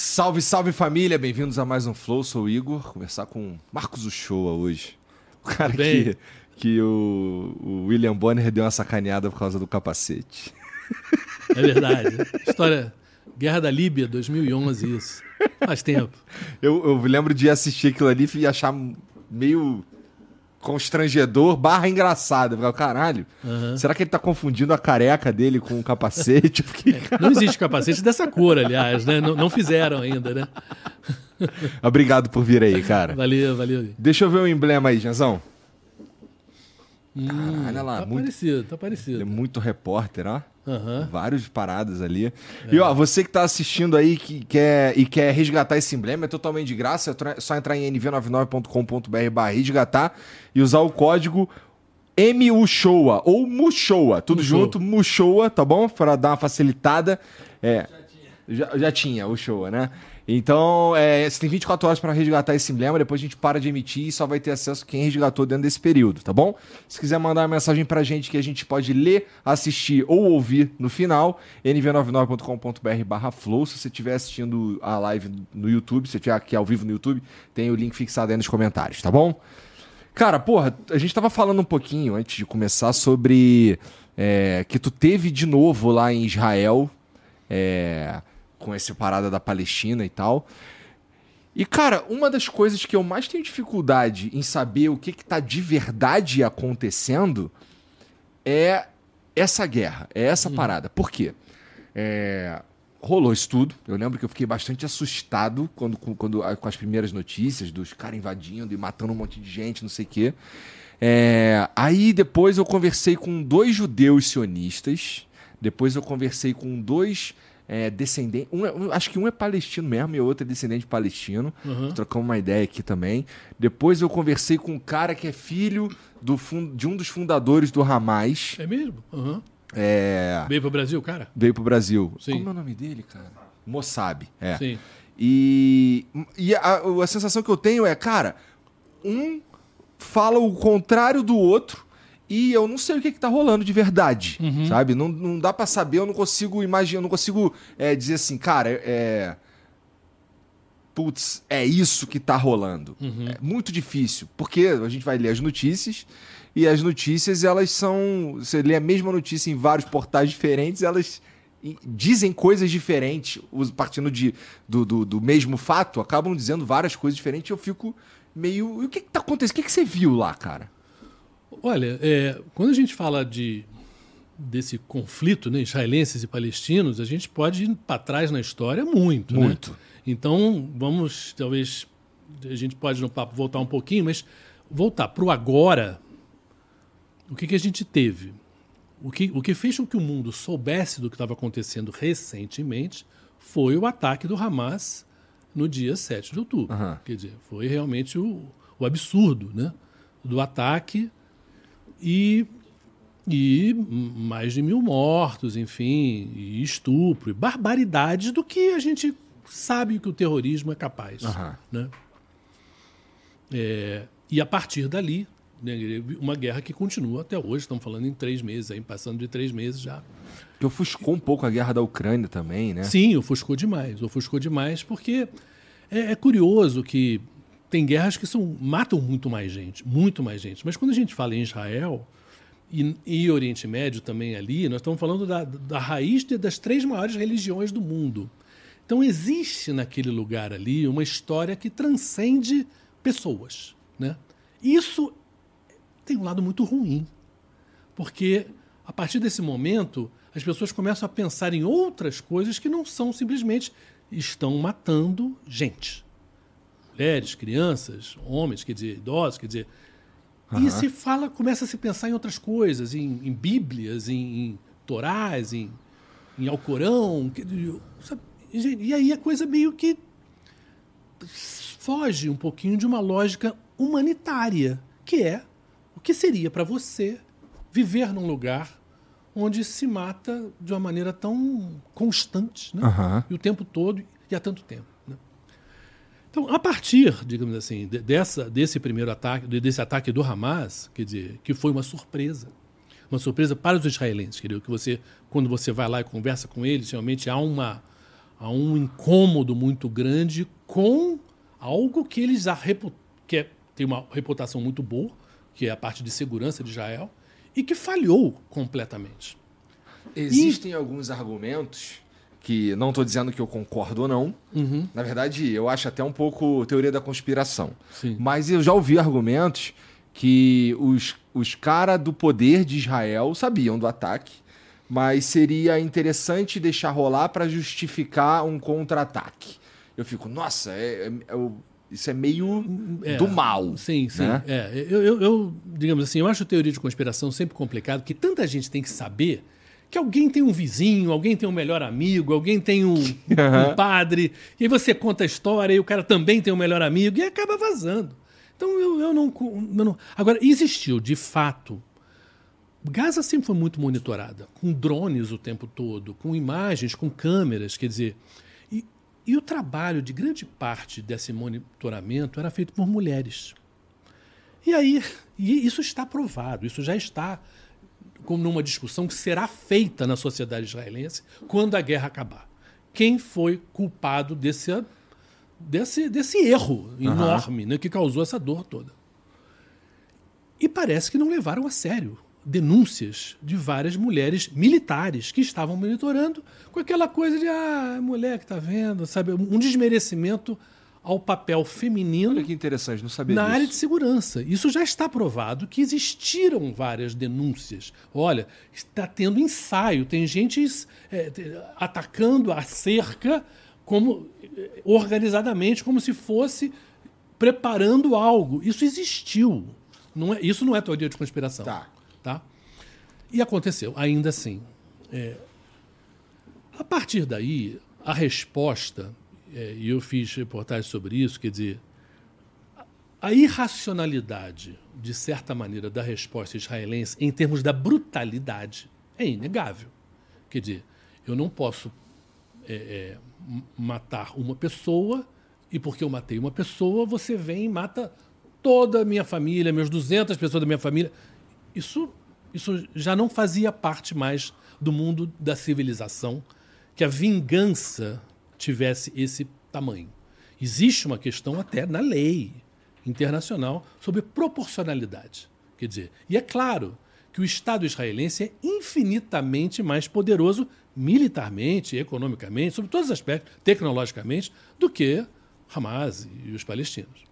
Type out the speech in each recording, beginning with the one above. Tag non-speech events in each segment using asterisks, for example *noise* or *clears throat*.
Salve, salve família, bem-vindos a mais um Flow. Sou o Igor, conversar com Marcos Uchoa hoje. O cara que, que o, o William Bonner deu uma sacaneada por causa do capacete. É verdade. História Guerra da Líbia, 2011, isso. Faz tempo. Eu, eu lembro de assistir aquilo ali e achar meio constrangedor barra engraçado. Eu falei, Caralho, será que ele tá confundindo a careca dele com o capacete? *laughs* Porque, Não existe capacete dessa cor, aliás, né? Não, não fizeram ainda, né? *laughs* Obrigado por vir aí, cara. Valeu, valeu. Deixa eu ver o emblema aí, Janzão. Caralho, olha lá, Tá muito, parecido, tá ele é parecido. muito repórter, ó. Vários paradas ali. E ó, você que tá assistindo aí que quer, e quer resgatar esse emblema, é totalmente de graça. É tra- só entrar em nv99.com.br barra resgatar e usar o código MUSHOA ou MUSHOA. Tudo Mushoa. junto, MUSHOA, tá bom? Para dar uma facilitada. É, já, já tinha o Showa, né? Então, é, você tem 24 horas para resgatar esse emblema, depois a gente para de emitir e só vai ter acesso quem resgatou dentro desse período, tá bom? Se quiser mandar uma mensagem pra gente que a gente pode ler, assistir ou ouvir no final, nv99.com.br barra flow. Se você estiver assistindo a live no YouTube, se você estiver aqui ao vivo no YouTube, tem o link fixado aí nos comentários, tá bom? Cara, porra, a gente tava falando um pouquinho antes de começar sobre é, que tu teve de novo lá em Israel, é, com essa parada da Palestina e tal. E, cara, uma das coisas que eu mais tenho dificuldade em saber o que, que tá de verdade acontecendo é essa guerra, é essa parada. Por quê? É, rolou isso tudo. Eu lembro que eu fiquei bastante assustado quando, com, quando, com as primeiras notícias dos caras invadindo e matando um monte de gente, não sei o quê. É, aí depois eu conversei com dois judeus sionistas. Depois eu conversei com dois é, descendentes. Um, é- um- acho que um é palestino mesmo e o outro é descendente palestino. Trocamos uma ideia aqui também. Depois eu conversei com um cara que é filho do de um dos fundadores do Hamas. É mesmo? Aham. É, Veio pro Brasil, cara? veio pro Brasil. Sim. Como é o nome dele, cara? Mossab. É. Sim. E, e a, a sensação que eu tenho é, cara, um fala o contrário do outro e eu não sei o que, que tá rolando de verdade, sabe? Não, não dá pra saber, eu não consigo imaginar, eu não consigo é, dizer assim, cara, é. Putz, é isso que tá rolando. É muito difícil, porque a gente vai ler as notícias e as notícias, elas são. Você lê a mesma notícia em vários portais diferentes, elas dizem coisas diferentes, partindo de, do, do, do mesmo fato, acabam dizendo várias coisas diferentes. Eu fico meio. E o que, que tá acontecendo? O que, que você viu lá, cara? Olha, é, quando a gente fala de desse conflito, né, israelenses e palestinos, a gente pode ir para trás na história muito, né? Muito. Então, vamos, talvez, a gente pode no papo voltar um pouquinho, mas voltar para o agora, o que, que a gente teve? O que, o que fez com que o mundo soubesse do que estava acontecendo recentemente foi o ataque do Hamas no dia 7 de outubro. Aham. Quer dizer, foi realmente o, o absurdo né, do ataque e, e mais de mil mortos, enfim, e estupro, e barbaridades do que a gente sabe que o terrorismo é capaz. Aham. Né? É, e a partir dali, né, uma guerra que continua até hoje, estamos falando em três meses, aí, passando de três meses já. Que ofuscou um pouco a guerra da Ucrânia também, né? Sim, ofuscou demais. Ofuscou demais porque é, é curioso que tem guerras que são, matam muito mais gente, muito mais gente. Mas quando a gente fala em Israel e, e Oriente Médio também ali, nós estamos falando da, da raiz de- das três maiores religiões do mundo. Então existe naquele lugar ali uma história que transcende pessoas. Né? Isso tem um lado muito ruim, porque a partir desse momento as pessoas começam a pensar em outras coisas que não são simplesmente estão matando gente. Mulheres, crianças, homens, quer dizer, idosos, quer dizer. E se fala, começa a se pensar em outras coisas, em, em bíblias, em, em torás, em, em Alcorão. que- sabe? e aí a coisa meio que foge um pouquinho de uma lógica humanitária, que é o que seria para você viver num lugar onde se mata de uma maneira tão constante, né? Aham. e o tempo todo e há tanto tempo. Então, a partir, digamos assim, de- dessa, desse primeiro ataque, de- desse ataque do Hamas, quer dizer, que foi uma surpresa, uma surpresa para os israelenses, quer dizer, que você, quando você vai lá e conversa com eles, realmente há uma há um incômodo muito grande com algo que eles que é, tem uma reputação muito boa, que é a parte de segurança de Israel, e que falhou completamente. Existem alguns argumentos que não estou dizendo que eu concordo ou não. Na verdade, eu acho até um pouco teoria da conspiração. Sim. Mas eu já ouvi argumentos que os, os caras do poder de Israel sabiam do ataque, mas seria interessante deixar rolar para justificar um contra-ataque. Eu fico, nossa, é- é- é isso é meio É, do mal. Sim, sim. né? É, eu, eu- eu, digamos assim, eu acho teoria de conspiração sempre complicado, porque tanta gente tem que saber que alguém tem um vizinho, alguém tem um melhor amigo, alguém tem um, um padre, e aí você conta a história e o cara também tem um melhor amigo e acaba vazando. Então eu, eu não, eu não. Agora, existiu, de fato. Gaza sempre foi muito monitorada, com drones o tempo todo, com imagens, com câmeras, quer dizer. E, e o trabalho de grande parte desse monitoramento era feito por mulheres. E aí, e isso está provado, isso já está numa discussão que será feita na sociedade israelense quando a guerra acabar. Quem foi culpado desse, desse, desse erro enorme né, que causou essa dor toda? E parece que não levaram a sério denúncias de várias mulheres militares que estavam monitorando com aquela coisa de ah, mulher que está vendo, sabe, um desmerecimento ao papel feminino Olha que interessante, não sabia na disso. área de segurança. Isso já está provado que existiram várias denúncias. Olha, está tendo ensaio, tem gente é, atacando a cerca como eh, organizadamente, como se fosse preparando algo. Isso existiu. Não é, isso não é teoria de conspiração. Tá. tá? E aconteceu, ainda assim. É, a partir daí, a resposta, é, e eu fiz reportagem sobre isso, quer dizer, a irracionalidade, de certa maneira, da resposta israelense em termos da brutalidade é inegável. Quer dizer, eu não posso é, é, matar uma pessoa e porque eu matei uma pessoa, você vem e mata toda a minha família, meus 200 pessoas da minha família. Isso, isso já não fazia parte mais do mundo da civilização que a vingança tivesse esse tamanho. Existe uma questão até na lei internacional sobre proporcionalidade. Quer dizer, e é claro que o Estado israelense é infinitamente mais poderoso militarmente, economicamente, sobre todos os aspectos, tecnologicamente, do que Hamas e os palestinos.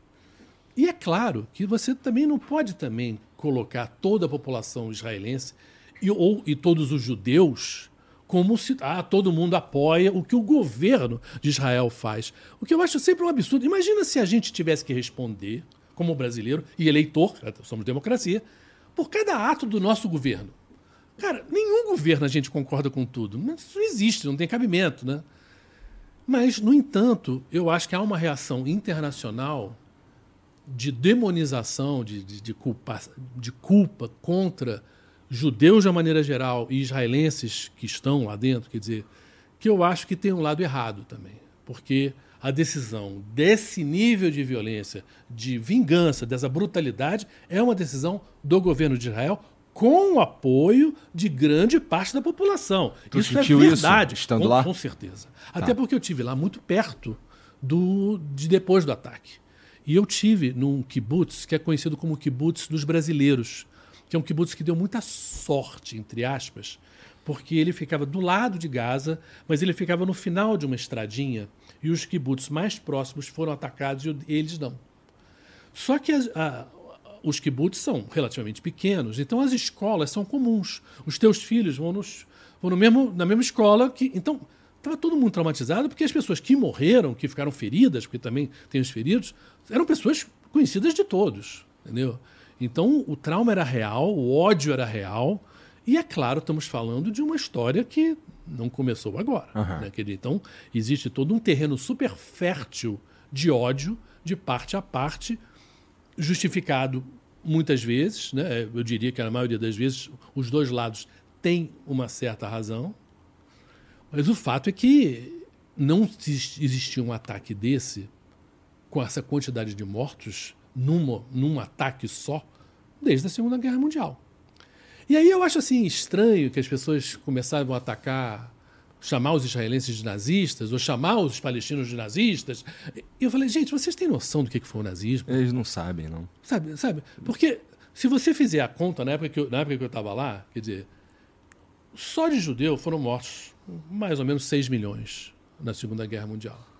E é claro que você também não pode também colocar toda a população israelense e, ou, e todos os judeus como se ah, todo mundo apoia o que o governo de Israel faz. O que eu acho sempre um absurdo. Imagina se a gente tivesse que responder, como brasileiro e eleitor, somos democracia, por cada ato do nosso governo. Cara, nenhum governo a gente concorda com tudo. Isso não existe, não tem cabimento, né? Mas, no entanto, eu acho que há uma reação internacional de demonização, de, de, de culpa, de culpa contra judeus de uma maneira geral e israelenses que estão lá dentro, quer dizer, que eu acho que tem um lado errado também. Porque a decisão desse nível de violência, de vingança, dessa brutalidade, é uma decisão do governo de Israel com o apoio de grande parte da população. Tu isso é sentiu isso verdade, estando com, lá? com certeza. Até porque eu tive lá muito perto do de depois do ataque. E eu tive num kibutz que é conhecido como kibutz dos brasileiros, que é um kibutz que deu muita sorte, entre aspas, porque ele ficava do lado de Gaza, mas ele ficava no final de uma estradinha e os kibbutz mais próximos foram atacados e eles não. Só que a- os kibbutz são relativamente pequenos, então as escolas são comuns. Os teus filhos vão, nos, vão no mesmo, na mesma escola que. Então, estava todo mundo traumatizado porque as pessoas que morreram, que ficaram feridas, porque também tem os feridos, eram pessoas conhecidas de todos. Entendeu? Então o trauma era real, o ódio era real. E é claro, estamos falando de uma história que não começou agora. Uhum. Né? Então, existe todo um terreno super fértil de ódio de parte a parte, justificado muitas vezes, né? eu diria que na maioria das vezes os dois lados têm uma certa razão, mas o fato é que não existia um ataque desse, com essa quantidade de mortos, numa, num ataque só, desde a Segunda Guerra Mundial. E aí eu acho assim estranho que as pessoas começaram a atacar, chamar os israelenses de nazistas, ou chamar os palestinos de nazistas. E eu falei, gente, vocês têm noção do que foi o nazismo? Eles não sabem, não. Sabe, sabe? Porque se você fizer a conta, na época que eu, na época que eu estava lá, quer dizer, só de judeu foram mortos mais ou menos 6 milhões na Segunda Guerra Mundial.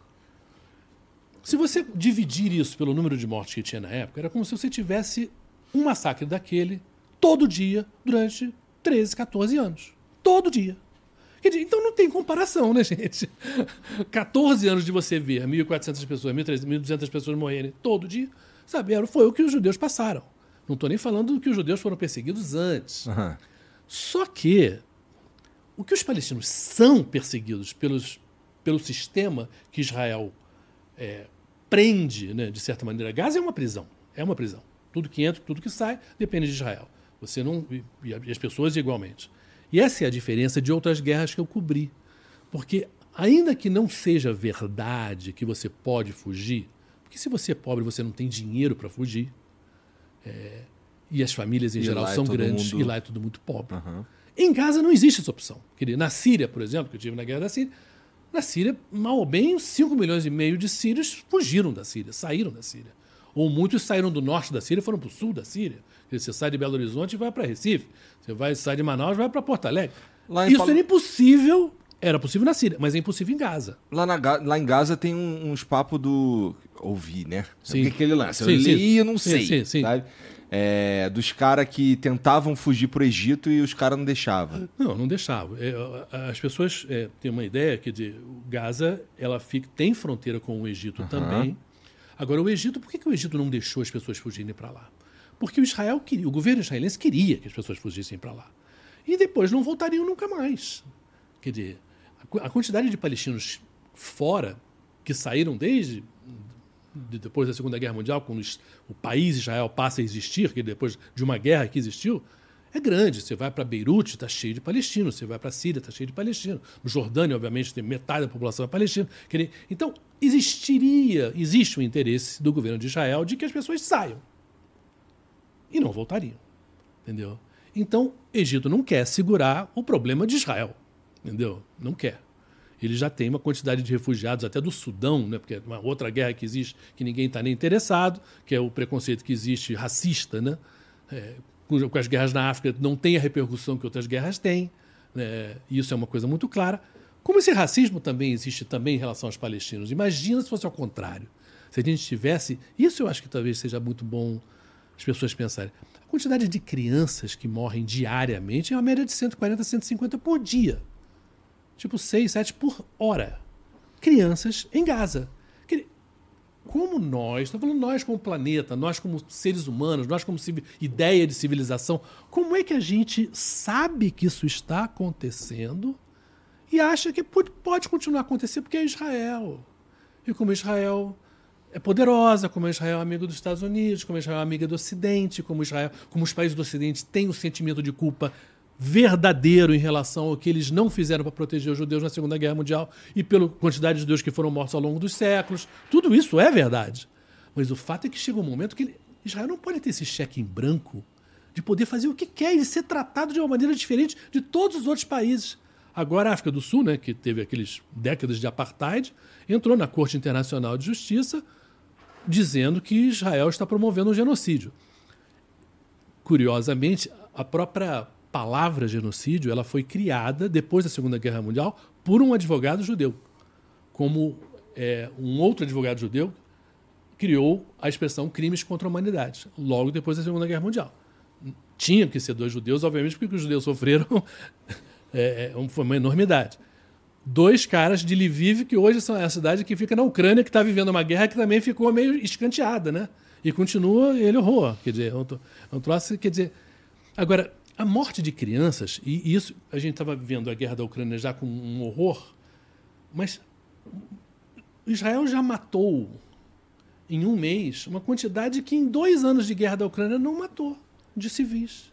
Se você dividir isso pelo número de mortes que tinha na época, era como se você tivesse um massacre daquele todo dia durante 13, 14 anos. Todo dia. Então não tem comparação, né, *laughs* gente? 14 anos de você ver 1.400 pessoas, 1.200 pessoas morrerem todo dia, sabe? Foi o que os judeus passaram. Não estou nem falando que os judeus foram perseguidos antes. Uhum. Só que o que os palestinos são perseguidos pelos, pelo sistema que Israel é, prende, né, de certa maneira, Gaza é uma prisão. É uma prisão. Tudo que entra, tudo que sai, depende de Israel. Você não e as pessoas igualmente. E essa é a diferença de outras guerras que eu cobri, porque ainda que não seja verdade que você pode fugir, porque se você é pobre você não tem dinheiro para fugir, é, e as famílias em e geral é são é grandes mundo... e lá é tudo muito pobre. Uhum. Em Gaza não existe essa opção. Na Síria, por exemplo, que eu tive na guerra da Síria, na Síria, mal ou bem, 5 milhões e meio de sírios fugiram da Síria, saíram da Síria. Ou muitos saíram do norte da Síria e foram para o sul da Síria. Você sai de Belo Horizonte e vai para Recife. Você vai sai de Manaus e vai para Porto Alegre. Isso Paulo... era impossível. Era possível na Síria, mas é impossível em Gaza. Lá, na, lá em Gaza tem uns papos do. Ouvi, né? Sim. aquele lance. Eu sim, li e eu não sei. Sim, sim, sabe? É, dos caras que tentavam fugir para o Egito e os caras não deixavam. Não, não deixavam. É, as pessoas é, têm uma ideia que de Gaza ela fica, tem fronteira com o Egito uhum. também. Agora, o Egito, por que, que o Egito não deixou as pessoas fugirem para lá? Porque o Israel queria, o governo israelense queria que as pessoas fugissem para lá. E depois não voltariam nunca mais. Quer dizer, a quantidade de palestinos fora que saíram desde depois da Segunda Guerra Mundial, quando o país Israel passa a existir, que depois de uma guerra que existiu, é grande. Você vai para Beirute, está cheio de palestinos. Você vai para a Síria, está cheio de palestinos. No Jordânia, obviamente, tem metade da população é palestina. Então, existiria, existe o interesse do governo de Israel de que as pessoas saiam e não voltariam. Entendeu? Então, Egito não quer segurar o problema de Israel. Entendeu? Não quer. Ele já tem uma quantidade de refugiados, até do Sudão, né? porque é uma outra guerra que existe que ninguém está nem interessado, que é o preconceito que existe racista, né? É, com, as guerras na África não tem a repercussão que outras guerras têm. Né? Isso é uma coisa muito clara. Como esse racismo também existe também em relação aos palestinos. Imagina se fosse ao contrário. Se a gente tivesse. Isso eu acho que talvez seja muito bom as pessoas pensarem. A quantidade de crianças que morrem diariamente é uma média de 140 a 150 por dia. Tipo 6, 7 por hora. Crianças em Gaza. Como nós, estou falando nós como planeta, nós como seres humanos, nós como ideia de civilização, como é que a gente sabe que isso está acontecendo e acha que pode, continuar a acontecer porque é Israel? E como Israel é poderosa, como Israel é amigo dos Estados Unidos, como Israel é amiga do Ocidente, como Israel, como os países do Ocidente têm um sentimento de culpa verdadeiro em relação ao que eles não fizeram para proteger os judeus na Segunda Guerra Mundial e pela quantidade de judeus que foram mortos ao longo dos séculos. Tudo isso é verdade. Mas o fato é que chega um momento que Israel não pode ter esse cheque em branco de poder fazer o que quer e ser tratado de uma maneira diferente de todos os outros países. Agora a África do Sul, né, que teve aqueles décadas de apartheid, entrou na Corte Internacional de Justiça dizendo que Israel está promovendo um genocídio. Curiosamente, a própria palavra genocídio ela foi criada depois da Segunda Guerra Mundial por um advogado judeu, como é, um outro advogado judeu criou a expressão crimes contra a humanidade logo depois da Segunda Guerra Mundial. Tinha que ser dois judeus, obviamente, porque os judeus sofreram *laughs* é, é foi uma enormidade dois caras de Lviv, que hoje são a cidade que fica na Ucrânia, que está vivendo uma guerra que também ficou meio escanteada, né? E continua ele horror. Quer dizer, é é um troço, quer dizer. Agora, a morte de crianças, e isso a gente estava vivendo a guerra da Ucrânia já com um horror, mas Israel já matou em um mês uma quantidade que em dois anos de guerra da Ucrânia não matou de civis.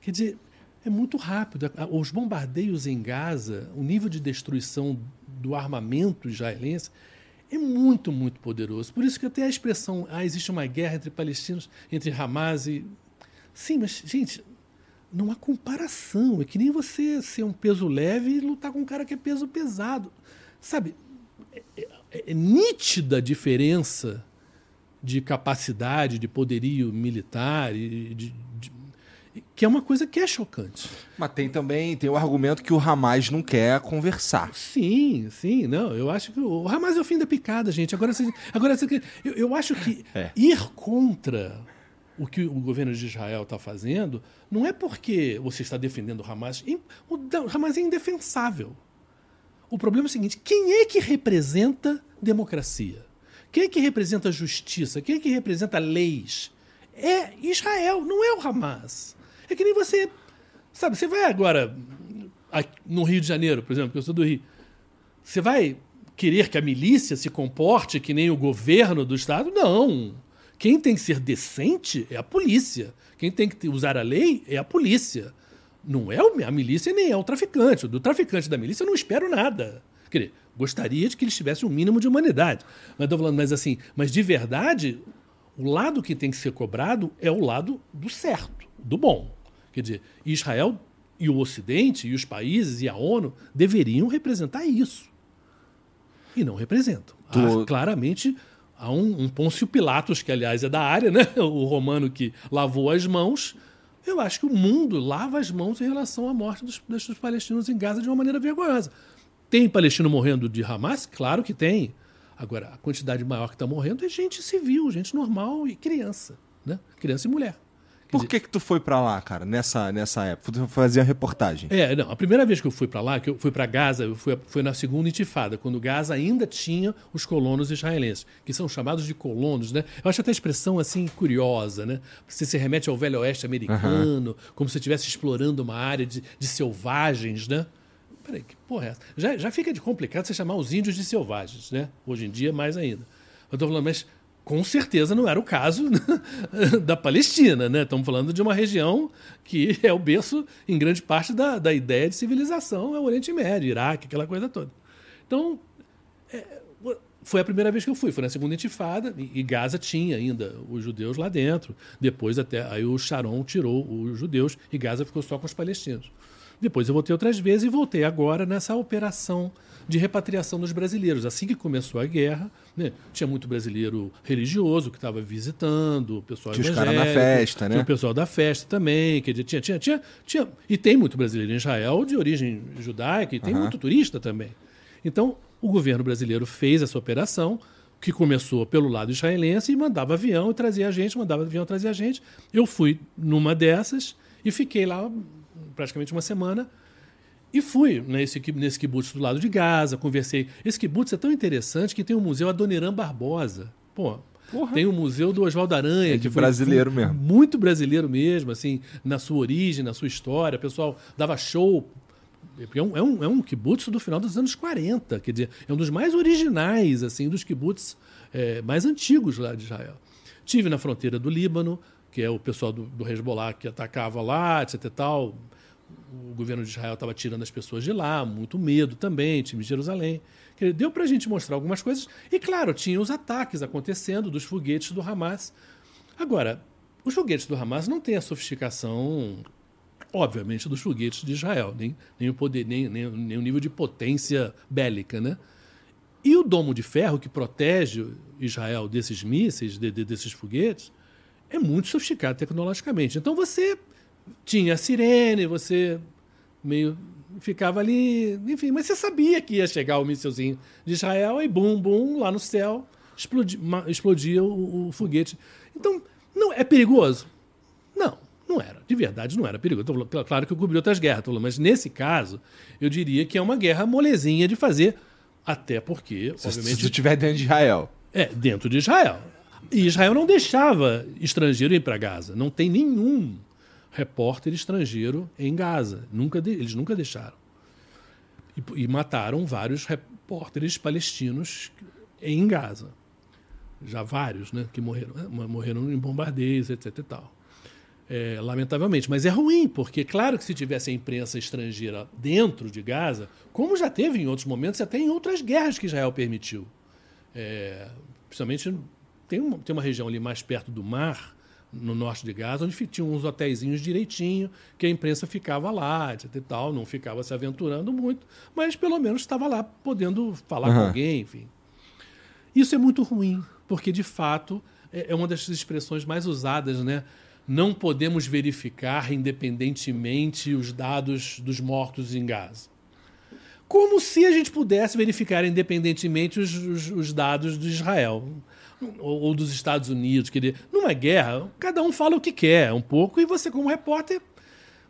Quer dizer, é muito rápido. Os bombardeios em Gaza, o nível de destruição do armamento israelense é muito, muito poderoso. Por isso que até a expressão, ah, existe uma guerra entre palestinos, entre Hamas e. Sim, mas, gente, não há comparação. É que nem você ser um peso leve e lutar com um cara que é peso pesado. Sabe? É, é, é nítida a diferença de capacidade, de poderio militar, de, de, que é uma coisa que é chocante. Mas tem também tem o argumento que o Hamas não quer conversar. Sim, sim, não. Eu acho que o Hamas é o fim da picada, gente. Agora, agora eu, eu acho que é. ir contra o que o governo de Israel está fazendo não é porque você está defendendo o Hamas. O Hamas é indefensável. O problema é o seguinte: quem é que representa democracia? Quem é que representa justiça? Quem é que representa leis? É Israel, não é o Hamas. É que nem você. Sabe, você vai agora no Rio de Janeiro, por exemplo, que eu sou do Rio. Você vai querer que a milícia se comporte que nem o governo do Estado? Não. Quem tem que ser decente é a polícia. Quem tem que usar a lei é a polícia. Não é a milícia nem é o traficante. Do traficante da milícia eu não espero nada. Quer dizer, gostaria de que eles tivessem um mínimo de humanidade. Mas estou falando, mas assim, mas de verdade, o lado que tem que ser cobrado é o lado do certo, do bom. Quer dizer, Israel e o Ocidente, e os países, e a ONU deveriam representar isso. E não representam. Tu... Há, claramente há um, um Pôncio Pilatos, que aliás é da área, né? *laughs* o romano que lavou as mãos. Eu acho que o mundo lava as mãos em relação à morte dos, dos palestinos em Gaza de uma maneira vergonhosa. Tem palestino morrendo de Hamas? Claro que tem. Agora, a quantidade maior que está morrendo é gente civil, gente normal e criança. Né? Criança e mulher. Por que que tu foi para lá, cara, nessa, nessa época? Tu fazia reportagem. É, não, a primeira vez que eu fui para lá, que eu fui para Gaza, eu fui, foi na segunda intifada, quando Gaza ainda tinha os colonos israelenses, que são chamados de colonos, né? Eu acho até a expressão assim curiosa, né? Você se remete ao velho oeste americano, uhum. como se estivesse explorando uma área de, de selvagens, né? Peraí, que porra é essa? Já, já fica de complicado você chamar os índios de selvagens, né? Hoje em dia, mais ainda. Eu tô falando, mas com certeza não era o caso *laughs* da Palestina, né? Estamos falando de uma região que é o berço, em grande parte, da, da ideia de civilização, é o Oriente Médio, Iraque, aquela coisa toda. Então, é, foi a primeira vez que eu fui, foi na segunda intifada, e, Gaza tinha ainda os judeus lá dentro. Depois até aí o Sharon tirou os judeus e Gaza ficou só com os palestinos. Depois eu voltei outras vezes e voltei agora nessa operação de repatriação dos brasileiros. Assim que começou a guerra, né, tinha muito brasileiro religioso que estava visitando, o pessoal tinha os caras na festa, né? Tinha o pessoal da festa também, que tinha, tinha, tinha, tinha, e tem muito brasileiro em Israel de origem judaica e tem uhum. muito turista também. Então, o governo brasileiro fez essa operação, que começou pelo lado israelense e mandava avião e trazia a gente, mandava avião e trazia a gente. Eu fui numa dessas e fiquei lá praticamente uma semana e fui nesse, nesse kibbutz do lado de Gaza, conversei. Esse kibbutz é tão interessante que tem o um museu Adoniran Barbosa. Pô, Porra. Tem o Museu do Oswaldo Aranha. É de brasileiro foi, mesmo. Muito brasileiro mesmo, assim, na sua origem, na sua história. O pessoal dava show. É um, é um, é um kibbutz do final dos anos 40. Quer dizer, é um dos mais originais, assim, dos kibbutz é, mais antigos lá de Israel. Tive na fronteira do Líbano, que é o pessoal do, do Hezbollah que atacava lá, etc e tal o governo de Israel estava tirando as pessoas de lá, muito medo também, time de Jerusalém. Deu para a gente mostrar algumas coisas. E, claro, tinha os ataques acontecendo dos foguetes do Hamas. Agora, os foguetes do Hamas não têm a sofisticação, obviamente, dos foguetes de Israel, nem, nem o poder, nem, nem, nem o nível de potência bélica, né? E o domo de ferro que protege Israel desses mísseis, de, de, desses foguetes, é muito sofisticado tecnologicamente. Então você tinha a sirene, você meio ficava ali, enfim, mas você sabia que ia chegar o mísselzinho de Israel e bum, bum, lá no céu, explodia, explodia o, o, foguete. Então, não é perigoso? Não, não era. De verdade, não era perigoso. Falando, claro que eu cobri outras guerras, mas nesse caso, eu diria que é uma guerra molezinha de fazer, até porque, se, obviamente... Se estiver dentro de Israel. É, dentro de Israel. E Israel não deixava estrangeiro ir para Gaza. Não tem nenhum repórter estrangeiro em Gaza. Nunca de, eles nunca deixaram. E, e, mataram vários repórteres palestinos em Gaza. Já vários, né? Que morreram, né, morreram em bombardeios, etc. E tal. É, lamentavelmente. Mas é ruim, porque, claro que se tivesse a imprensa estrangeira dentro de Gaza, como já teve em outros momentos, até em outras guerras que Israel permitiu. É, principalmente tem uma, tem uma região ali mais perto do mar, no norte de Gaza, onde tinha uns hotéisinhos direitinho, que a imprensa ficava lá, etc e tal, não ficava se aventurando muito, mas pelo menos estava lá podendo falar uhum. com alguém, enfim. Isso é muito ruim, porque de fato é, é uma das expressões mais usadas, né? Não podemos verificar independentemente os dados dos mortos em Gaza. Como se a gente pudesse verificar independentemente os, os, os dados de Israel ou, ou dos Estados Unidos. Quer dizer, numa guerra, cada um fala o que quer um pouco e você, como repórter,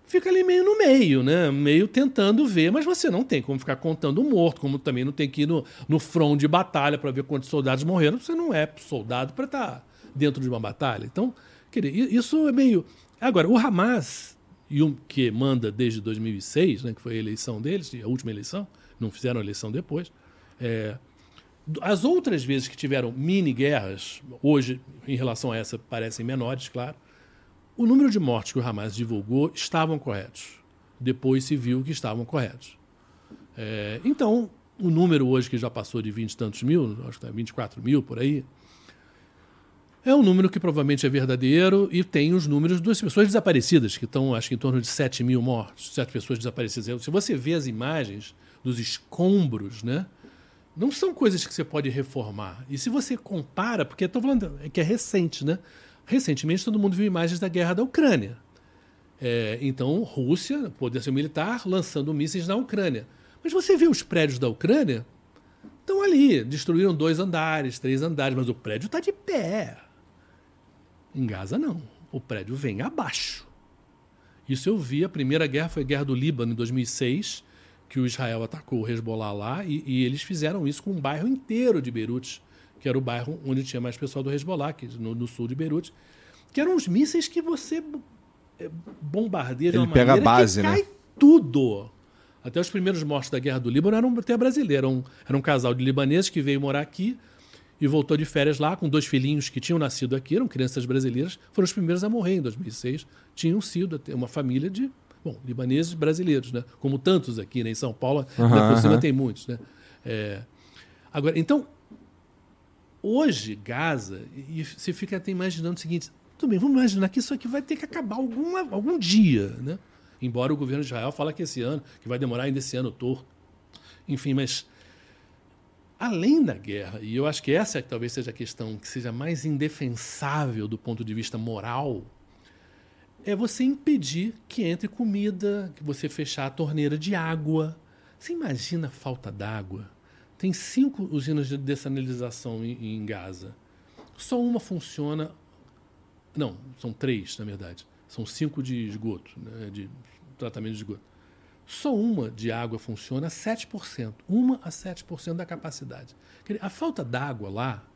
fica ali meio no meio, né? Meio tentando ver, mas você não tem como ficar contando morto, como também não tem que ir no, no front de batalha para ver quantos soldados morreram. Você não é soldado para estar tá dentro de uma batalha. Então, quer dizer, isso é meio. Agora, o Hamas, que manda desde 2006, né, que foi a eleição deles, a última eleição, não fizeram a eleição depois, é, as outras vezes que tiveram mini guerras, hoje, em relação a essa, parecem menores, claro, o número de mortes que o Hamas divulgou estavam corretos. Depois se viu que estavam corretos. É, então, o número hoje, que já passou de 20 e tantos mil, acho que está 24 mil por aí, é um número que provavelmente é verdadeiro e tem os números das pessoas desaparecidas, que estão, acho que em torno de 7 mil mortos, 7 pessoas desaparecidas. Se você vê as imagens dos escombros, né? Não são coisas que você pode reformar. E se você compara, porque estou falando que é recente, né? Recentemente todo mundo viu imagens da guerra da Ucrânia. É, então, Rússia, poder militar, lançando mísseis na Ucrânia. Mas você vê os prédios da Ucrânia? Estão ali, destruíram dois andares, três andares, mas o prédio está de pé. Em Gaza, não. O prédio vem abaixo. Isso eu vi, a primeira guerra foi a guerra do Líbano, em 2006 que o Israel atacou o Hezbollah lá e, e, eles fizeram isso com um bairro inteiro de Beirute, que era o bairro onde tinha mais pessoal do Hezbollah, que, no, no sul de Beirute, que eram os mísseis que você é, bombardeia de uma Ele pega a base, que né? cai tudo. Até os primeiros mortos da Guerra do Líbano eram até brasileiros. Era um, era um casal de libaneses que veio morar aqui e voltou de férias lá com dois filhinhos que tinham nascido aqui, eram crianças brasileiras, foram os primeiros a morrer em 2006. Tinham sido uma família de Bom, libaneses brasileiros, né? Como tantos aqui né? em São Paulo, uhum, na por cima uhum. tem muitos, né? É... Agora, então, hoje, Gaza, e você fica até imaginando o seguinte: tudo bem, vamos imaginar que isso aqui vai ter que acabar alguma, algum dia, né? Embora o governo de Israel fale que esse ano, que vai demorar ainda esse ano todo. Enfim, mas além da guerra, e eu acho que essa é, talvez seja a questão que seja mais indefensável do ponto de vista moral é você impedir que entre comida, que você fechar a torneira de água. Você imagina a falta d'água? Tem cinco usinas de dessalinização em, em Gaza. Só uma funciona. Não, são três, na verdade. São cinco de esgoto, né, de tratamento de esgoto. Só uma de água funciona a 7%. Uma a 7% da capacidade. A falta d'água lá.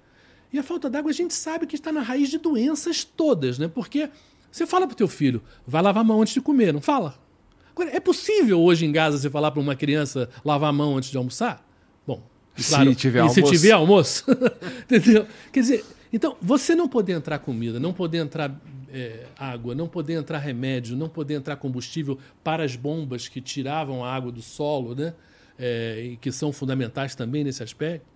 E a falta d'água a gente sabe que está na raiz de doenças todas, né? Porque você fala pro teu filho, vai lavar a mão antes de comer, não fala? Agora, é possível hoje em Gaza você falar para uma criança lavar a mão antes de almoçar? Bom, claro, se tiver e almoço. se tiver almoço. *laughs* Entendeu? Quer dizer, então, você não poder entrar comida, não poder entrar é, água, não poder entrar remédio, não poder entrar combustível para as bombas que tiravam a água do solo, né? É, e que são fundamentais também nesse aspecto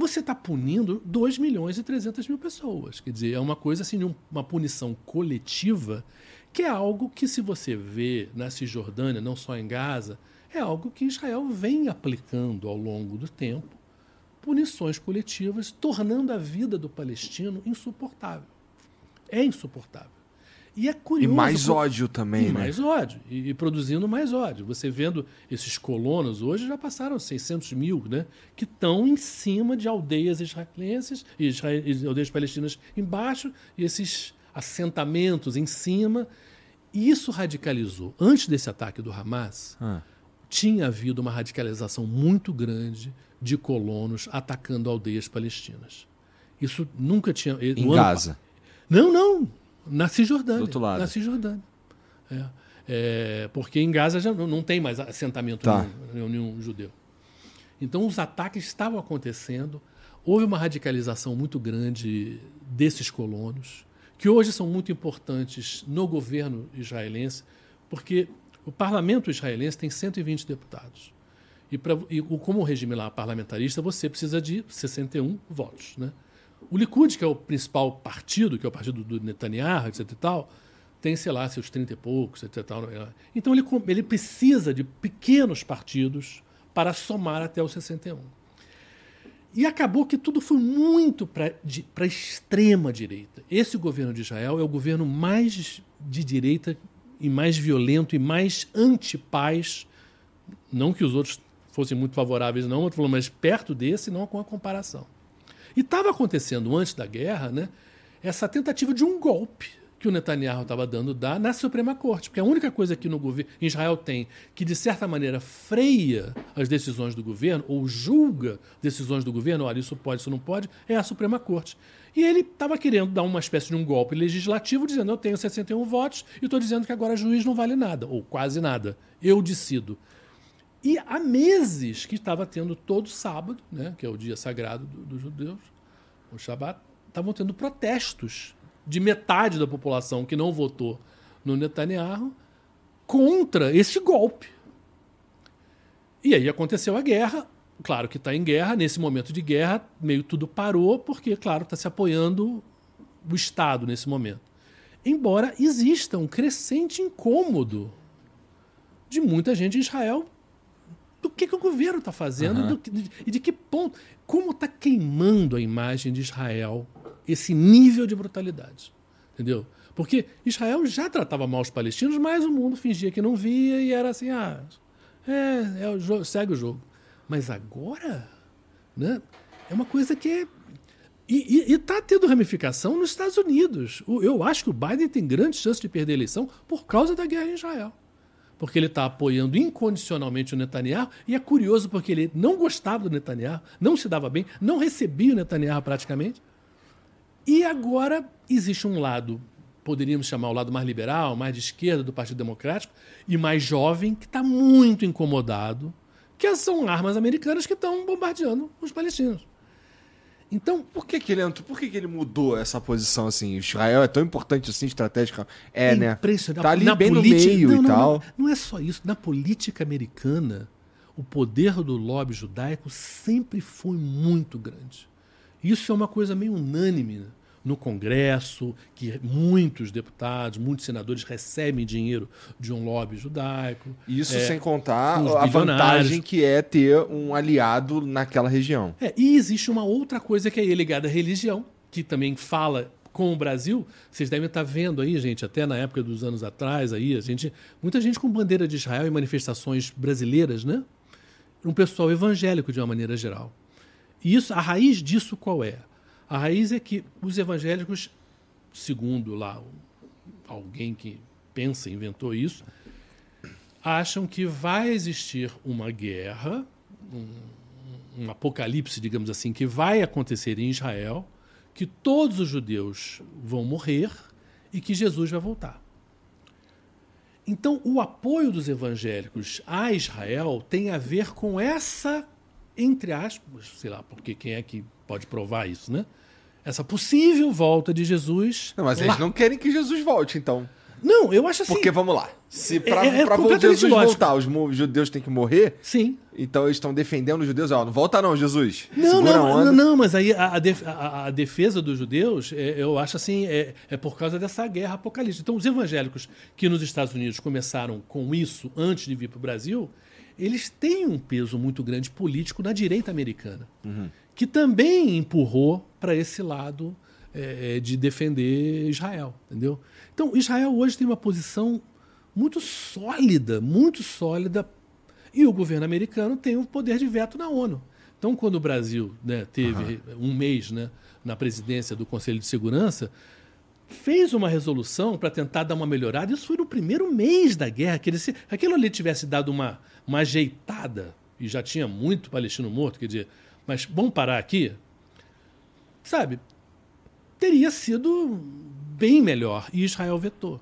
você está punindo 2 milhões e 300 mil pessoas. Quer dizer, é uma coisa assim, uma punição coletiva, que é algo que, se você vê na Cisjordânia, não só em Gaza, é algo que Israel vem aplicando ao longo do tempo punições coletivas, tornando a vida do palestino insuportável. É insuportável. E é curioso. E mais por... ódio também, e né? Mais ódio. E, e, produzindo mais ódio. Você vendo esses colonos hoje já passaram 600 mil, né? Que estão em cima de aldeias israelenses e aldeias palestinas embaixo, e esses assentamentos em cima. E isso radicalizou. Antes desse ataque do Hamas, ah. tinha havido uma radicalização muito grande de colonos atacando aldeias palestinas. Isso nunca tinha. Em Gaza. Não, não. Na Cisjordânia. Do outro lado. Na Cisjordânia. É. É, porque em Gaza já não, não tem mais assentamento Tá. nenhum, nenhum judeu. Então os ataques estavam acontecendo, houve uma radicalização muito grande desses colonos, que hoje são muito importantes no governo israelense, porque o parlamento israelense tem 120 deputados. E, pra, e como o regime lá parlamentarista, você precisa de 61 votos. Né? O Likud, que é o principal partido, que é o partido do Netanyahu, etc. e tal, tem, sei lá, seus 30 e poucos, etc. tal. Então ele, ele precisa de pequenos partidos para somar até os 61. E acabou que tudo foi muito para a extrema direita. Esse governo de Israel é o governo mais de direita e mais violento e mais antipaz. Não que os outros fossem muito favoráveis, não, mas perto desse, não com a comparação. E estava acontecendo antes da guerra né, essa tentativa de um golpe que o Netanyahu estava dando dar na Suprema Corte. Porque a única coisa que no governo Israel tem que, de certa maneira, freia as decisões do governo, ou julga decisões do governo, olha, isso pode, isso não pode, é a Suprema Corte. E ele estava querendo dar uma espécie de um golpe legislativo, dizendo: eu tenho 61 votos e estou dizendo que agora juiz não vale nada, ou quase nada. Eu decido. E há meses que estava tendo todo sábado, né, que é o dia sagrado do- dos judeus, o Shabat, estavam tendo protestos de metade da população que não votou no Netanyahu contra esse golpe. E aí aconteceu a guerra. Claro que está em guerra. Nesse momento de guerra, meio tudo parou, porque, claro, está se apoiando o Estado nesse momento. Embora exista um crescente incômodo de muita gente em Israel do que, que o governo está fazendo do que- de- e de que ponto. Como está queimando a imagem de Israel esse nível de brutalidade. Entendeu? Porque Israel já tratava mal os palestinos, mas o mundo fingia que não via e era assim: ah, é, é o jogo, segue o jogo. Mas agora, né, é uma coisa que é. E está tendo ramificação nos Estados Unidos. O- Eu acho que o Biden tem grande chance de perder a eleição por causa da guerra em Israel porque ele está apoiando incondicionalmente o Netanyahu, e é curioso porque ele não gostava do Netanyahu, não se dava bem, não recebia o Netanyahu praticamente. E agora existe um lado, poderíamos chamar o lado mais liberal, mais de esquerda do Partido Democrático, e mais jovem, que está muito incomodado, que são armas americanas que estão bombardeando os palestinos. Então, Por que, que ele entrou? Por que, que ele mudou essa posição assim? Israel é tão importante assim, estratégica? É, né? impressionante. Tá ali Na bem política- no meio não, e não, tal. Não, não é só isso. Na política americana, o poder do lobby judaico sempre foi muito grande. Isso é uma coisa meio unânime né? No Congresso, que muitos deputados, muitos senadores recebem dinheiro de um lobby judaico. Isso É, sem contar a vantagem que é ter um aliado naquela região. É, e existe uma outra coisa que é ligada à religião, que também fala com o Brasil. Vocês devem estar vendo aí, gente, até na época dos anos atrás, aí, a gente, muita gente com bandeira de Israel em manifestações brasileiras, né? Um pessoal evangélico de uma maneira geral. E isso, a raiz disso qual é? A raiz é que os evangélicos, segundo lá alguém que pensa, inventou isso, acham que vai existir uma guerra, um, um apocalipse, digamos assim, que vai acontecer em Israel, que todos os judeus vão morrer e que Jesus vai voltar. Então, o apoio dos evangélicos a Israel tem a ver com essa, entre aspas, sei lá, porque quem é que pode provar isso, né? Essa possível volta de Jesus. Não, mas lá. eles não querem que Jesus volte, então. Não, eu acho assim. Porque, vamos lá, se pra, É- é pra Jesus lógico. voltar, os judeus têm que morrer, Sim. então eles estão defendendo os judeus. Ó, não volta não, Jesus. Não, Segura não, não, não, mas aí a, a a- defesa dos judeus, é, eu acho assim, é, é por causa dessa guerra apocalíptica. Então, os evangélicos que nos Estados Unidos começaram com isso antes de vir para o Brasil, eles têm um peso muito grande político na direita americana, que também empurrou para esse lado é, de defender Israel, entendeu? Então, Israel hoje tem uma posição muito sólida, muito sólida e o governo americano tem o poder de veto na ONU. Então, quando o Brasil né, teve um mês né, na presidência do Conselho de Segurança, fez uma resolução para tentar dar uma melhorada. Isso foi no primeiro mês da guerra. Que ele, se aquilo ali tivesse dado uma, uma ajeitada, e já tinha muito palestino morto, quer dizer, mas vamos parar aqui, sabe? Teria sido bem melhor. E Israel vetou.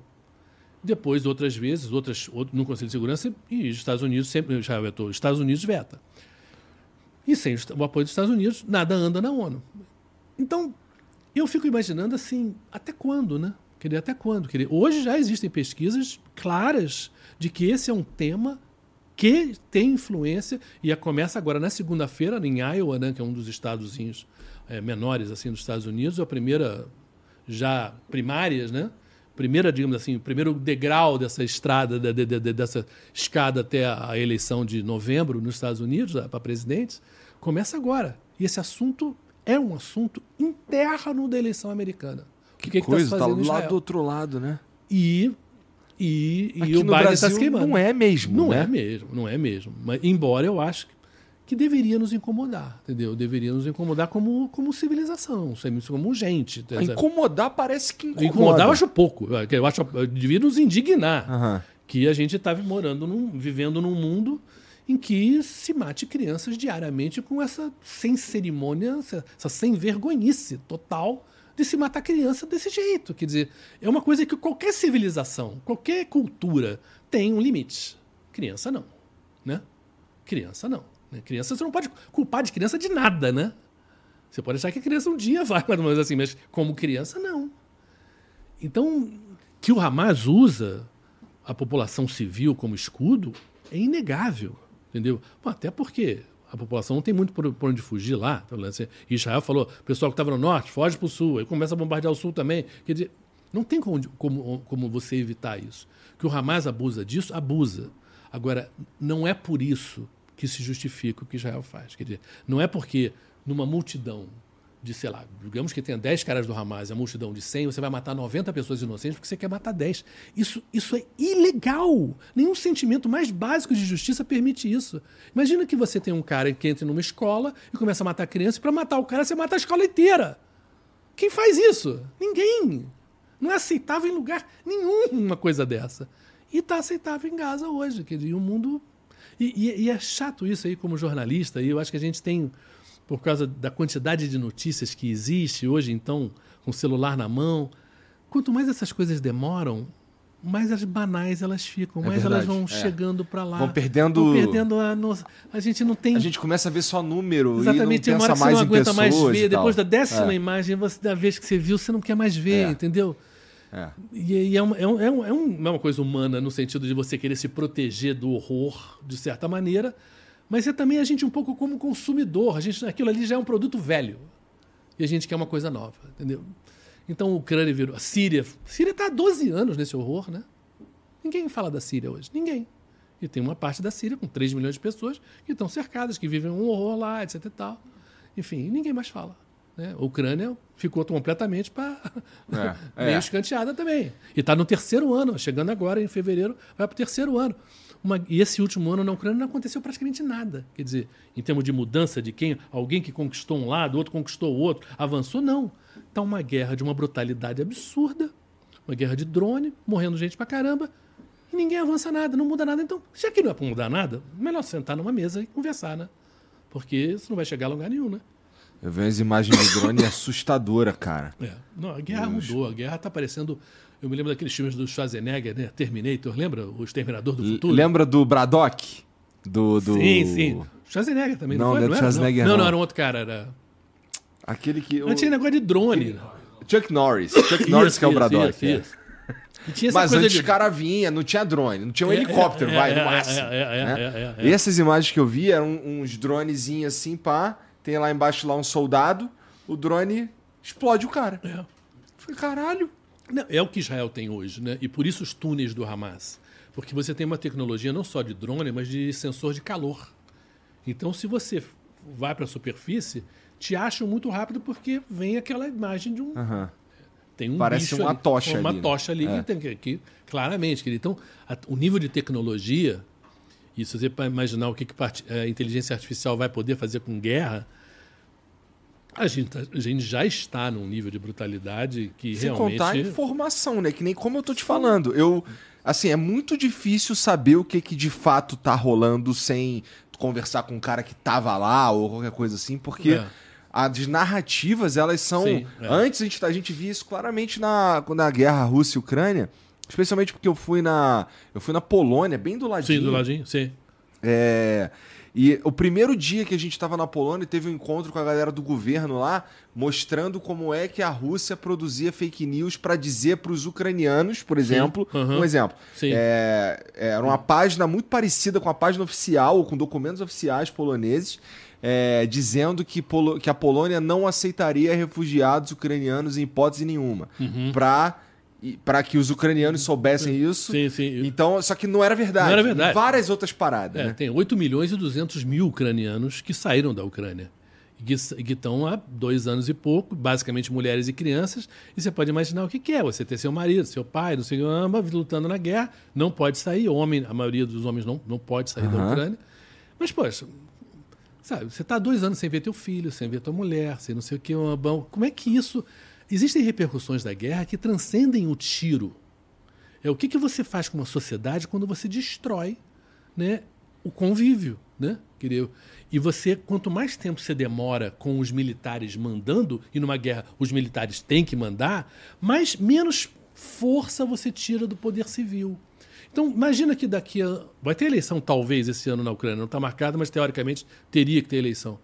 Depois, outras vezes, outras, outro, no Conselho de Segurança, e os Estados Unidos sempre já vetou. Estados Unidos veta. E sem o apoio dos Estados Unidos, nada anda na ONU. Então, eu fico imaginando assim, até quando, né? Querer até quando? Querer. Hoje já existem pesquisas claras de que esse é um tema que tem influência e começa agora na segunda-feira em Iowa, né, que é um dos estados é, menores assim dos Estados Unidos, a primeira já primárias, né? Primeira, digamos assim, o primeiro degrau dessa estrada, de, de, de, dessa escada até a eleição de novembro nos Estados Unidos para presidentes, começa agora. E esse assunto é um assunto interno da eleição americana. Que, que, que coisa, tá, tá lá do outro lado, né? E e, e o Biden está se queimando. Não é mesmo. Não né? é mesmo, não é mesmo. Mas, embora eu acho que, que deveria nos incomodar, entendeu? Deveria nos incomodar como, como civilização, como gente. Incomodar parece que incomoda. Incomodar eu acho pouco. Eu acho devia nos indignar uhum. que a gente está morando, num, vivendo num mundo em que se mate crianças diariamente com essa sem cerimônia, essa sem vergonhice total de se matar criança desse jeito. Quer dizer, é uma coisa que qualquer civilização, qualquer cultura tem um limite. Criança não, né? Criança não. Né? Criança você não pode culpar de criança de nada, né? Você pode achar que a criança um dia vai, *laughs* mas assim, mas como criança não. Então, que o Hamas usa a população civil como escudo é inegável, entendeu? Bom, até porque a população não tem muito por, por onde fugir lá. Assim, Israel falou, o pessoal que estava no norte, foge para o sul, aí começa a bombardear o sul também. Quer dizer, não tem como, como, como você evitar isso. Que o Hamas abusa disso, abusa. Agora, não é por isso que se justifica o que Israel faz. Quer dizer, não é porque numa multidão de, sei lá, digamos que tenha 10 caras do Hamas e a multidão de 100, você vai matar 90 pessoas inocentes porque você quer matar 10. Isso, isso é ilegal. Nenhum sentimento mais básico de justiça permite isso. Imagina que você tem um cara que entra numa escola e começa a matar criança, e para matar o cara você mata a escola inteira. Quem faz isso? Ninguém. Não é aceitável em lugar nenhum uma coisa dessa. E está aceitável em Gaza hoje. Quer dizer, o mundo. E, e, e é chato isso aí como jornalista, e eu acho que a gente tem por causa da quantidade de notícias que existe hoje, então, com o celular na mão. Quanto mais essas coisas demoram, mais as banais elas ficam, é mais verdade, elas vão é. chegando para lá. Vão perdendo. Vão perdendo a nossa. A gente não tem. A gente começa a ver só número. Exatamente, e não pensa mais você não aguenta mais ver. Depois da décima é. imagem, você, da vez que você viu, você não quer mais ver, é. entendeu? É. E, e é, uma, é, um, é, um, é uma coisa humana no sentido de você querer se proteger do horror, de certa maneira, mas é também a gente um pouco como consumidor. A gente, aquilo ali já é um produto velho. E a gente quer uma coisa nova, entendeu? Então o Ucrânia virou. A Síria. A Síria está há 12 anos nesse horror, né? Ninguém fala da Síria hoje. Ninguém. E tem uma parte da Síria com 3 milhões de pessoas que estão cercadas, que vivem um horror lá, etc e tal. Enfim, ninguém mais fala. Né? A Ucrânia ficou completamente para *laughs* é, meio é. escanteada também. E está no terceiro ano, chegando agora em fevereiro, vai para o terceiro ano. Uma, e esse último ano na Ucrânia não aconteceu praticamente nada. Quer dizer, em termos de mudança de quem, alguém que conquistou um lado, outro conquistou o outro, avançou, não. Está uma guerra de uma brutalidade absurda, uma guerra de drone, morrendo gente pra caramba, e ninguém avança nada, não muda nada. Então, já que não é para mudar nada, melhor sentar numa mesa e conversar, né? Porque você não vai chegar a lugar nenhum, né? Eu vejo as imagens de drone assustadora, cara. É. Não, a guerra Deus. mudou. A guerra está parecendo eu me lembro daqueles filmes do Schwarzenegger, né? Terminator, lembra? O Exterminador do Futuro. Lembra do Braddock? Do, do... Sim, sim. Schwarzenegger também, não, não foi? Não, não, Schwarzenegger, não, não, não, era um outro cara. Era... Aquele que... Não tinha negócio de drone. Chuck Norris. Chuck Norris isso, que é o Braddock. Isso, é. isso. Mas antes de... cara vinha, não tinha drone, não tinha um é, helicóptero, é, vai, no máximo. né? E essas imagens que eu vi eram uns dronezinhos assim, pá, tem lá embaixo lá um soldado, o drone explode o cara. É. Falei, caralho. Não, é o que Israel tem hoje, né? E por isso os túneis do Hamas. Porque você tem uma tecnologia não só de drone, mas de sensor de calor. Então, se você vai para a superfície, te acham muito rápido porque vem aquela imagem de um. Uhum. Tem um Parece uma ali, tocha uma ali. Uma tocha ali é. que, tem, que, claramente. Que, então, a, o nível de tecnologia, e se você imaginar o que, que a inteligência artificial vai poder fazer com guerra, a gente, tá, a gente, já está num nível de brutalidade que Sem realmente. contar a informação, né? Que nem como eu tô te falando. Eu. Assim, é muito difícil saber o que, que de fato tá rolando sem conversar com um cara que tava lá ou qualquer coisa assim, porque. É. As narrativas, elas são. Sim, é. Antes a gente, a gente via isso claramente na, quando a guerra Rússia e Ucrânia. Especialmente porque eu fui na. Eu fui na Polônia, bem do ladinho. Sim, do ladinho, sim. É, e o primeiro dia que a gente estava na Polônia, teve um encontro com a galera do governo lá, mostrando como é que a Rússia produzia fake news para dizer para os ucranianos, por exemplo, uhum. um exemplo. Sim. É, era uma página muito parecida com a página oficial, com documentos oficiais poloneses, é, dizendo que, Polo, que a Polônia não aceitaria refugiados ucranianos em hipótese nenhuma. Uhum. Para para que os ucranianos soubessem isso. Sim, sim. Então, só que não era verdade. Não era verdade. E várias outras paradas. É, né? Tem 8 milhões e 200 mil ucranianos que saíram da Ucrânia. E que estão há dois anos e pouco, basicamente mulheres e crianças. E você pode imaginar o que, que é você ter seu marido, seu pai, não sei o que, lutando na guerra, não pode sair. Homem, a maioria dos homens não, não pode sair Uhum. da Ucrânia. Mas, poxa, sabe, você está dois anos sem ver teu filho, sem ver tua mulher, sem não sei o que. Como é que isso. Existem repercussões da guerra que transcendem o tiro. É o que, que você faz com uma sociedade quando você destrói né, o convívio. Né? E você, quanto mais tempo você demora com os militares mandando, e numa guerra os militares têm que mandar, mais menos força você tira do poder civil. Então, imagina que daqui a. Vai ter eleição, talvez, esse ano na Ucrânia. Não está marcada, mas teoricamente teria que ter eleição.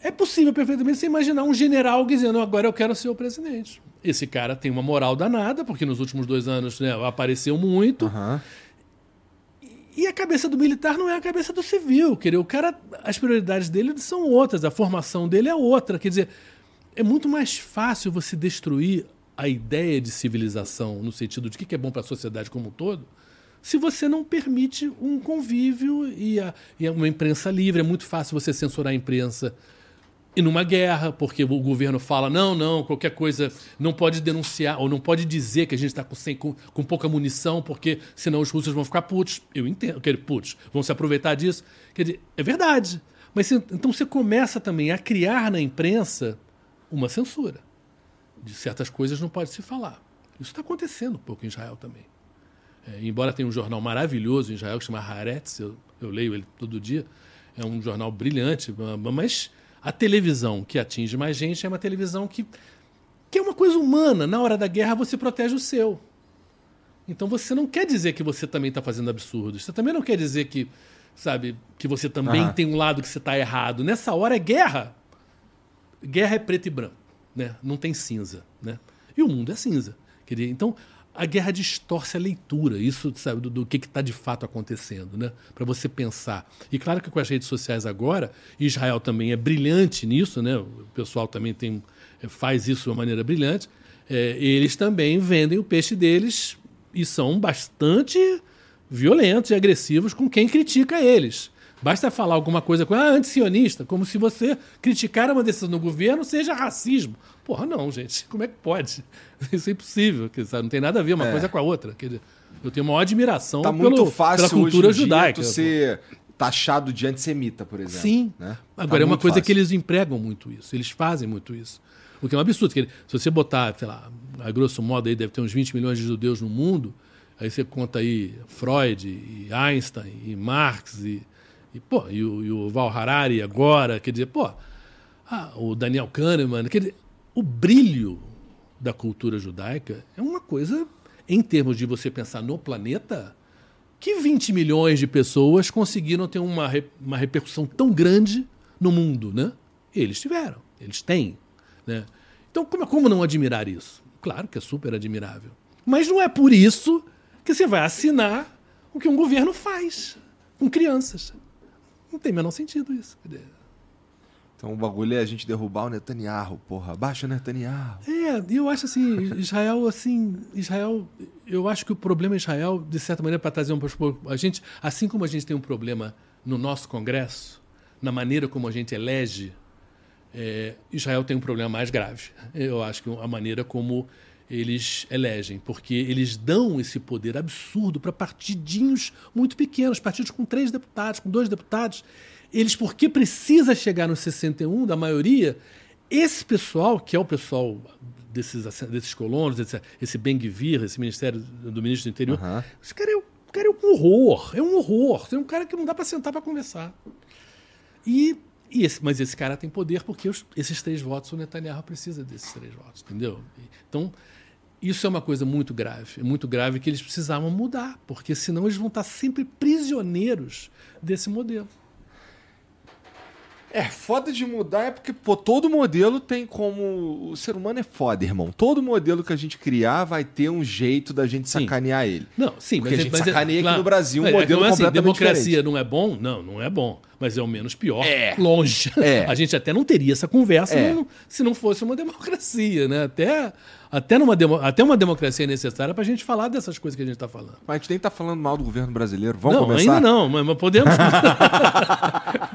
É possível perfeitamente você imaginar um general dizendo agora eu quero ser o presidente. Esse cara tem uma moral danada, porque nos últimos dois anos né, apareceu muito. Aham. E a cabeça do militar não é a cabeça do civil. Quer dizer, o cara, as prioridades dele são outras, a formação dele é outra. Quer dizer, é muito mais fácil você destruir a ideia de civilização, no sentido de o que é bom para a sociedade como um todo, se você não permite um convívio e, a, e uma imprensa livre. É muito fácil você censurar a imprensa e numa guerra, porque o governo fala: não, não, qualquer coisa não pode denunciar, ou não pode dizer que a gente está com, com, com pouca munição, porque senão os russos vão ficar putos. Eu entendo, dizer, putos, vão se aproveitar disso. Quer dizer, é verdade. Mas então você começa também a criar na imprensa uma censura. De certas coisas não pode se falar. Isso está acontecendo um pouco em Israel também. É, embora tenha um jornal maravilhoso em Israel que chama Haaretz, eu, eu leio ele todo dia, é um jornal brilhante, mas a televisão que atinge mais gente é uma televisão que, que é uma coisa humana. Na hora da guerra você protege o seu. Então você não quer dizer que você também está fazendo absurdos. Você também não quer dizer que, sabe, que você também Aham. tem um lado que você está errado. Nessa hora é guerra. Guerra é preto e branco, né? Não tem cinza, né? E o mundo é cinza. Então a guerra distorce a leitura, isso sabe do, do que está de fato acontecendo, né? Para você pensar. E claro que com as redes sociais agora, Israel também é brilhante nisso, né? O pessoal também tem faz isso de uma maneira brilhante. É, eles também vendem o peixe deles e são bastante violentos e agressivos com quem critica eles. Basta falar alguma coisa com ah, antisionista, como se você criticar uma decisão do governo seja racismo. Porra, não, gente. *laughs* Como é que pode? Isso é impossível. dizer, Não tem nada a ver uma É. coisa com a outra. Quer dizer, Eu tenho uma admiração Tá pelo, muito fácil pela cultura hoje em judaica. tu ser taxado de antissemita, por exemplo. Sim. né? Agora, Tá é uma coisa fácil. que eles empregam muito isso. Eles fazem muito isso. O que é um absurdo. que se você botar, sei lá, a grosso modo aí deve ter uns 20 milhões de judeus no mundo, aí você conta aí Freud, e Einstein, e Marx, e, e, pô, e, o, e o Val Harari agora, quer dizer, pô, ah, o Daniel Kahneman, quer dizer, o brilho da cultura judaica é uma coisa, em termos de você pensar no planeta, que 20 milhões de pessoas conseguiram ter uma, uma repercussão tão grande no mundo, né? Eles tiveram, eles têm, né? Então, como, como não admirar isso? Claro que é super admirável. Mas não é por isso que você vai assinar o que um governo faz com crianças. Não tem o menor sentido isso. Então o bagulho é a gente derrubar o Netanyahu, porra. Baixa o Netanyahu. É, e eu acho assim, Israel, assim, Israel, eu acho que o problema é Israel, de certa maneira, para trazer um a gente, assim como a gente tem um problema no nosso Congresso, na maneira como a gente elege, é, Israel tem um problema mais grave. Eu acho que a maneira como eles elegem, porque eles dão esse poder absurdo para partidinhos muito pequenos, partidos com três deputados, com dois deputados. Eles, porque precisa chegar nos 61 da maioria, esse pessoal, que é o pessoal desses, desses colonos, esse, esse esse ministério do ministro do interior, Aham. esse cara é, um- cara é um horror, é um horror. É um cara que não dá para sentar para conversar. E, e esse- mas esse cara tem poder porque os- esses três votos, o Netanyahu precisa desses três votos, entendeu? Então, isso é uma coisa muito grave, muito grave que eles precisavam mudar, porque senão eles vão estar sempre prisioneiros desse modelo. É, foda de mudar é porque, pô, todo modelo tem como. O ser humano é foda, irmão. Todo modelo que a gente criar vai ter um jeito da gente Sim. sacanear ele. Não, sim, Porque mas a gente mas sacaneia aqui claro, no Brasil um é, modelo é assim, completamente democracia diferente. não é bom? Não, não é bom. Mas é o menos pior. É. Longe. É. *laughs* A gente até não teria essa conversa É. não- se não fosse uma democracia, né? Até, até, numa demo- até uma democracia é necessária para a gente falar dessas coisas que a gente está falando. Mas a gente nem tá falando mal do governo brasileiro. Vamos não, começar? ainda não, mas, mas podemos. *laughs*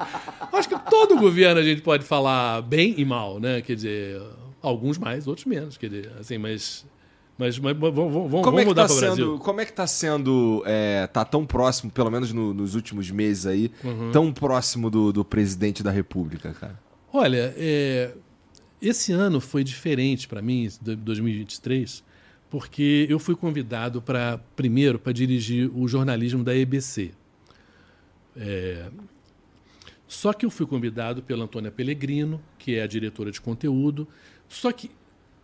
Todo governo a gente pode falar bem e mal, né? Quer dizer, alguns mais, outros menos. Quer dizer, assim, mas. Mas, mas vamos, vamos, vamos é mudar tá para o Brasil. como é que tá sendo, é, tá tão próximo, pelo menos no- nos últimos meses aí, Uhum. tão próximo do, do presidente da república, cara? Olha, é, esse ano foi diferente para mim, esse de- 2023, porque eu fui convidado para primeiro para dirigir o jornalismo da EBC. É, só que eu fui convidado pela Antônia Pellegrino, que é a diretora de conteúdo. Só que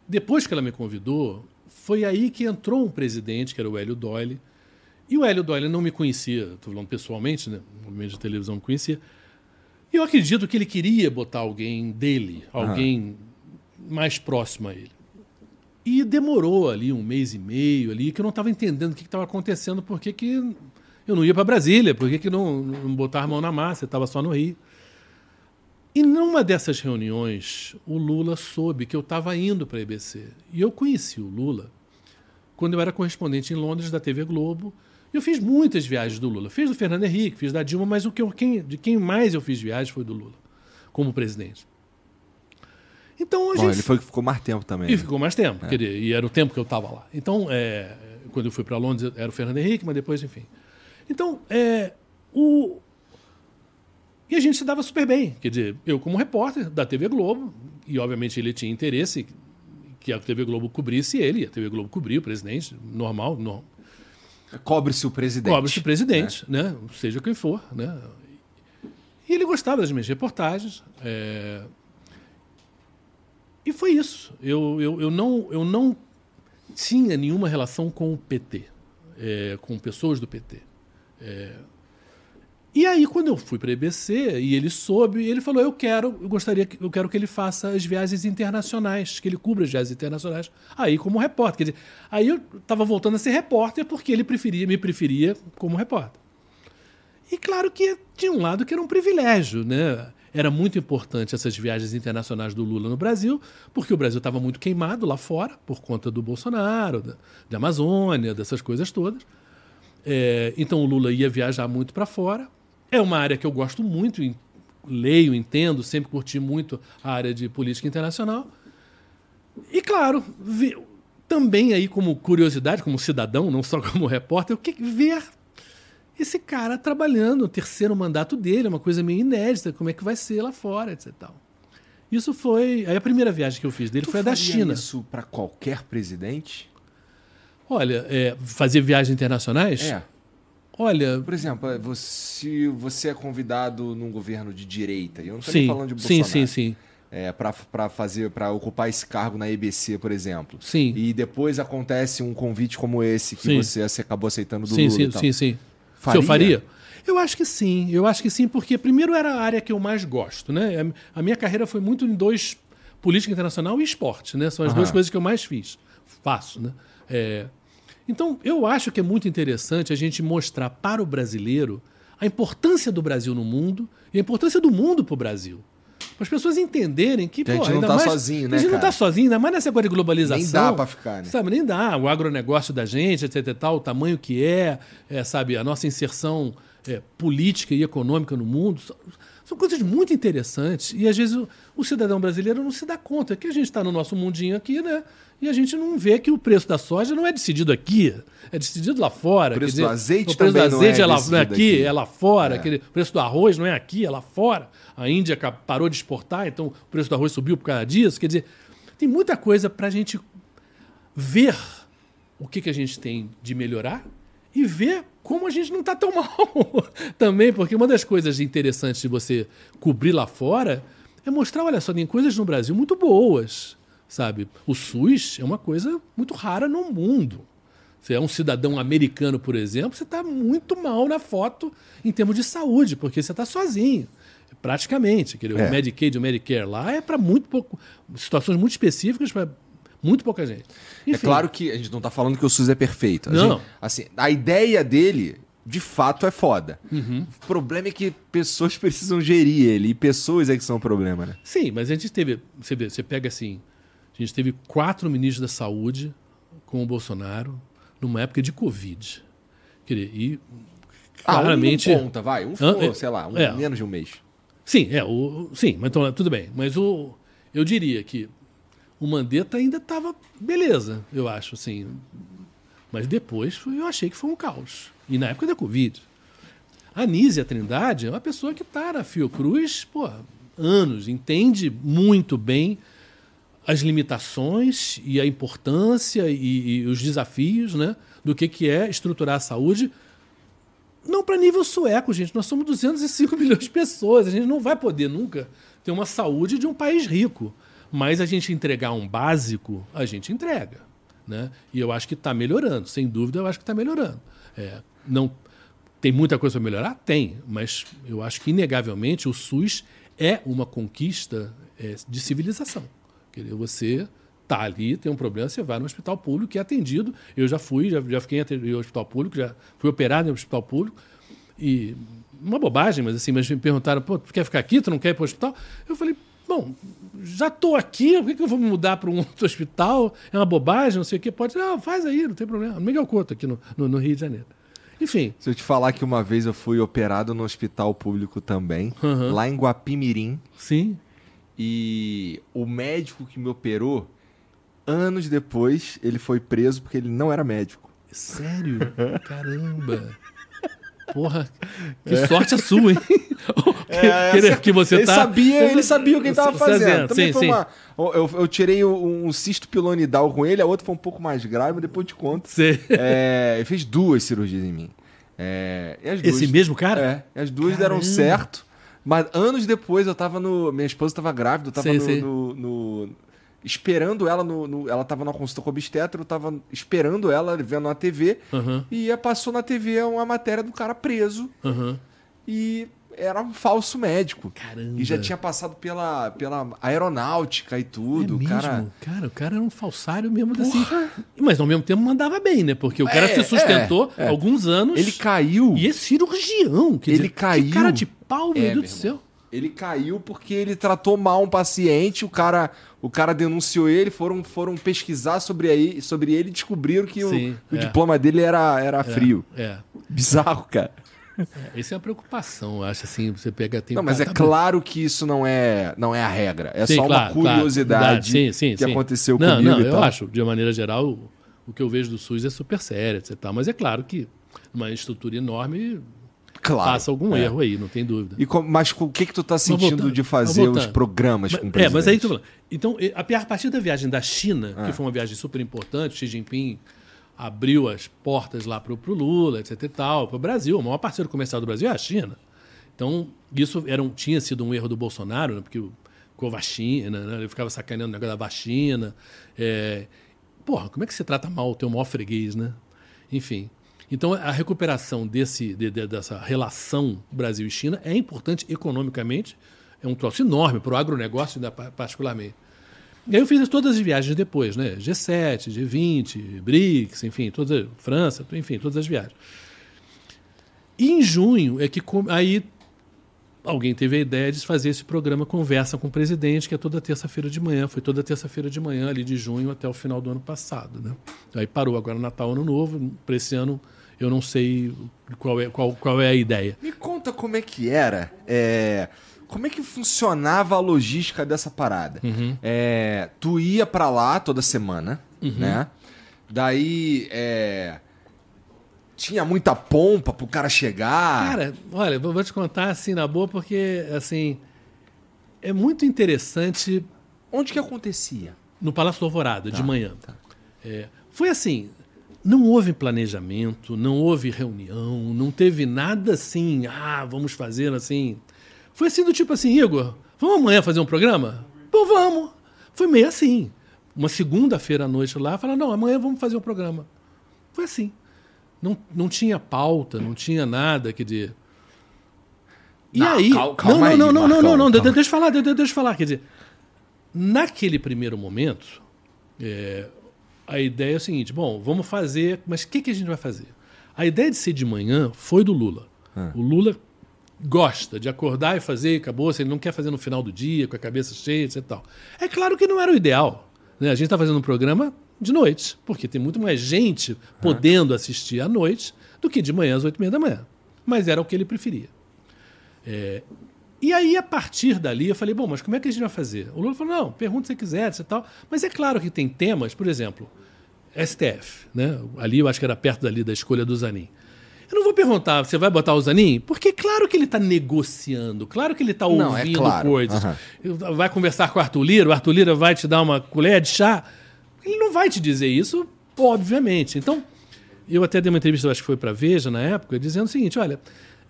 depois que ela me convidou, foi aí que entrou um presidente, que era o Hélio Doyle. E o Hélio Doyle não me conhecia, estou falando pessoalmente, né? no meio de televisão me conhecia. E eu acredito que ele queria botar alguém dele, alguém mais próximo a ele. E demorou ali um mês e meio ali, que eu não estava entendendo o que estava acontecendo, por que que eu não ia para Brasília, por que, que não, não botar a mão na massa, eu estava só no Rio. E numa dessas reuniões, o Lula soube que eu estava indo para a EBC. E eu conheci o Lula quando eu era correspondente em Londres da TV Globo. E eu fiz muitas viagens do Lula. Fiz do Fernando Henrique, fiz da Dilma, mas o que eu, quem, de quem mais eu fiz viagens foi do Lula, como presidente. Então a Bom, ele foi que ficou mais tempo também. E né? ficou mais tempo, quer dizer, e era o tempo que eu estava lá. Então, é, quando eu fui para Londres, era o Fernando Henrique, mas depois, enfim. Então, é, o... E a gente se dava super bem. Quer dizer, eu como repórter da TV Globo, e obviamente ele tinha interesse que a TV Globo cobrisse ele, a TV Globo cobria o presidente, normal, normal. Cobre-se o presidente. Cobre-se o presidente, né? Seja quem for, né? E ele gostava das minhas reportagens. é, E foi isso. Eu, eu, eu, não, eu não tinha nenhuma relação com o PT, é, com pessoas do PT. É, E aí, quando eu fui para a EBC e ele soube, ele falou: Eu quero, eu gostaria, que- eu quero que ele faça as viagens internacionais, que ele cubra as viagens internacionais. Aí, como repórter. Quer dizer, aí eu estava voltando a ser repórter porque ele preferia, me preferia como repórter. E claro que tinha um lado que era um privilégio, né? Era muito importante essas viagens internacionais do Lula no Brasil, porque o Brasil estava muito queimado lá fora, por conta do Bolsonaro, da, da Amazônia, dessas coisas todas. É, então o Lula ia viajar muito para fora. É uma área que eu gosto muito, leio, entendo, sempre curti muito a área de política internacional. E claro, ve- também aí como curiosidade, como cidadão, não só *laughs* como repórter, o que ver esse cara trabalhando, o terceiro mandato dele, é uma coisa meio inédita, como é que vai ser lá fora, etc. tal. Isso foi. Aí a primeira viagem que eu fiz dele Tu foi a da China. isso para qualquer presidente? Olha, é, fazer viagens internacionais? É. Olha, Por exemplo, é, você, você é convidado num governo de direita, e eu não sim, nem falando de sim, Bolsonaro. sim, sim. É, para fazer, para ocupar esse cargo na EBC, por exemplo. Sim. E depois acontece um convite como esse que Sim. você, você acabou aceitando do sim, Lula. sim, e tal. sim, sim. Se Faria? eu faria? Eu acho que sim, eu acho que sim, porque primeiro era a área que eu mais gosto, né? A minha carreira foi muito em dois política internacional e esporte, né? São as duas coisas que eu mais fiz, faço, né? É, então eu acho que é muito interessante a gente mostrar para o brasileiro a importância do Brasil no mundo e a importância do mundo para o Brasil. Para as pessoas entenderem que, Que a gente pô, não tá mais- sozinho, né, A gente não cara? está sozinho, ainda mais nessa coisa de globalização. Nem dá pra ficar, né? Sabe, nem dá. O agronegócio da gente, etc tal, o tamanho que é, é, sabe, a nossa inserção é, política e econômica no mundo. São, são coisas muito interessantes. E às vezes o, cidadão brasileiro não se dá conta que a gente está no nosso mundinho aqui, né? E a gente não vê que o preço da soja não é decidido aqui, é decidido lá fora. O preço Quer do azeite o preço também do não é azeite é, lá, não é aqui, aqui. é lá fora. É. Aquele, o preço do arroz não é aqui, é lá fora. A Índia parou de exportar, então o preço do arroz subiu por causa disso. Quer dizer, tem muita coisa para a gente ver o que, que a gente tem de melhorar e ver como a gente não está tão *laughs* mal também, porque uma das coisas interessantes de você cobrir lá fora é mostrar, olha só, tem coisas no Brasil muito boas. sabe? O SUS é uma coisa muito rara no mundo. Você é um cidadão americano, por exemplo, você está muito mal na foto em termos de saúde, porque você está sozinho. Praticamente. É. O Medicaid e o Medicare lá é para muito pouco. situações muito específicas para muito pouca gente. É Enfim, claro que a gente não tá falando que o SUS é perfeito. A Não. gente- assim, a ideia dele, de fato, é foda. Uhum. O problema é que pessoas *laughs* precisam gerir ele. E pessoas é que são o problema, né? Sim, mas a gente teve. Você, vê, você pega assim. A gente teve quatro ministros da saúde com o Bolsonaro numa época de Covid. Quer dizer, e claramente. Ah, um não conta, vai. Um Hã? ficou, sei lá, um- É. menos de um mês. Sim, é, o, sim, mas então, tudo bem. Mas o, eu diria que o Mandetta ainda estava beleza, eu acho, assim. Mas depois foi- eu achei que foi um caos. E na época da Covid. A Nízia Trindade é uma pessoa que está na Fiocruz, pô, anos, entende muito bem as limitações e a importância e, e os desafios né, do que, que é estruturar a saúde não para nível sueco, gente. Nós somos 205 *laughs* milhões de pessoas. A gente não vai poder nunca ter uma saúde de um país rico. Mas a gente entregar um básico, a gente entrega. Né? E eu acho que está melhorando. Sem dúvida, eu acho que está melhorando. É, não Tem muita coisa para melhorar? Tem. Mas eu acho que, inegavelmente, o SUS é uma conquista é, de civilização. Quer dizer, você tá ali, tem um problema, você vai no hospital público que é atendido. Eu já fui, já, já fiquei em hospital público, já fui operado em hospital público. E uma bobagem, mas assim, mas me perguntaram, pô, tu quer ficar aqui, tu não quer ir para o hospital? Eu falei, bom, já estou aqui, por que, que eu vou me mudar para um outro hospital? É uma bobagem, não sei o quê. Pode, não, faz aí, não tem problema. Miguel Couto, aqui no, no, no Rio de Janeiro. Enfim, Se eu te falar que uma vez eu fui operado no hospital público também, Uhum. lá em Guapimirim, sim, e o médico que me operou, anos depois, ele foi preso porque ele não era médico. Sério? *laughs* Caramba. Porra, que sorte a sua, hein? *laughs* que, que- que você É, ele tá. sabia, ele sabia o que ele estava fazendo. Também sim, foi sim. uma. Eu, eu tirei um, um cisto pilonidal com ele, a outra foi um pouco mais grave, mas depois eu te conto. É, ele fez duas cirurgias em mim. É, e as Esse duas- mesmo cara? É, as duas deram Caramba. certo. Mas anos depois eu tava no. Minha esposa tava grávida, eu tava Sei, no, no- no- Esperando ela no, no- Ela tava na consulta com o obstetra, eu tava esperando ela, vendo na TV. Aham, E passou na TV uma matéria do cara preso. aham. E era um falso médico. Caramba. E já tinha passado pela, pela aeronáutica e É tudo. mesmo? cara. cara, o cara era um falsário mesmo assim. Mas ao mesmo tempo mandava bem, né? Porque o cara É, se sustentou é, é. alguns anos. Ele caiu. E é cirurgião. Quer Ele dizer, caiu. Que cara de pau, meu É, Deus do céu. Ele caiu porque ele tratou mal um paciente, o cara, o cara denunciou ele, foram, foram pesquisar sobre, aí, sobre ele e descobriram que o, Sim, o é. diploma dele era, era frio. É. Bizarro, cara. é. Essa é uma preocupação, eu acho assim. Você pega. Tem Não, mas é tá claro que isso não é, não é a regra. É Sim, só claro, uma claro, curiosidade verdade. Sim, sim, que aconteceu não, comigo Não, eu tal. acho, de uma maneira geral, o, o que eu vejo do SUS é super sério, etc. Mas é claro que uma estrutura enorme Claro. passa algum é. erro aí, não tem dúvida. E com- mas com- o que que tu tá sentindo voltando, de mas fazer os programas com o Mas- presidente? É, mas aí tô falando. Então, a a partir da viagem da China, Ah. que foi uma viagem super importante, Xi Jinping abriu as portas lá para o Lula, etc e tal, para o Brasil. O maior parceiro comercial do Brasil é a China. Então, isso era um- tinha sido um erro do Bolsonaro, né, porque o Covaxina, né, ele ficava sacaneando o negócio da vacina. É, porra, como é que você trata mal o teu maior freguês, né? Enfim. Então, a recuperação desse, de- de- dessa relação Brasil e China é importante economicamente, é um troço enorme para o agronegócio, particularmente. E aí eu fiz todas as viagens depois, né? G7, G20, BRICS, enfim, toda França, enfim, todas as viagens. E em junho é que aí alguém teve a ideia de fazer esse programa Conversa com o Presidente, que é toda terça-feira de manhã. Foi toda terça-feira de manhã, ali de junho até o final do ano passado. Né? Aí parou agora Natal, Ano Novo. Para esse ano eu não sei qual é, qual, qual é a ideia. Me conta como é que era, é, como é que funcionava a logística dessa parada. Uhum. É, tu ia pra lá toda semana, né? Daí é, tinha muita pompa pro cara chegar. Cara, olha, eu vou te contar assim na boa, porque assim é muito interessante onde que acontecia? no Palácio do Alvorada, de manhã. É, foi assim, não houve planejamento, não houve reunião, não teve nada assim, ah, vamos fazer assim. Foi assim do tipo assim, Igor, vamos amanhã fazer um programa? Pô, vamos. Foi meio assim. uma segunda-feira à noite lá, falar: não, amanhã vamos fazer um programa. Foi assim. Não, não tinha pauta, não tinha nada, quer dizer. E Não, aí. cal- calma não, aí, não, não, não, não, Marcão, não, não, calma. deixa eu falar, deixa, deixa eu falar. Quer dizer, naquele primeiro momento, é, a ideia é o seguinte: bom, vamos fazer, mas o que, que a gente vai fazer? A ideia de ser de manhã foi do Lula. O Lula gosta de acordar e fazer acabou, se ele não quer fazer no final do dia, com a cabeça cheia, etc. tal. É claro que não era o ideal. Né? A gente está fazendo um programa de noite, porque tem muito mais gente podendo assistir à noite do que de manhã às oito e meia da manhã. Mas era o que ele preferia. É, e aí, a partir dali, eu falei, bom, mas como é que a gente vai fazer? O Lula falou, não, pergunta se você quiser, etc. e tal. Mas é claro que tem temas, por exemplo, STF, né? Ali eu acho que era perto dali da escolha do Zanin. Eu não vou perguntar, você vai botar o Zanin? Porque claro que ele está negociando, claro que ele está Não, é ouvindo claro. coisas. Aham. Vai conversar com o Arthur Lira, o Arthur Lira vai te dar uma colher de chá. Ele não vai te dizer isso, obviamente. Então, eu até dei uma entrevista, acho que foi para Veja na época, dizendo o seguinte: olha,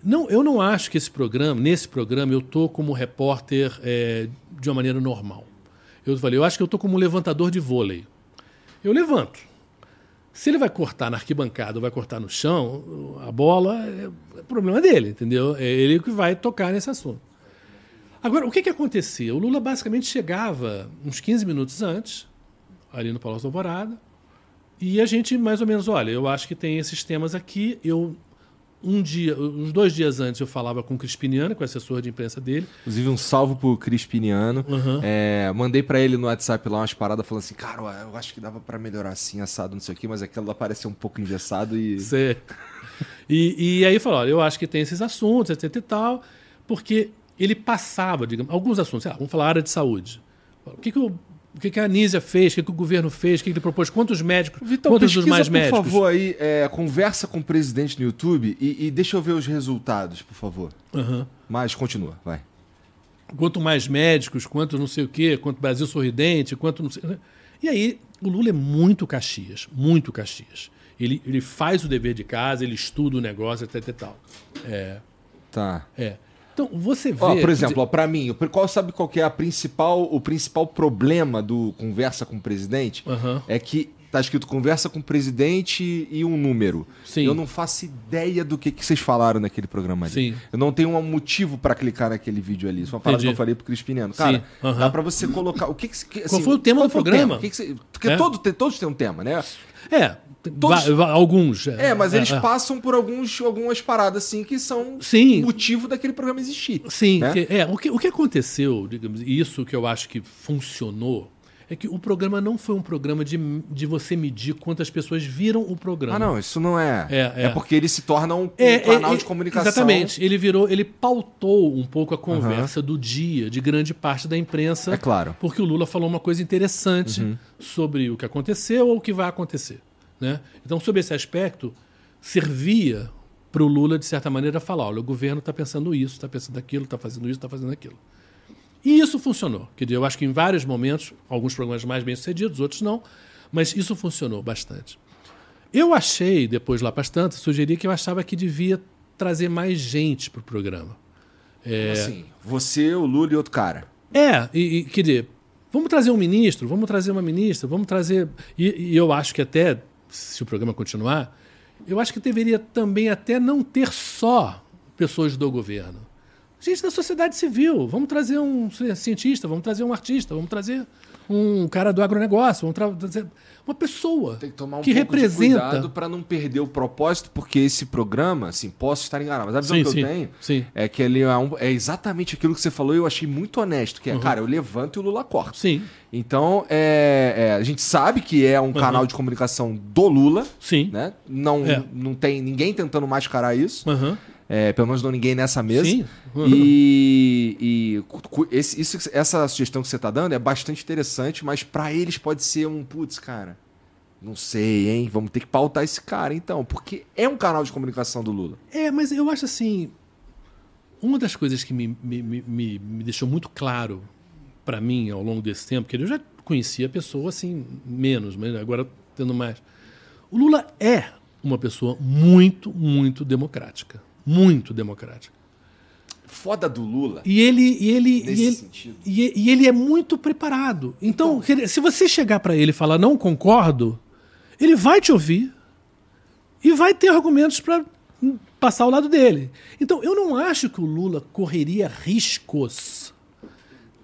não, eu não acho que esse programa, nesse programa, eu tô como repórter é, de uma maneira normal. Eu falei, eu acho que eu tô como levantador de vôlei. Eu levanto. Se ele vai cortar na arquibancada ou vai cortar no chão, a bola é é problema dele, entendeu? É ele que vai tocar nesse assunto. Agora, o que, que acontecia? O Lula basicamente chegava uns 15 minutos antes, ali no Palácio da Alvorada, e a gente mais ou menos, olha, eu acho que tem esses temas aqui. Eu um dia, uns dois dias antes eu falava com o Crispiniano, com o assessor de imprensa dele. Inclusive, um salve pro Crispiniano. Uhum. É, mandei pra ele no WhatsApp lá umas paradas falando assim, cara, eu acho que dava pra melhorar assim, assado, não sei o quê, mas aquilo lá pareceu um pouco engessado e. Você... E, e aí falou, olha, eu acho que tem esses assuntos, etc e tal, porque ele passava, digamos, alguns assuntos, sei lá, vamos falar área de saúde. O que, que, o, o que, que a Anísia fez, o que, que o governo fez, o que, que ele propôs, quantos médicos, Vitão, quantos pesquisa, dos mais por médicos. favor, aí, é, conversa com o presidente no YouTube e, e deixa eu ver os resultados, por favor. Aham. Mas continua, vai. quanto mais médicos, quanto não sei o quê, quanto Brasil sorridente, quanto não sei. né? E aí, o Lula é muito Caxias, muito Caxias. Ele, ele faz o dever de casa, ele estuda o negócio, etc e tal. É, Tá. é. Então, você vê. Por exemplo, ó, pra mim, qual sabe qual é a principal, o principal problema do conversa com o presidente? Aham. É que tá escrito conversa com o presidente e um número. Sim. Eu não faço ideia do que, que vocês falaram naquele programa ali. Sim. Eu não tenho um motivo pra clicar naquele vídeo ali. Isso é uma parada Entendi. que eu falei pro Crispiniano. Cara. Aham. dá pra você colocar. O que, que, que Qual foi o tema do programa? tema? O que que você- porque É. todo, todos têm um tema, né? É, Todos- alguns. É, mas eles é. passam por alguns, algumas paradas assim que são Sim. o motivo daquele programa existir. Sim, né? que- é, o que, o que aconteceu, digamos, e isso que eu acho que funcionou, é que o programa não foi um programa de, de você medir quantas pessoas viram o programa. Ah, não, isso não é. É, É, é. porque ele se torna um, um É, canal é, de comunicação. Exatamente. Ele virou, ele pautou um pouco a conversa do dia de grande parte da imprensa. É claro. Uhum. Porque o Lula falou uma coisa interessante sobre o que aconteceu ou o que vai acontecer. Né? Então, sobre esse aspecto, servia para o Lula, de certa maneira, falar: olha, o governo está pensando isso, está pensando aquilo, está fazendo isso, está fazendo aquilo. E isso funcionou. Quer dizer, eu acho que em vários momentos, alguns programas mais bem sucedidos, outros não, mas isso funcionou bastante. Eu achei, depois lá para as tantas, sugeri que eu achava que devia trazer mais gente para o programa. Assim, você, o Lula e outro cara. É, e, e, quer dizer, vamos trazer um ministro, vamos trazer uma ministra, vamos trazer. E, e eu acho que até, se o programa continuar, eu acho que deveria também até não ter só pessoas do governo. Gente da sociedade civil, vamos trazer um cientista, vamos trazer um artista, vamos trazer um cara do agronegócio, vamos tra- trazer uma pessoa Tem que tomar um que pouco de representa. cuidado para não perder o propósito, porque esse programa, assim, posso estar enganado, mas a visão Sim, que sim, eu tenho sim. é que ele é, um- é exatamente aquilo que você falou e eu achei muito honesto, que é, cara, eu levanto e o Lula corta. Sim, Então, é, é, a gente sabe que é um canal de comunicação do Lula, sim. né? Não, É. não tem ninguém tentando mascarar isso. Aham. É, pelo menos não ninguém nessa mesa. Sim. E, e cu- esse- isso, essa sugestão que você está dando é bastante interessante, mas para eles pode ser um putz, cara. Não sei, hein? Vamos ter que pautar esse cara, então, porque é um canal de comunicação do Lula. É, mas eu acho assim. Uma das coisas que me, me, me- me deixou muito claro para mim ao longo desse tempo, que eu já conhecia a pessoa assim, menos, mas agora tendo mais. O Lula é uma pessoa muito, muito democrática. Muito democrática. foda do Lula. E ele, e ele, Nesse e ele, sentido. e, e ele é muito preparado. Então, dizer, se você chegar para ele e falar não concordo, ele vai te ouvir e vai ter argumentos para passar ao lado dele. Então, eu não acho que o Lula correria riscos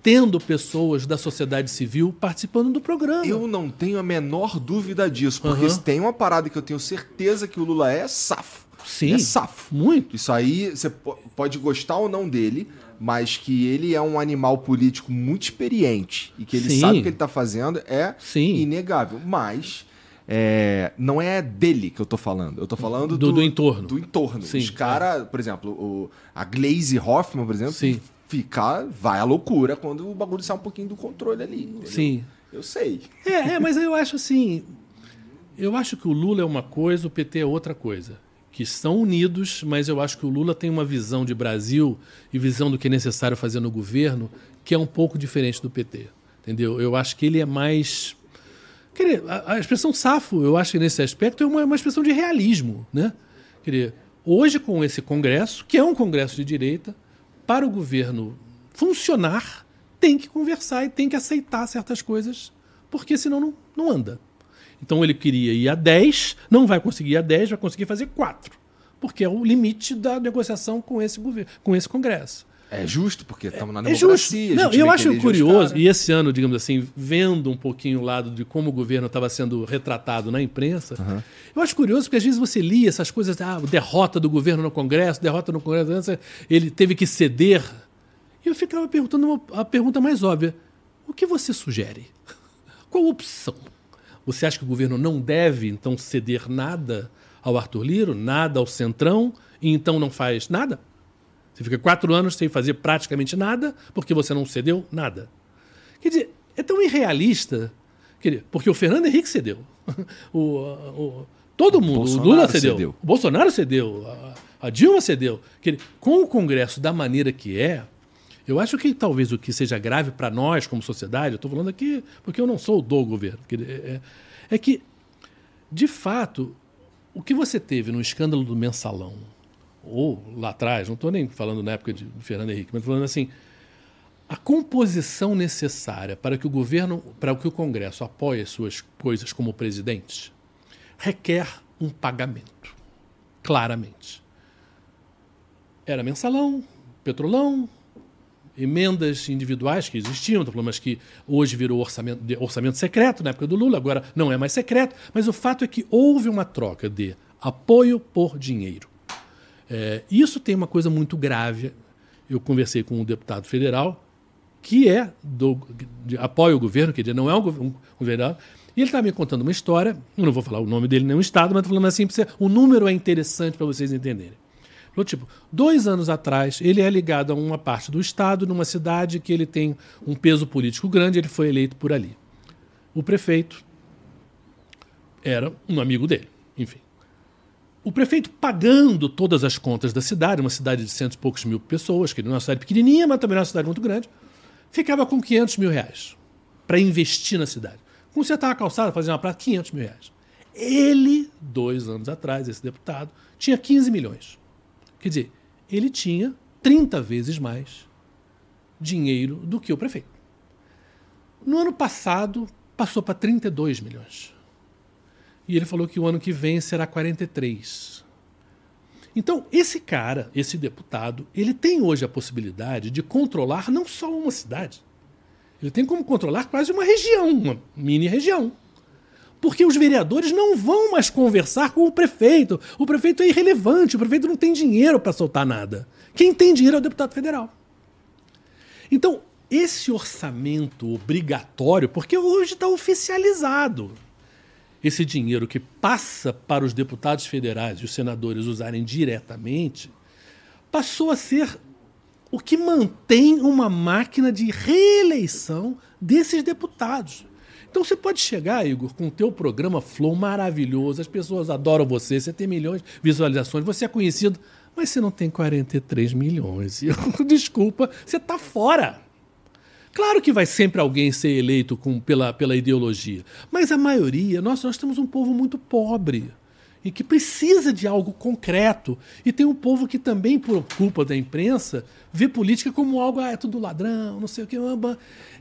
tendo pessoas da sociedade civil participando do programa. Eu não tenho a menor dúvida disso, porque se tem uma parada que eu tenho certeza que o Lula é safo. Sim. É safo. Muito. Isso aí, você po- pode gostar ou não dele, mas que ele é um animal político muito experiente e que ele Sim. sabe o que ele tá fazendo é Sim. inegável. Mas é, não é dele que eu tô falando. Eu tô falando Do- do entorno. Do entorno. Sim, Os caras, por exemplo, o, a Glaze Hoffman, por exemplo, Sim. Fica, vai à loucura quando o bagulho sai um pouquinho do controle ali. entendeu? Sim. Eu sei. É, é, mas eu acho assim. Eu acho que o Lula é uma coisa, o PT é outra coisa. Que estão unidos, mas eu acho que o Lula tem uma visão de Brasil e visão do que é necessário fazer no governo que é um pouco diferente do PT. Entendeu? Eu acho que ele é mais. Quer dizer, a, expressão safo, eu acho que nesse aspecto é uma, uma expressão de realismo. Né? Quer dizer, hoje, com esse Congresso, que é um Congresso de direita, para o governo funcionar, tem que conversar e tem que aceitar certas coisas, porque senão não, não anda. Então ele queria ir a 10, não vai conseguir ir a 10, vai conseguir fazer 4. Porque é o limite da negociação com esse governo, com esse Congresso. É justo, porque estamos na É justo. democracia. Não, eu acho curioso, e esse ano, digamos assim, vendo um pouquinho o lado de como o governo estava sendo retratado na imprensa, eu acho curioso porque às vezes você lia essas coisas, ah, derrota do governo no Congresso, derrota no Congresso, ele teve que ceder. E eu ficava perguntando uma- a pergunta mais óbvia: o que você sugere? *laughs* Qual opção? Você acha que o governo não deve, então, ceder nada ao Arthur Liro, nada ao Centrão, e então não faz nada? Você fica quatro anos sem fazer praticamente nada porque você não cedeu nada. Quer dizer, é tão irrealista. Porque o Fernando Henrique cedeu. *laughs* O, o- todo mundo. Bolsonaro o Lula cedeu. cedeu. O Bolsonaro cedeu. A, a Dilma cedeu. Quer com o Congresso da maneira que é, eu acho que talvez o que seja grave para nós como sociedade, eu estou falando aqui porque eu não sou do governo, é, é que, de fato, o que você teve no escândalo do mensalão, ou lá atrás, não estou nem falando na época de Fernando Henrique, mas falando assim, a composição necessária para que o governo, para que o Congresso apoie as suas coisas como presidente, requer um pagamento, claramente. Era mensalão, petrolão, emendas individuais que existiam, mas que hoje virou orçamento, orçamento secreto na época do Lula, agora não é mais secreto, mas o fato é que houve uma troca de apoio por dinheiro. É, isso tem uma coisa muito grave. Eu conversei com um deputado federal que é do de, apoia o governo, quer dizer, não é um, gov- governo, e ele está me contando uma história, eu não vou falar o nome dele nem o estado, mas estou falando assim, você- o número é interessante para vocês entenderem. Falou, tipo, dois anos atrás, ele é ligado a uma parte do Estado, numa cidade que ele tem um peso político grande, ele foi eleito por ali. O prefeito era um amigo dele, enfim. O prefeito pagando todas as contas da cidade, uma cidade de cento e poucos mil pessoas, que não é uma cidade pequenininha, mas também não é uma cidade muito grande, ficava com 500 mil reais para investir na cidade. Consertar a calçada, fazer uma praça, 500 mil reais. Ele, dois anos atrás, esse deputado, tinha 15 milhões. Quer dizer, ele tinha 30 vezes mais dinheiro do que o prefeito. No ano passado, passou para 32 milhões. E ele falou que o ano que vem será 43. Então, esse cara, esse deputado, ele tem hoje a possibilidade de controlar não só uma cidade. Ele tem como controlar quase uma região, uma mini região. Porque os vereadores não vão mais conversar com o prefeito. O prefeito é irrelevante, o prefeito não tem dinheiro para soltar nada. Quem tem dinheiro é o deputado federal. Então, esse orçamento obrigatório, porque hoje está oficializado, esse dinheiro que passa para os deputados federais e os senadores usarem diretamente, passou a ser o que mantém uma máquina de reeleição desses deputados. Então você pode chegar, Igor, com o teu programa Flow maravilhoso, as pessoas adoram você, você tem milhões de visualizações, você é conhecido, mas você não tem 43 milhões. *laughs* Desculpa, você está fora. Claro que vai sempre alguém ser eleito com, pela, pela ideologia, mas a maioria, nós, nós temos um povo muito pobre. e que precisa de algo concreto. E tem um povo que também, por culpa da imprensa, vê política como algo, ah, é tudo ladrão, não sei o que.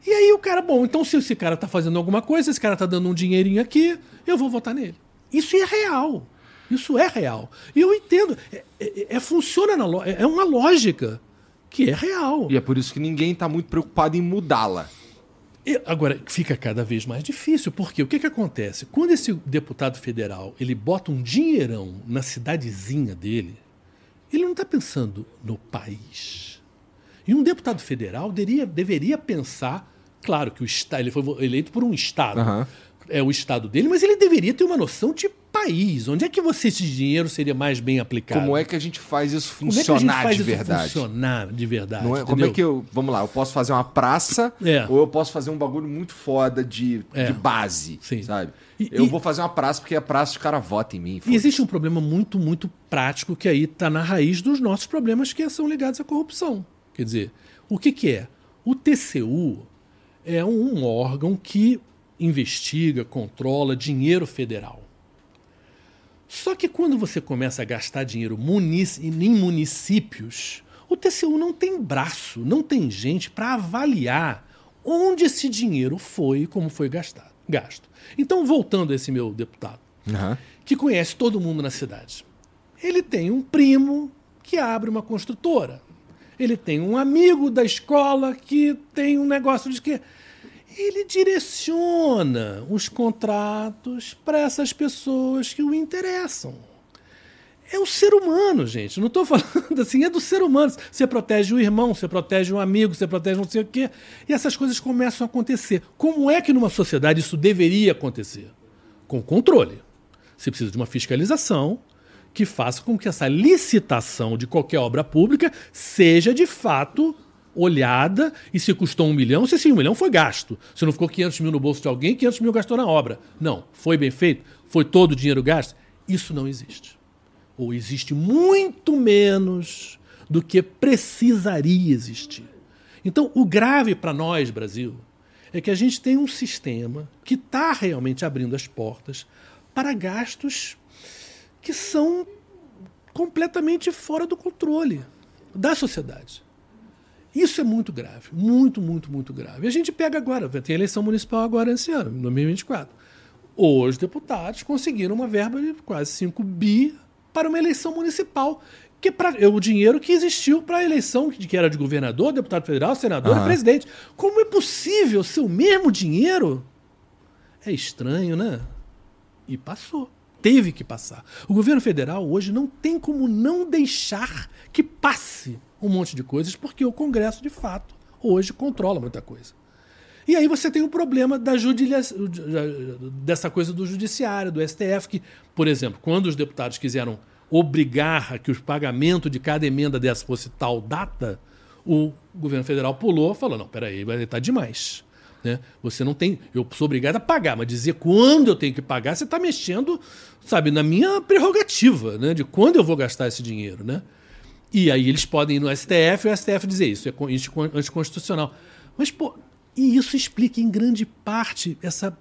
E aí o cara, bom, então se esse cara está fazendo alguma coisa, esse cara está dando um dinheirinho aqui, eu vou votar nele. Isso é real. Isso é real. E eu entendo. É, é, é funciona na é, é uma lógica que é real. E é por isso que ninguém está muito preocupado em mudá-la. Agora, fica cada vez mais difícil, porque o que, que acontece? Quando esse deputado federal ele bota um dinheirão na cidadezinha dele, ele não está pensando no país. E um deputado federal deveria, deveria pensar, claro que o Estado, ele foi eleito por um Estado, uhum. é o Estado dele, mas ele deveria ter uma noção de país. Onde é que você esse dinheiro seria mais bem aplicado? Como é que a gente faz isso funcionar faz de verdade? funcionar de verdade. Não é, como é que eu, vamos lá, eu posso fazer uma praça é. ou eu posso fazer um bagulho muito foda de, é. de base, Sim. sabe? E, eu e, vou fazer uma praça porque a praça o cara vota em mim. E existe um problema muito, muito prático que aí está na raiz dos nossos problemas que são ligados à corrupção. Quer dizer, o que, que é? O TCU é um órgão que investiga, controla dinheiro federal. Só que quando você começa a gastar dinheiro em municípios, o TCU não tem braço, não tem gente para avaliar onde esse dinheiro foi e como foi gastado, gasto. Então, voltando a esse meu deputado, uhum. que conhece todo mundo na cidade. Ele tem um primo que abre uma construtora. Ele tem um amigo da escola que tem um negócio de que ele direciona os contratos para essas pessoas que o interessam. É o ser humano, gente. Não estou falando assim, é do ser humano. Você protege o irmão, você protege um amigo, você protege não sei o quê. E essas coisas começam a acontecer. Como é que numa sociedade isso deveria acontecer? Com controle. Você precisa de uma fiscalização que faça com que essa licitação de qualquer obra pública seja de fato olhada e se custou um milhão, se esse um milhão foi gasto. Se não ficou 500 mil no bolso de alguém, 500 mil gastou na obra. Não. Foi bem feito? Foi todo o dinheiro gasto? Isso não existe. Ou existe muito menos do que precisaria existir. Então, o grave para nós, Brasil, é que a gente tem um sistema que está realmente abrindo as portas para gastos que são completamente fora do controle da sociedade. Isso é muito grave, muito, muito, muito grave. E a gente pega agora, tem eleição municipal agora esse ano, em 2024. Os deputados conseguiram uma verba de quase 5 bi para uma eleição municipal, que é o dinheiro que existiu para a eleição que era de governador, deputado federal, senador uhum. e presidente. Como é possível ser o mesmo dinheiro? É estranho, né? E passou. Teve que passar. O governo federal hoje não tem como não deixar que passe um monte de coisas, porque o Congresso, de fato, hoje controla muita coisa. E aí você tem o problema da dessa coisa do judiciário, do STF, que, por exemplo, quando os deputados quiseram obrigar a que o pagamento de cada emenda dessa fosse tal data, o governo federal pulou falou: não, peraí, vai estar demais. Né? Você não tem. Eu sou obrigado a pagar, mas dizer quando eu tenho que pagar, você está mexendo, sabe, na minha prerrogativa, né? De quando eu vou gastar esse dinheiro, né? E aí eles podem ir no STF e o STF dizer isso, é anticonstitucional. Mas, pô, e isso explica em grande parte essa,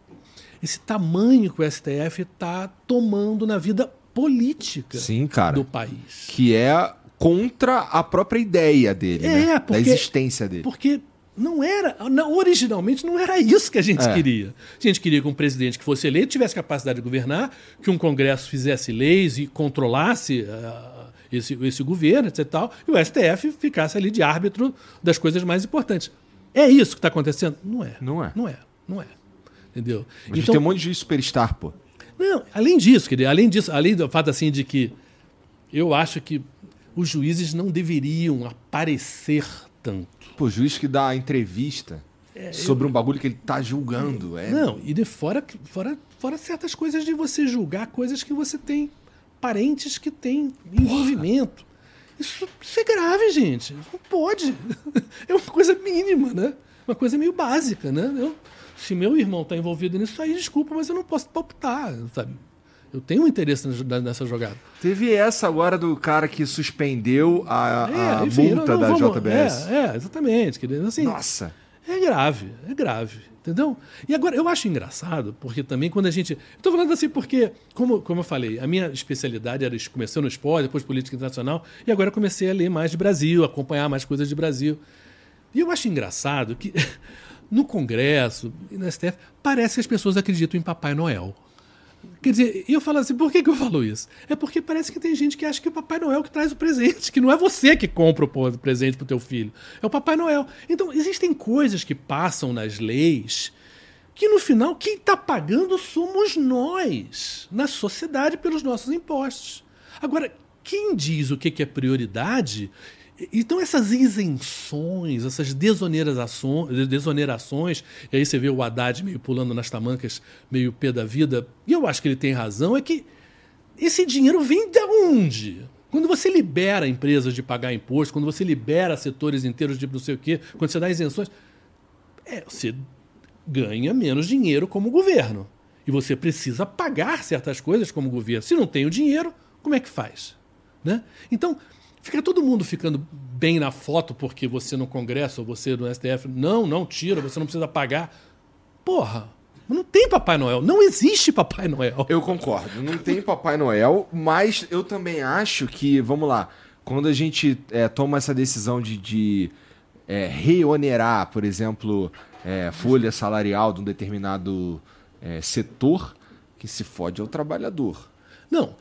esse tamanho que o STF está tomando na vida política Sim, cara, do país. Que é contra a própria ideia dele, é, né? porque, da existência dele. Porque não era, não, originalmente não era isso que a gente é. queria. A gente queria que um presidente que fosse eleito tivesse capacidade de governar, que um Congresso fizesse leis e controlasse uh, esse, esse governo, etc. Tal, e o STF ficasse ali de árbitro das coisas mais importantes. É isso que está acontecendo? Não é. Não é. Não é. Não é. Entendeu? Mas então, tem um monte de superstar, pô. Não, além disso, querido, além disso, além do fato assim de que eu acho que os juízes não deveriam aparecer tanto. Pô, juiz que dá entrevista é, sobre eu... um bagulho que ele está julgando. É... Não, e de fora, fora, fora certas coisas de você julgar coisas que você tem parentes que têm envolvimento. Isso, isso, é grave, gente. Não pode. *laughs* É uma coisa mínima, né? Uma coisa meio básica, né? Eu, se meu irmão está envolvido nisso aí, desculpa, mas eu não posso palpitar, sabe? Eu tenho um interesse nessa jogada. Teve essa agora do cara que suspendeu a, é, a enfim, multa não, não, da vamos, JBS. É, é, exatamente. Assim, Nossa. É grave, é grave. Entendeu? E agora, eu acho engraçado, porque também quando a gente. Estou falando assim porque, como, como eu falei, a minha especialidade era começou no esporte, depois política internacional, e agora comecei a ler mais de Brasil, acompanhar mais coisas de Brasil. E eu acho engraçado que *laughs* no Congresso e no STF parece que as pessoas acreditam em Papai Noel. Quer dizer, eu falo assim, por que, que eu falo isso? É porque parece que tem gente que acha que o Papai Noel que traz o presente, que não é você que compra o presente pro teu filho, é o Papai Noel. Então, existem coisas que passam nas leis que no final quem está pagando somos nós, na sociedade, pelos nossos impostos. Agora, quem diz o que é prioridade então, essas isenções, essas desonerações, e aí você vê o Haddad meio pulando nas tamancas, meio pé da vida, e eu acho que ele tem razão, é que esse dinheiro vem de onde? Quando você libera empresas de pagar imposto, quando você libera setores inteiros de não sei o quê, quando você dá isenções, é, você ganha menos dinheiro como governo. E você precisa pagar certas coisas como governo. Se não tem o dinheiro, como é que faz? Né? Então, Fica todo mundo ficando bem na foto porque você no Congresso ou você no STF. Não, não, tira, você não precisa pagar. Porra, não tem Papai Noel. Não existe Papai Noel. Eu concordo. Não tem Papai Noel, mas eu também acho que, vamos lá, quando a gente é, toma essa decisão de, de é, reonerar, por exemplo, é, folha salarial de um determinado é, setor, que se fode é o trabalhador. Não,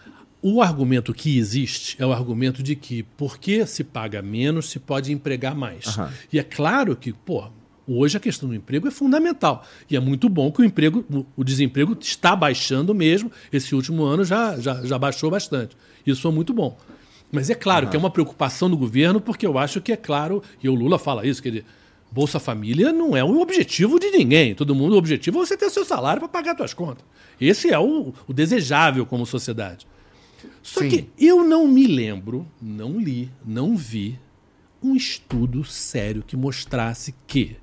o argumento que existe é o argumento de que, porque se paga menos, se pode empregar mais. Uhum. E é claro que, pô, hoje a questão do emprego é fundamental. E é muito bom que o emprego, o desemprego está baixando mesmo. Esse último ano já, já, já baixou bastante. Isso é muito bom. Mas é claro uhum. que é uma preocupação do governo, porque eu acho que é claro, e o Lula fala isso, quer dizer, Bolsa Família não é o objetivo de ninguém. Todo mundo, o objetivo é você ter seu salário para pagar suas contas. Esse é o, o desejável como sociedade. Só Sim. que eu não me lembro, não li, não vi um estudo sério que mostrasse que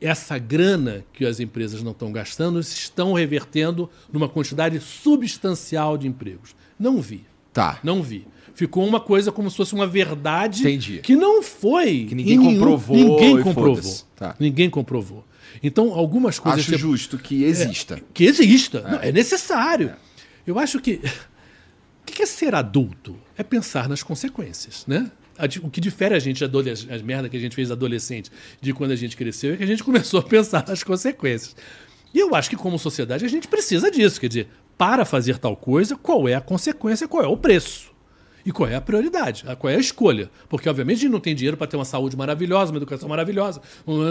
essa grana que as empresas não estão gastando estão revertendo numa quantidade substancial de empregos. Não vi. Tá. Não vi. Ficou uma coisa como se fosse uma verdade Entendi. que não foi. Que ninguém nenhum, comprovou. Ninguém comprovou. Tá. Ninguém comprovou. Então, algumas coisas. Acho justo que exista. É, que exista. É, não, é necessário. É. Eu acho que que é ser adulto? É pensar nas consequências, né? O que difere a gente, as merdas que a gente fez adolescente, de quando a gente cresceu, é que a gente *laughs* começou a pensar nas consequências. E eu acho que, como sociedade, a gente precisa disso. Quer dizer, para fazer tal coisa, qual é a consequência, qual é o preço? E qual é a prioridade? Qual é a escolha? Porque, obviamente, a gente não tem dinheiro para ter uma saúde maravilhosa, uma educação maravilhosa.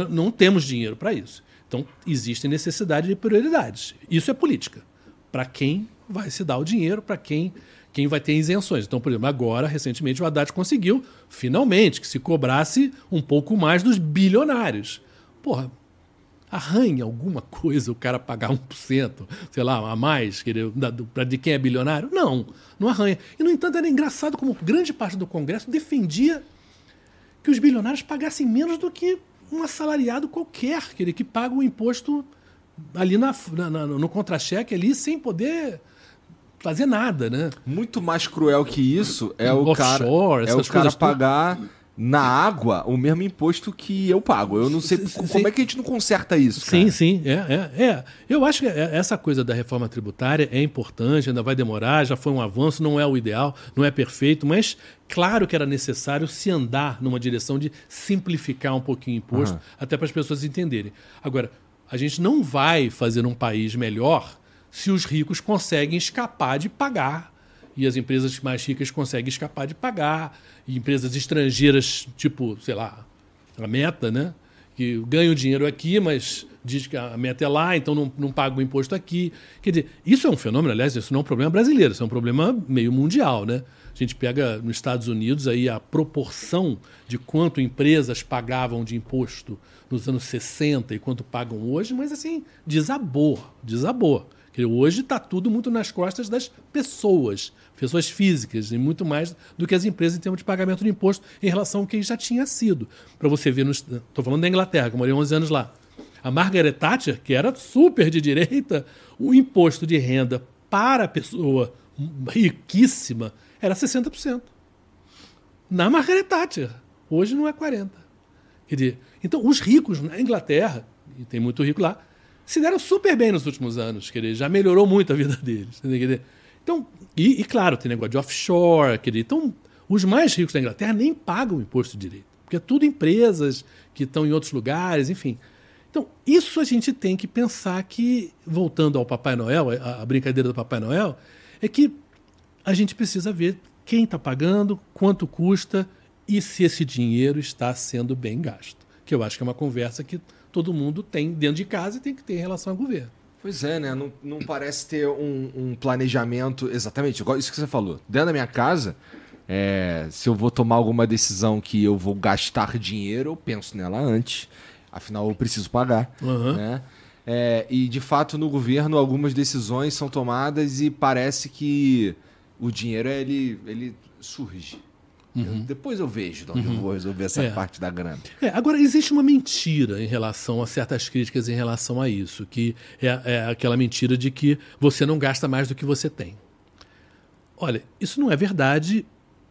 Não, temos dinheiro para isso. Então, existe necessidade de prioridades. Isso é política. Para quem vai se dar o dinheiro, para quem quem vai ter isenções. Então, por exemplo, agora, recentemente, o Haddad conseguiu, finalmente, que se cobrasse um pouco mais dos bilionários. Porra, arranha alguma coisa o cara pagar 1%, sei lá, a mais, para de quem é bilionário? Não, não arranha. E, no entanto, era engraçado como grande parte do Congresso defendia que os bilionários pagassem menos do que um assalariado qualquer, que paga o imposto ali na, na, no contra-cheque ali sem poder fazer nada, né? Muito mais cruel que isso é o cara, é o cara pagar na água o mesmo imposto que eu pago. Eu não sei sim, como é que a gente não conserta isso. Cara? Sim, sim, é, é, é. Eu acho que é, essa coisa da reforma tributária é importante, ainda vai demorar, já foi um avanço, não é o ideal, não é perfeito, mas claro que era necessário se andar numa direção de simplificar um pouquinho o imposto, uhum. até para as pessoas entenderem. Agora, a gente não vai fazer um país melhor se os ricos conseguem escapar de pagar e as empresas mais ricas conseguem escapar de pagar, e empresas estrangeiras, tipo, sei lá, a Meta, né? Que ganham dinheiro aqui, mas diz que a meta é lá, então não, não paga o imposto aqui. Quer dizer, isso é um fenômeno, aliás, isso não é um problema brasileiro, isso é um problema meio mundial, né? A gente pega nos Estados Unidos aí a proporção de quanto empresas pagavam de imposto nos anos 60 e quanto pagam hoje, mas assim, desabou, desabou. Hoje está tudo muito nas costas das pessoas, pessoas físicas, e muito mais do que as empresas em termos de pagamento de imposto em relação ao que já tinha sido. Para você ver, estou falando da Inglaterra, que eu morei 11 anos lá. A Margaret Thatcher, que era super de direita, o imposto de renda para a pessoa riquíssima era 60%. Na Margaret Thatcher. Hoje não é 40%. Quer dizer, então, os ricos na Inglaterra e tem muito rico lá, se deram super bem nos últimos anos, quer dizer, já melhorou muito a vida deles. Dizer, então, e, e, claro, tem negócio de offshore, quer dizer, então os mais ricos da Inglaterra nem pagam imposto direito, porque é tudo empresas que estão em outros lugares, enfim. Então, isso a gente tem que pensar que, voltando ao Papai Noel, a, a brincadeira do Papai Noel, é que a gente precisa ver quem está pagando, quanto custa e se esse dinheiro está sendo bem gasto. Que eu acho que é uma conversa que todo mundo tem dentro de casa e tem que ter em relação ao governo. Pois é, né? Não, não parece ter um, um, planejamento exatamente igual isso que você falou. Dentro da minha casa, é, se eu vou tomar alguma decisão que eu vou gastar dinheiro, eu penso nela antes. Afinal, eu preciso pagar. Uhum. Né? É, e de fato, no governo, algumas decisões são tomadas e parece que o dinheiro ele, ele surge. Uhum. Eu, depois eu vejo de onde uhum. eu vou resolver essa é. parte da grana. É, agora, existe uma mentira em relação a certas críticas em relação a isso, que é, é aquela mentira de que você não gasta mais do que você tem. Olha, isso não é verdade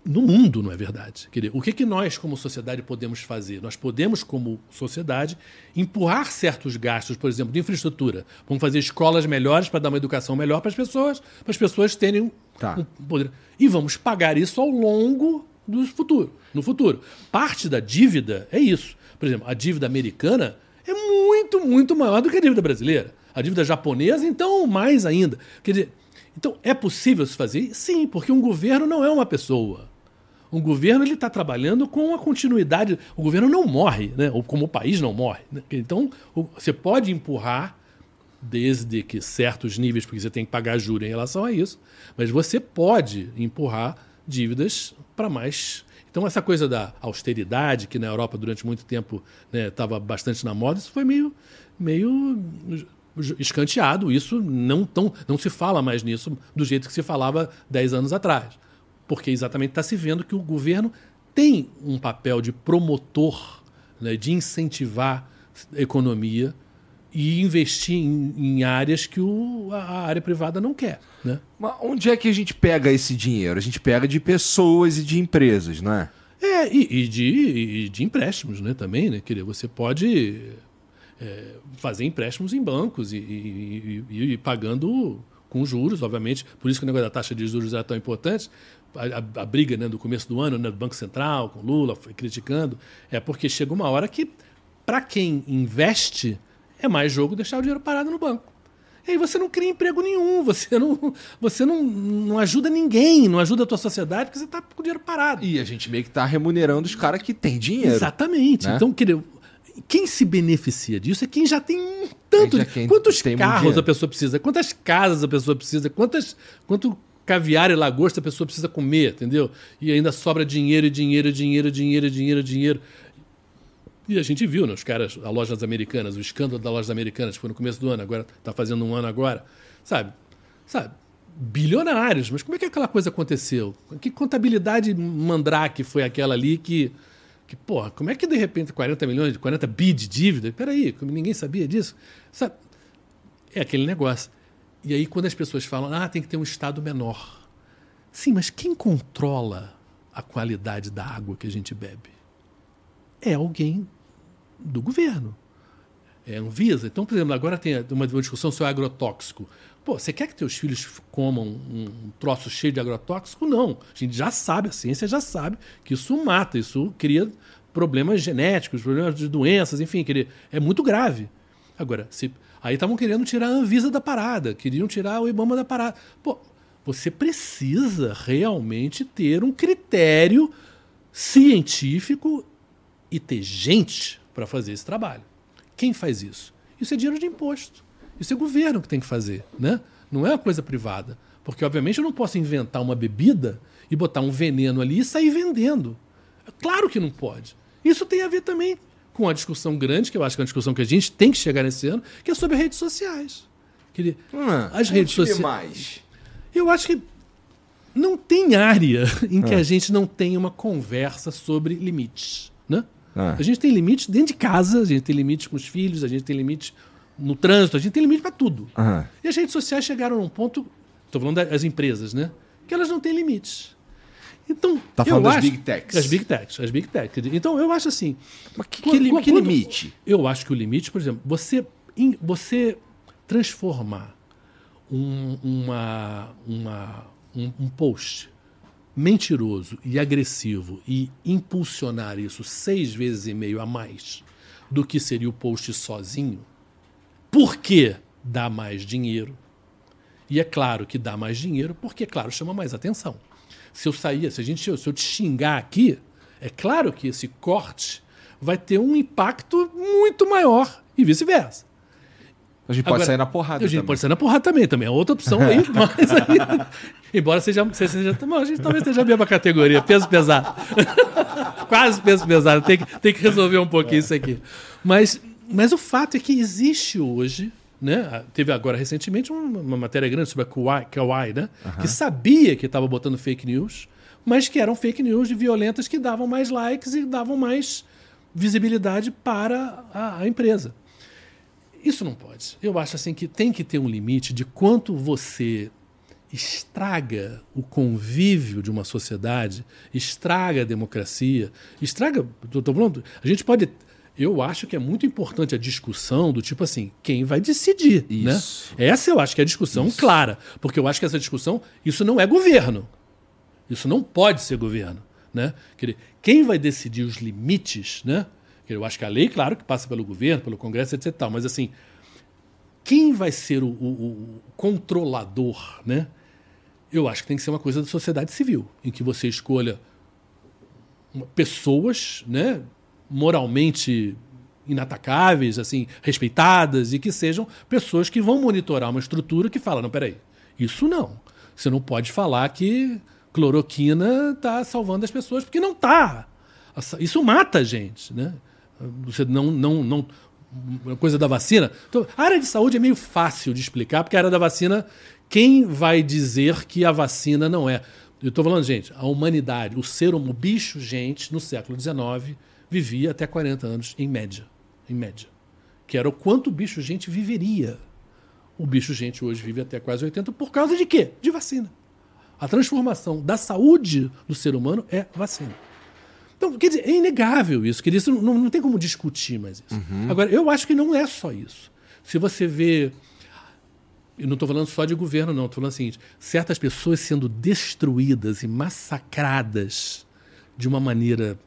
no mundo não é verdade. Quer dizer, o que, que nós, como sociedade, podemos fazer? Nós podemos, como sociedade, empurrar certos gastos, por exemplo, de infraestrutura. Vamos fazer escolas melhores para dar uma educação melhor para as pessoas, para as pessoas terem tá. um poder. E vamos pagar isso ao longo do futuro, no futuro. Parte da dívida é isso. Por exemplo, a dívida americana é muito, muito maior do que a dívida brasileira. A dívida japonesa, então, mais ainda. Quer dizer, então, é possível se fazer? Sim, porque um governo não é uma pessoa. Um governo ele está trabalhando com a continuidade. O governo não morre, né? ou como o país não morre. Né? Então, você pode empurrar, desde que certos níveis, porque você tem que pagar juros em relação a isso, mas você pode empurrar dívidas para mais. Então, essa coisa da austeridade, que na Europa durante muito tempo estava né, bastante na moda, isso foi meio, meio escanteado. Isso não, tão, não se fala mais nisso do jeito que se falava 10 anos atrás porque exatamente está se vendo que o governo tem um papel de promotor, né, de incentivar a economia e investir em, em áreas que o, a área privada não quer. Né? Mas onde é que a gente pega esse dinheiro? A gente pega de pessoas e de empresas, não é? É, e, e de, e de empréstimos né, também. Né? Quer você pode é, fazer empréstimos em bancos e, e, pagando com juros, obviamente. Por isso que o negócio da taxa de juros é tão importante, a, a, briga né, do começo do ano, né, do Banco Central, com Lula, foi criticando, é porque chega uma hora que, para quem investe, é mais jogo deixar o dinheiro parado no banco. E aí você não cria emprego nenhum, você não, você não, não ajuda ninguém, não ajuda a tua sociedade, porque você está com o dinheiro parado. E a gente meio que está remunerando os caras que têm dinheiro. Exatamente. Né? Então, quem se beneficia disso é quem já tem tanto. quantos carros a pessoa precisa, quantas casas a pessoa precisa, quantas, quanto caviar e lagosta a pessoa precisa comer, entendeu? E ainda sobra dinheiro, dinheiro, dinheiro, dinheiro, dinheiro, dinheiro. E a gente viu, né, os caras, a lojas americanas, o escândalo das lojas americanas, foi no começo do ano, agora está fazendo um ano agora, sabe? Sabe? Bilionários, mas como é que aquela coisa aconteceu? Que contabilidade mandrake foi aquela ali que, que porra, como é que de repente 40 milhões, 40 bi de dívida? Peraí, ninguém sabia disso? Sabe? É aquele negócio. E aí, quando as pessoas falam, ah, tem que ter um Estado menor. Sim, mas quem controla a qualidade da água que a gente bebe? É alguém do governo. É Anvisa. Então, por exemplo, agora tem uma, discussão sobre agrotóxico. Pô, você quer que teus filhos comam um troço cheio de agrotóxico? Não. A gente já sabe, a ciência já sabe que isso mata, isso cria problemas genéticos, problemas de doenças, enfim, é muito grave. Agora, se Aí estavam querendo tirar a Anvisa da parada, queriam tirar o Ibama da parada. Pô, você precisa realmente ter um critério científico e ter gente para fazer esse trabalho. Quem faz isso? Isso é dinheiro de imposto. Isso é governo que tem que fazer, né? Não é uma coisa privada. Porque, obviamente, eu não posso inventar uma bebida e botar um veneno ali e sair vendendo. Claro que não pode. Isso tem a ver também com a discussão grande, que eu acho que é uma discussão que a gente tem que chegar nesse ano, que é sobre redes sociais. Que hum, as redes sociais. Eu acho que não tem área *laughs* em que ah. a gente não tenha uma conversa sobre limites. Né? Ah. A gente tem limites dentro de casa, a gente tem limites com os filhos, a gente tem limites no trânsito, a gente tem limite para tudo. Ah. E as redes sociais chegaram num ponto, estou falando das empresas, né? Que elas não têm limites. Então, Tá falando das acho- big techs. Das big techs, as big techs. Então, eu acho assim. Mas que, quando- que li- que quando- limite? Eu acho que o limite, por exemplo, você, em- você transformar um, uma, uma, um, um post mentiroso e agressivo e impulsionar isso seis vezes e meio a mais do que seria o post sozinho, porque dá mais dinheiro. E é claro que dá mais dinheiro, porque, claro, chama mais atenção. Se eu sair, se a gente, se eu te xingar aqui, é claro que esse corte vai ter um impacto muito maior e vice-versa. A gente pode Agora, sair na porrada. A gente também. pode sair na porrada também, também é outra opção *laughs* aí, mas aí, embora seja, seja, a gente talvez esteja a mesma categoria, peso pesado. *laughs* Quase peso pesado, tem que, tem que resolver um pouquinho isso aqui. Mas, mas o fato é que existe hoje, né? Teve agora recentemente uma, uma matéria grande sobre a Kauai, Kauai né? Que sabia que estava botando fake news, mas que eram fake news de violentas que davam mais likes e davam mais visibilidade para a- a empresa. Isso não pode. Eu acho assim que tem que ter um limite de quanto você estraga o convívio de uma sociedade, estraga a democracia, estraga. Tô, tô falando, a gente pode. Eu acho que é muito importante a discussão do tipo assim, quem vai decidir, Isso. né? Essa eu acho que é a discussão clara, porque eu acho que essa discussão, isso não é governo. Isso não pode ser governo. Né? Quer dizer, quem vai decidir os limites, né? Eu acho que a lei, claro, que passa pelo governo, pelo Congresso, etc. Tal, mas assim, quem vai ser o, o- o controlador, né? Eu acho que tem que ser uma coisa da sociedade civil, em que você escolha pessoas, né, moralmente inatacáveis, assim, respeitadas e que sejam pessoas que vão monitorar uma estrutura que fala, não, peraí, isso não. Você não pode falar que cloroquina está salvando as pessoas porque não está. Isso mata a gente, né? Você não não não coisa da vacina. Então, a área de saúde é meio fácil de explicar, porque a área da vacina, quem vai dizer que a vacina não é? Eu estou falando, gente, a humanidade, o ser humano, o bicho, gente, no século XIX, vivia até 40 anos, em média. Em média. Que era o quanto o bicho, gente, viveria. O bicho, gente, hoje vive até quase 80 por causa de quê? De vacina. A transformação da saúde do ser humano é vacina. Então, quer dizer, é inegável isso. Quer dizer, isso não, não tem como discutir mais isso. Agora, eu acho que não é só isso. Se você vê. Eu não estou falando só de governo, não. Estou falando o seguinte: certas pessoas sendo destruídas e massacradas de uma maneira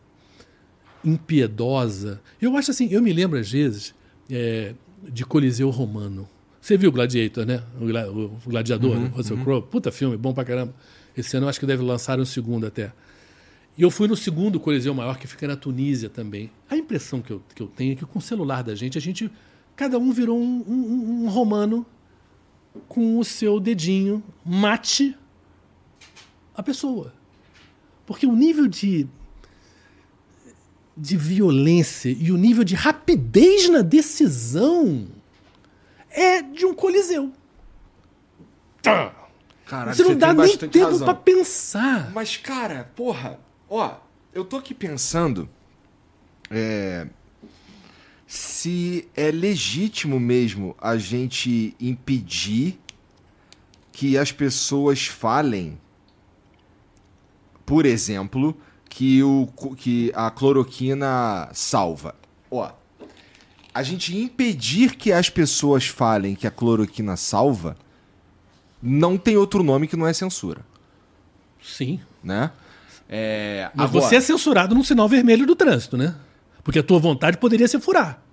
impiedosa. Eu acho assim, eu me lembro às vezes é, de Coliseu Romano. Você viu o Gladiator, né? O, gla- o Gladiador, né? Russell Crowe. Puta filme, bom pra caramba. Esse ano eu acho que deve lançar um segundo até. E eu fui no segundo Coliseu Maior, que fica na Tunísia também. A impressão que eu, que eu tenho é que com o celular da gente, a gente. Cada um virou um, um- um romano com o seu dedinho, mate a pessoa. Porque o nível de, de violência e o nível de rapidez na decisão é de um coliseu. Tá. Caralho, Você não dá tem nem tempo pra pensar. Mas, cara, porra, ó, eu tô aqui pensando é, se é legítimo mesmo a gente impedir que as pessoas falem, por exemplo, que, o, que a cloroquina salva. Ó, a gente impedir que as pessoas falem que a cloroquina salva não tem outro nome que não é censura, Sim. né? É, Mas agora- você é censurado num sinal vermelho do trânsito, né? Porque a tua vontade poderia ser furar.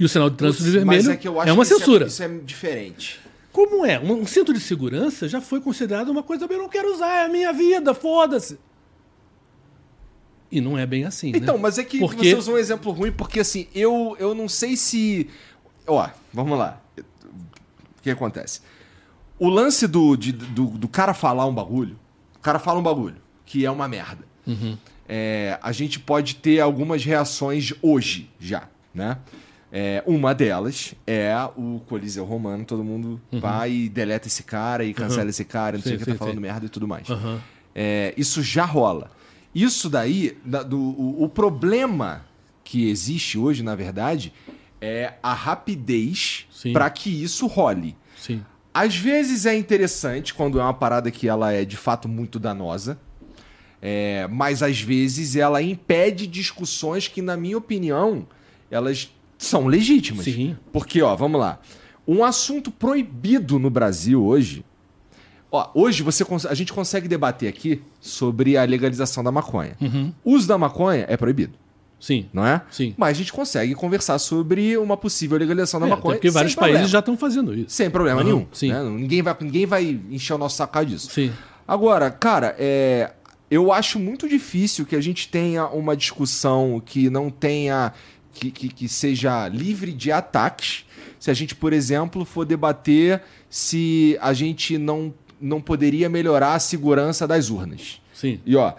E o sinal de trânsito Putz, vermelho é, é uma isso censura. Isso é, diferente. Como é? Um, cinto de segurança já foi considerado uma coisa que eu não quero usar, é a minha vida, foda-se. E não é bem assim, né? Então, mas é que Porque- você usou um exemplo ruim, porque assim, eu, eu não sei se. Ó, vamos lá. O que acontece? O lance do, de- do, do cara falar um bagulho, o cara fala um bagulho, que é uma merda. Uhum. É, a gente pode ter algumas reações hoje já, né? É, uma delas é o Coliseu Romano, todo mundo vai e deleta esse cara e cancela esse cara, não sei Uhum. O que, tá falando sim. merda e tudo mais. Aham. É, isso já rola. Isso daí, da- do, o, o problema que existe hoje, na verdade, é a rapidez para que isso role. Sim. Às vezes é interessante quando é uma parada que ela é de fato muito danosa. É, mas às vezes ela impede discussões que, na minha opinião, elas são legítimas. Sim. Porque, ó, vamos lá. Um assunto proibido no Brasil hoje. Ó, hoje você, a gente consegue debater aqui sobre a legalização da maconha. O uso da maconha é proibido, Sim. não é? Sim. Mas a gente consegue conversar sobre uma possível legalização da É, maconha. porque vários países já estão fazendo isso. Sem problema Aham, nenhum. sim. né? Ninguém, vai, ninguém vai encher o nosso saco disso. Sim. Agora, cara, é, eu acho muito difícil que a gente tenha uma discussão que não tenha. que, que, que seja livre de ataques. Se a gente, por exemplo, for debater se a gente não, não poderia melhorar a segurança das urnas. Sim. E ó,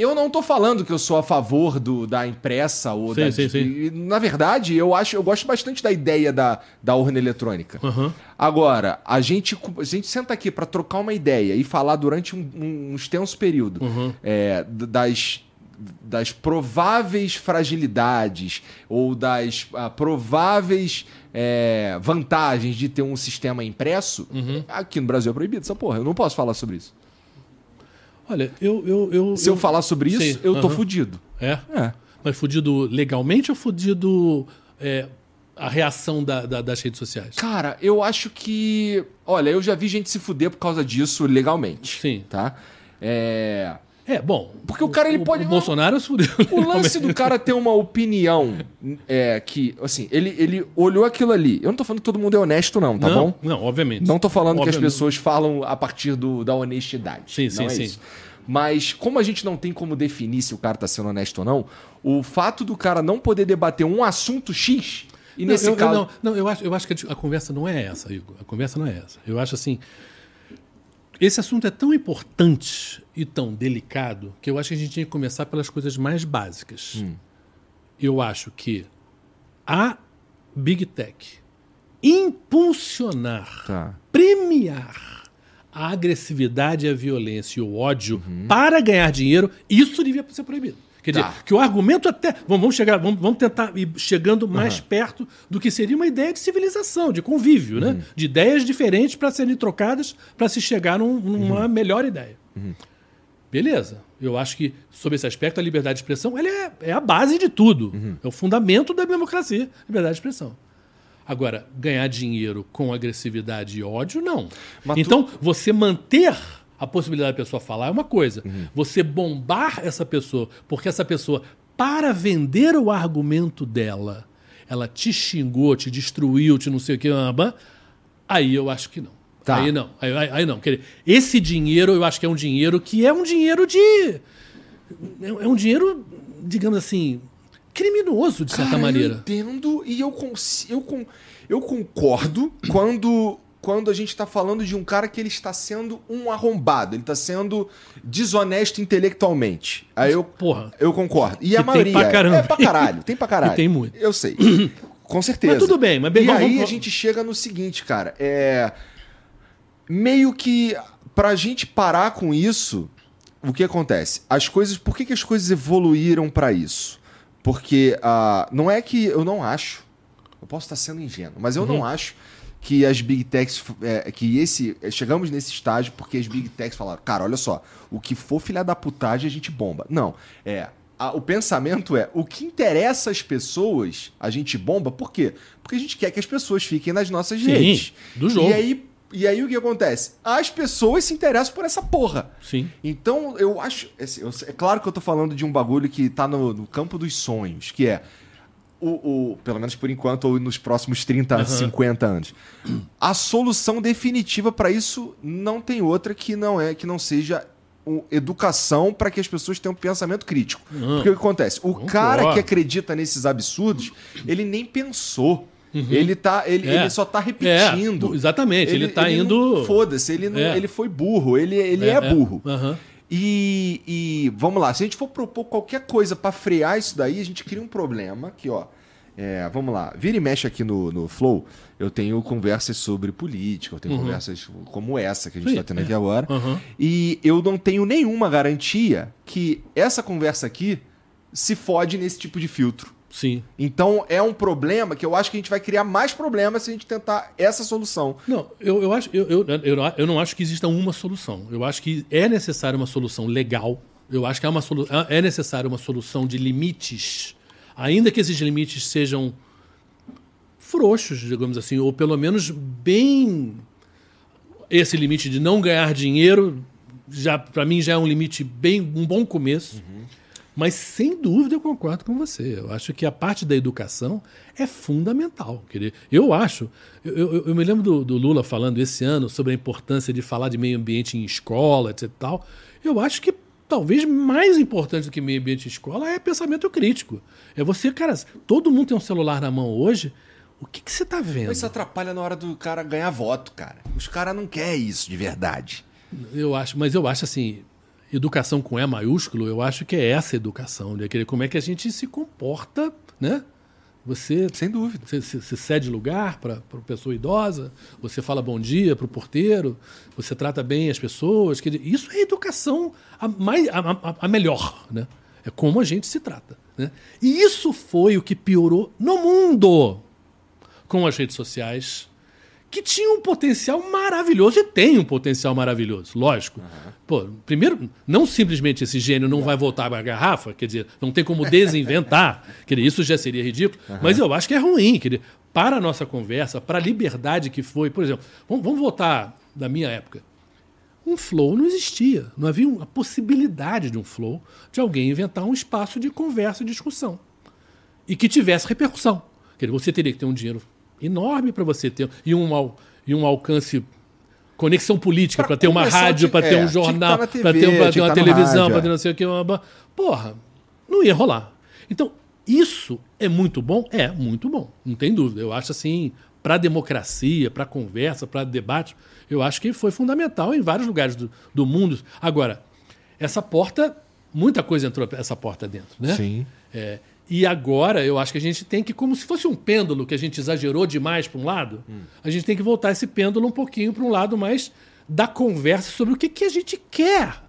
eu não tô falando que eu sou a favor do, da impressa ou Sim, da. sim, sim. Na verdade, eu acho, eu gosto bastante da ideia da, da urna eletrônica. Aham. Agora, a gente, a gente senta aqui para trocar uma ideia e falar durante um, um extenso período Uhum. é, das, das prováveis fragilidades ou das ah, prováveis é, vantagens de ter um sistema impresso, Uhum. aqui no Brasil é proibido essa porra. Eu não posso falar sobre isso. Olha, eu. eu, eu Se eu, falar sobre isso, Sim, eu tô aham. fudido. É? É. Mas fudido legalmente ou fudido é, a reação da- da- das redes sociais? Cara, eu acho que. Olha, eu já vi gente se fuder por causa disso legalmente. Sim. Tá? É. É, bom. Porque o cara, ele pode- O Bolsonaro se *laughs* fudeu. O lance do cara ter uma opinião é que, assim, ele, ele olhou aquilo ali. Eu não tô falando que todo mundo é honesto, não, tá não, bom? Não, obviamente. Não tô falando que as Obviamente. pessoas falam a partir do, da honestidade. Sim, não sim, é sim. isso. Mas como a gente não tem como definir se o cara tá sendo honesto ou não, o fato do cara não poder debater um assunto X, e Não, nesse eu, eu caso. não, não, eu acho, eu acho que a conversa não é essa, Igor. A conversa não é essa. Eu acho assim. Esse assunto é tão importante e tão delicado que eu acho que a gente tinha que começar pelas coisas mais básicas. Hum. Eu acho que a Big Tech impulsionar, Tá. premiar a agressividade, a violência e o ódio Uhum. para ganhar dinheiro, isso devia ser proibido. Quer Tá. dizer, que o argumento até. Vamos, chegar, vamos, vamos tentar ir chegando mais perto do que seria uma ideia de civilização, de convívio, Uhum. né? De ideias diferentes para serem trocadas para se chegar num- numa Uhum. melhor ideia. Beleza. Eu acho que, sob esse aspecto, a liberdade de expressão ela é, é a base de tudo. Uhum. É o fundamento da democracia, liberdade de expressão. Agora, ganhar dinheiro com agressividade e ódio, não. Mas tu- então, você manter a possibilidade da pessoa falar é uma coisa. Uhum. Você bombar essa pessoa, porque essa pessoa, para vender o argumento dela, ela te xingou, te destruiu, te não sei o que, aí eu acho que não. Tá. Aí não. Aí, aí- aí não. Esse dinheiro, eu acho que é um dinheiro que é um dinheiro de. É um dinheiro, digamos assim, criminoso, de certa Cara, maneira. Eu entendo e eu, cons- eu, con- eu concordo quando, quando a gente tá falando de um cara que ele está sendo um arrombado, ele está sendo desonesto intelectualmente. Aí eu, Porra. eu concordo. E a tem maioria pra caramba. é pra caralho, tem pra *laughs* caralho. E tem muito. Eu sei. Com certeza. Mas tudo bem, mas bem, E vamos- aí vamos- a gente chega no seguinte, cara, é meio que pra gente parar com isso, o que acontece? As coisas, por que, que as coisas evoluíram pra isso? Porque ah, não é que eu não acho, eu posso estar sendo ingênuo, mas eu Uhum. não acho que as big techs, é, que esse, chegamos nesse estágio porque as big techs falaram, cara, olha só, o que for filha da putagem a gente bomba. Não, é, a- o pensamento é, o que interessa às pessoas, a gente bomba, por quê? Porque a gente quer que as pessoas fiquem nas nossas Sim, redes. do jogo. E aí, e aí o que acontece? As pessoas se interessam por essa porra. Sim. Então, eu acho. assim, eu- é claro que eu tô falando de um bagulho que tá no, no campo dos sonhos, que é. O, o- pelo menos por enquanto, ou nos próximos 30, 50 anos. A solução definitiva pra isso não tem outra que não é que não seja educação para que as pessoas tenham um pensamento crítico. Porque o que acontece? O cara que acredita nesses absurdos, ele nem pensou. Ele, tá, ele, É. ele só tá repetindo. É, exatamente, ele tá não- indo- Foda-se, ele, não- É. ele foi burro, ele, ele é, É, é. burro. Aham. E, e vamos lá, se a gente for propor qualquer coisa pra frear isso daí, a gente cria um problema que, ó. é, vamos lá, vira e mexe aqui no, no Flow, eu tenho conversas sobre política, eu tenho conversas como essa que a gente Sim, tá tendo é. aqui agora. E eu não tenho nenhuma garantia que essa conversa aqui se fode nesse tipo de filtro. Sim. Então é um problema que eu acho que a gente vai criar mais problemas se a gente tentar essa solução. Não, eu, eu, acho, eu, eu, eu, não- eu não acho que exista uma solução. Eu acho que é necessária uma solução legal, Eu acho que é, uma solu é necessário uma solução de limites, ainda que esses limites sejam frouxos, digamos assim, ou pelo menos bem. Esse limite de não ganhar dinheiro, já para mim já é um limite bem um bom começo. Uhum. Mas sem dúvida eu concordo com você. Eu acho que a parte da educação é fundamental. Eu acho. Eu, eu, eu me lembro do, do, Lula falando esse ano sobre a importância de falar de meio ambiente em escola, etc. Tal. Eu acho que talvez mais importante do que meio ambiente em escola é pensamento crítico. É você, cara, todo mundo tem um celular na mão hoje. O que, que você está vendo? Mas isso atrapalha na hora do cara ganhar voto, cara. Os caras não querem isso de verdade. Eu acho, mas eu acho assim, educação com E maiúsculo, eu acho que é essa educação, né? como é que a gente se comporta, né? Você, sem dúvida, você, você cede lugar para a pessoa idosa, você fala bom dia para o porteiro, você trata bem as pessoas. Que, isso é educação a, mais, a, a, melhor, né? É como a gente se trata. Né? E isso foi o que piorou no mundo com as redes sociais, que tinha um potencial maravilhoso e tem um potencial maravilhoso, lógico. Uhum. Pô, primeiro, não simplesmente esse gênio não vai voltar para a garrafa, quer dizer, não tem como desinventar, *laughs* quer dizer, isso já seria ridículo, uhum. mas eu acho que é ruim, quer dizer, para a nossa conversa, para a liberdade que foi, por exemplo, vamos, vamos voltar da minha época. Um flow não existia, não havia a possibilidade de um flow, de alguém inventar um espaço de conversa e discussão e que tivesse repercussão. Quer dizer, você teria que ter um dinheiro enorme para você ter e um, e um alcance conexão política para ter uma rádio, para ter um é, jornal, para ter, pra ter uma tá televisão, para ter é. não sei o que. Uma... Porra, não ia rolar. Então, isso é muito bom? É, muito bom, não tem dúvida. Eu acho assim, para a democracia, para a conversa, para debate, eu acho que foi fundamental em vários lugares do, do mundo. Agora, essa porta, muita coisa entrou essa porta dentro, né? Sim. É, e agora eu acho que a gente tem que, como se fosse um pêndulo que a gente exagerou demais para um lado, hum. a gente tem que voltar esse pêndulo um pouquinho para um lado mais da conversa sobre o que, que a gente quer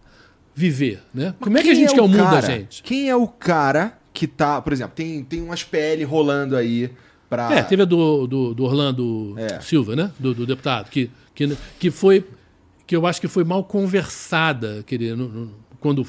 viver. Né? Como é que a gente é quer o mundo cara, da gente? Quem é o cara que tá, por exemplo, tem, tem umas PL rolando aí para. É, teve a do, do, do Orlando é. Silva, né? Do, do, deputado, que, que, que foi. que eu acho que foi mal conversada, querido, quando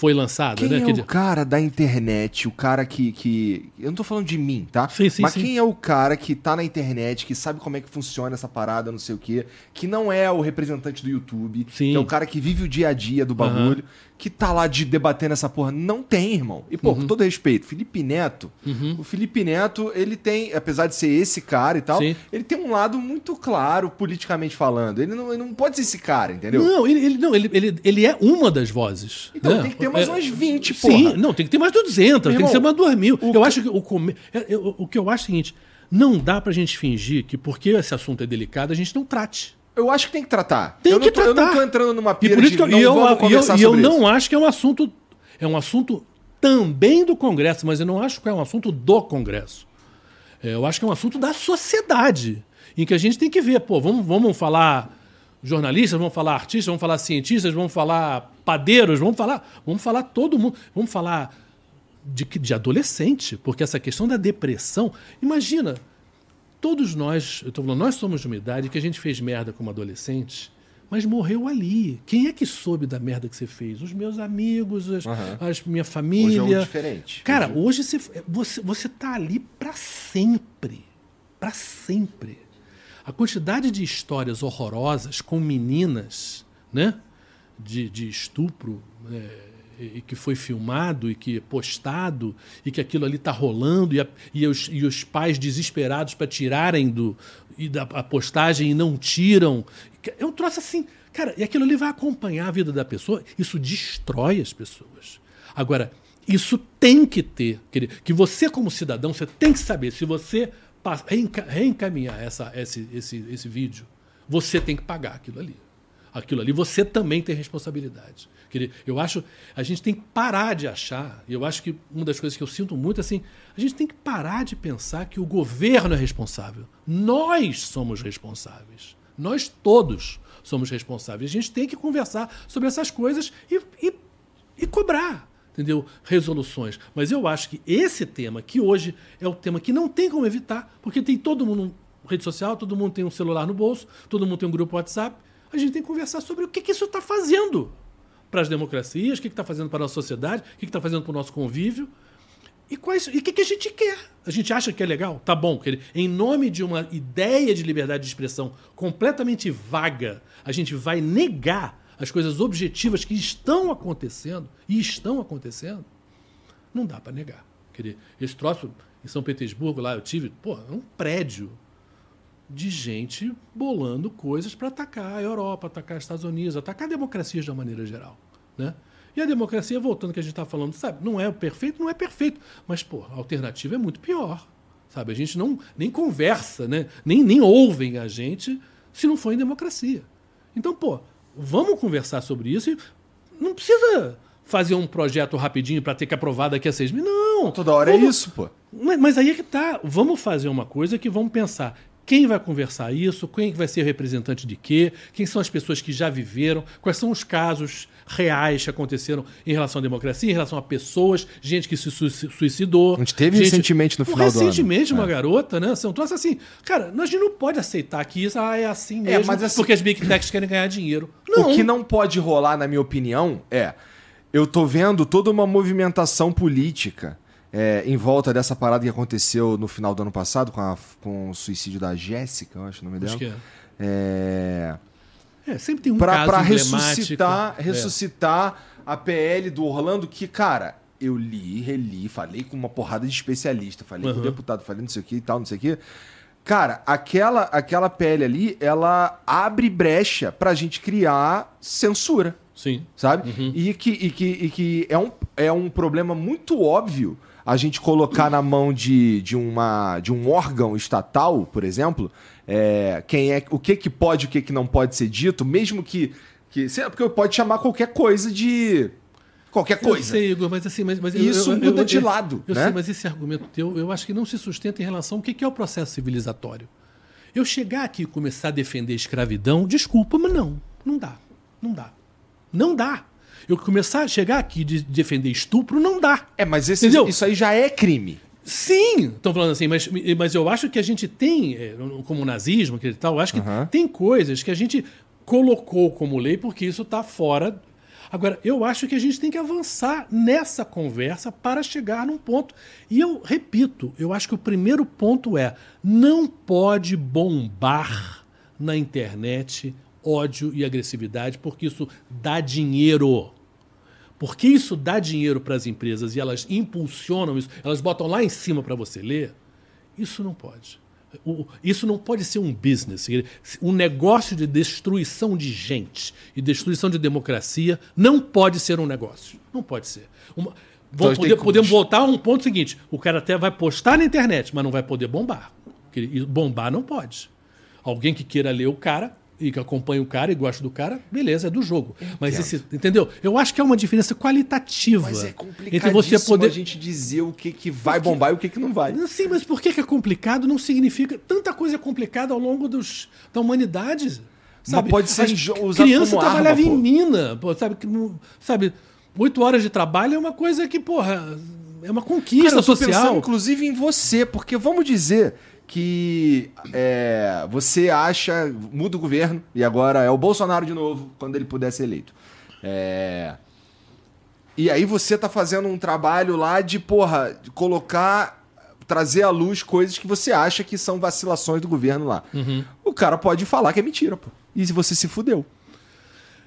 foi lançada, quem né? é o cara da internet, o cara que, que. Eu não tô falando de mim, tá? Sim, sim, Mas sim. quem é o cara que tá na internet, que sabe como é que funciona essa parada, não sei o quê, que não é o representante do YouTube, sim. que é o cara que vive o dia a dia do bagulho, uhum que tá lá de debatendo essa porra. Não tem, irmão. E, pô, uhum. com todo respeito, Felipe Neto, uhum. o Felipe Neto, ele tem, apesar de ser esse cara e tal, Sim. ele tem um lado muito claro, politicamente falando. Ele não, ele não pode ser esse cara, entendeu? Não, ele, ele não, ele, ele, ele é uma das vozes. Então né? tem que ter mais é, umas 20, porra. Sim, não, tem que ter mais 200, Meu tem irmão, que ser mais 2 mil. Eu que... acho que o, come... eu, o que eu acho é o seguinte, não dá pra gente fingir que porque esse assunto é delicado, a gente não trate. Eu acho que tem que tratar. Tem eu que tô, tratar. Eu não tô entrando numa pira e por isso que eu, não eu, eu, não acho que é um assunto é um assunto também do Congresso, mas eu não acho que é um assunto do Congresso. É, eu acho que é um assunto da sociedade, em que a gente tem que ver, pô, vamos, vamos falar jornalistas, vamos falar artistas, vamos falar cientistas, vamos falar padeiros, vamos falar, vamos falar todo mundo, vamos falar de, de adolescente, porque essa questão da depressão, imagina, Todos nós, eu tô falando, nós somos de uma idade que a gente fez merda como adolescente, mas morreu ali. Quem é que soube da merda que você fez? Os meus amigos, as, uhum. as minha família. Hoje é um diferente. Cara, hoje, hoje você, você, você tá ali para sempre. para sempre. A quantidade de histórias horrorosas com meninas, né? De, de estupro. É, e que foi filmado e que é postado e que aquilo ali está rolando e, a, e, os, e, os, pais desesperados para tirarem do, e da, a postagem e não tiram. É um troço assim, cara, e aquilo ali vai acompanhar a vida da pessoa, isso destrói as pessoas. Agora, isso tem que ter, que você como cidadão, você tem que saber, se você reencaminhar essa, esse, esse, esse vídeo, você tem que pagar aquilo ali. Aquilo ali, você também tem responsabilidade. Eu acho, a gente tem que parar de achar, e eu acho que uma das coisas que eu sinto muito assim, a gente tem que parar de pensar que o governo é responsável. Nós somos responsáveis. Nós todos somos responsáveis. A gente tem que conversar sobre essas coisas e, e, e cobrar entendeu? resoluções. Mas eu acho que esse tema, que hoje é o tema que não tem como evitar, porque tem todo mundo rede social, todo mundo tem um celular no bolso, todo mundo tem um grupo WhatsApp, a gente tem que conversar sobre o que, que isso está fazendo para as democracias, o que está fazendo para a nossa sociedade, o que está fazendo para o nosso convívio. E quais, e o que, que a gente quer? A gente acha que é legal? Tá bom. Que em nome de uma ideia de liberdade de expressão completamente vaga, a gente vai negar as coisas objetivas que estão acontecendo e estão acontecendo? Não dá para negar. Esse troço em São Petersburgo, lá eu tive, pô, é um prédio de gente bolando coisas para atacar a Europa, atacar os Estados Unidos, atacar democracias de uma maneira geral. Né? E a democracia, voltando que a gente está falando, sabe, não é perfeito, não é perfeito. Mas, pô, a alternativa é muito pior. Sabe? A gente não nem conversa, né? nem, nem ouvem a gente se não for em democracia. Então, pô, vamos conversar sobre isso e não precisa fazer um projeto rapidinho para ter que aprovar daqui a seis meses. Não. Toda hora é vamos... é isso, pô. Mas, mas aí é que tá. Vamos fazer uma coisa que vamos pensar quem vai conversar isso, quem vai ser representante de quê, quem são as pessoas que já viveram, quais são os casos reais que aconteceram em relação à democracia, em relação a pessoas, gente que se suicidou. A gente teve gente... recentemente no final recentemente, do ano. Recentemente, uma é. garota, né? São troço assim. Cara, a gente não pode aceitar que isso ah, é assim é, mesmo, é, assim, porque as big techs querem ganhar dinheiro. Não. O que não pode rolar, na minha opinião, é. Eu tô vendo toda uma movimentação política é, em volta dessa parada que aconteceu no final do ano passado com, a, com o suicídio da Jéssica, eu acho o nome dela. Acho que é. é... é sempre tem um pra, caso pra ressuscitar, é. ressuscitar a PL do Orlando, que, cara, eu li, reli, falei com uma porrada de especialista, falei uhum. com o deputado, falei não sei o que e tal, não sei o que. Cara, aquela, aquela PL ali, ela abre brecha pra gente criar censura. Sim. Sabe? Uhum. E, que, e, que, e que é um, é um problema muito óbvio a gente colocar na mão de, de, uma, de um órgão estatal, por exemplo, é, quem é o que, que pode e o que, que não pode ser dito, mesmo que. que porque pode chamar qualquer coisa de. Qualquer coisa. Eu sei, Igor, mas assim. Mas, mas Isso eu, eu, muda eu, de lado. Eu né? sei, mas esse argumento teu, eu acho que não se sustenta em relação ao que é o processo civilizatório. Eu chegar aqui e começar a defender a escravidão, desculpa, mas não. Não dá. Não dá. Não dá. Eu começar a chegar aqui de defender estupro, não dá. É, mas esse, isso aí já é crime. Sim, estão falando assim, mas, mas eu acho que a gente tem, é, como o nazismo, que tal, eu acho que uhum. tem coisas que a gente colocou como lei porque isso está fora. Agora, eu acho que a gente tem que avançar nessa conversa para chegar num ponto. E eu repito, eu acho que o primeiro ponto é: não pode bombar na internet ódio e agressividade, porque isso dá dinheiro. Porque isso dá dinheiro para as empresas e elas impulsionam isso, elas botam lá em cima para você ler. Isso não pode. Isso não pode ser um business. Um negócio de destruição de gente e destruição de democracia não pode ser um negócio. Não pode ser. Uma, então, poder, podemos voltar a um ponto seguinte: o cara até vai postar na internet, mas não vai poder bombar. Bombar não pode. Alguém que queira ler o cara e que acompanha o cara e gosta do cara, beleza, é do jogo. Mas esse, entendeu? Eu acho que é uma diferença qualitativa mas é entre você poder a gente dizer o que, que vai Porque... bombar e o que, que não vai. Sim, mas por que, que é complicado não significa tanta coisa é complicada ao longo dos, da humanidade. Sabe? Mas pode ser usado criança como trabalhava arma, em mina, pô, sabe sabe, oito horas de trabalho é uma coisa que, porra, é uma conquista Cara, eu tô social. Pensando, inclusive em você, porque vamos dizer que é, você acha, muda o governo e agora é o Bolsonaro de novo, quando ele puder ser eleito. É, e aí você tá fazendo um trabalho lá de, porra, de colocar, trazer à luz coisas que você acha que são vacilações do governo lá. Uhum. O cara pode falar que é mentira, pô. E você se fudeu.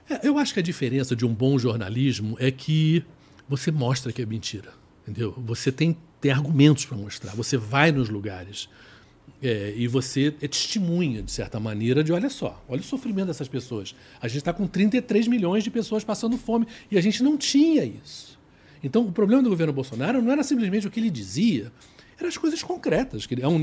É, eu acho que a diferença de um bom jornalismo é que você mostra que é mentira. Entendeu? Você tem, tem argumentos para mostrar, você vai nos lugares. É, e você é testemunha, de certa maneira, de olha só, olha o sofrimento dessas pessoas. A gente está com 33 milhões de pessoas passando fome e a gente não tinha isso. Então, o problema do governo Bolsonaro não era simplesmente o que ele dizia, eram as coisas concretas. Que é um,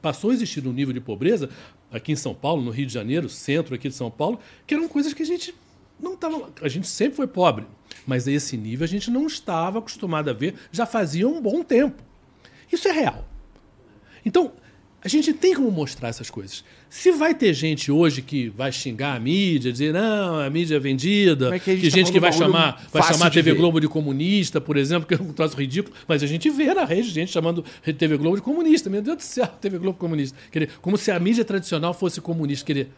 passou a existir um nível de pobreza aqui em São Paulo, no Rio de Janeiro, centro aqui de São Paulo, que eram coisas que a gente não estava. A gente sempre foi pobre, mas a esse nível a gente não estava acostumado a ver já fazia um bom tempo. Isso é real. Então, a gente tem como mostrar essas coisas. Se vai ter gente hoje que vai xingar a mídia, dizer não, a mídia é vendida, é que, que tá gente que vai chamar, vai chamar a TV. Globo de comunista, por exemplo, que é um troço ridículo, mas a gente vê na rede gente chamando a TV Globo de comunista. Meu Deus do céu, TV Globo comunista. Quer dizer, como se a mídia tradicional fosse comunista. Quer dizer,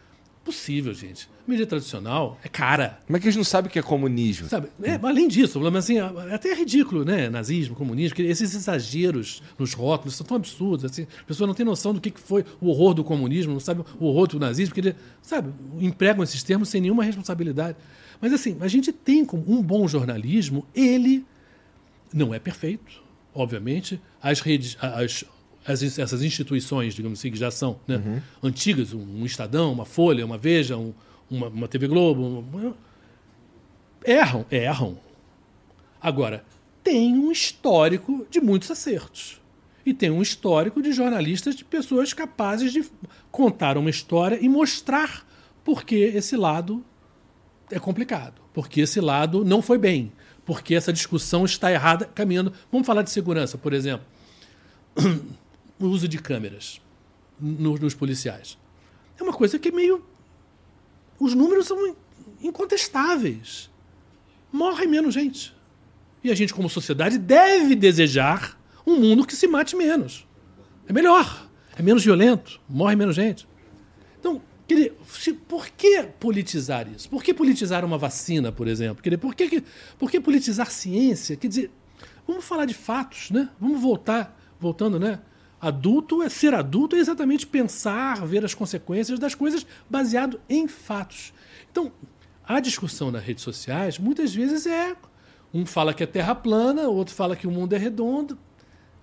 Possível, gente. Mídia tradicional é cara. Como é que eles não sabem o que é comunismo? Sabe? É, além disso, mas assim, até é ridículo, né? Nazismo, comunismo, esses exageros nos rótulos são tão absurdos. Assim, a pessoa não tem noção do que foi o horror do comunismo, não sabe o horror do nazismo, porque, sabe, empregam esses termos sem nenhuma responsabilidade. Mas assim, a gente tem como um bom jornalismo, ele não é perfeito, obviamente. As redes, as, as, essas instituições, digamos assim, que já são né, uhum. antigas, um, um, Estadão, uma Folha, uma Veja, um, uma, uma, TV Globo, uma... erram, erram. Agora, tem um histórico de muitos acertos. E tem um histórico de jornalistas, de pessoas capazes de contar uma história e mostrar por que esse lado é complicado, porque esse lado não foi bem, porque essa discussão está errada caminhando. Vamos falar de segurança, por exemplo. *clears throat* o uso de câmeras nos, policiais. É uma coisa que é meio. Os números são incontestáveis. Morre menos gente. E a gente, como sociedade, deve desejar um mundo que se mate menos. É melhor. É menos violento. Morre menos gente. Então, por que politizar isso? Por que politizar uma vacina, por exemplo? Por que, por que politizar ciência? Quer dizer, vamos falar de fatos, né? Vamos voltar, voltando, né? Adulto é ser adulto é exatamente pensar, ver as consequências das coisas baseado em fatos. Então, a discussão nas redes sociais muitas vezes é um fala que a Terra plana, outro fala que o mundo é redondo.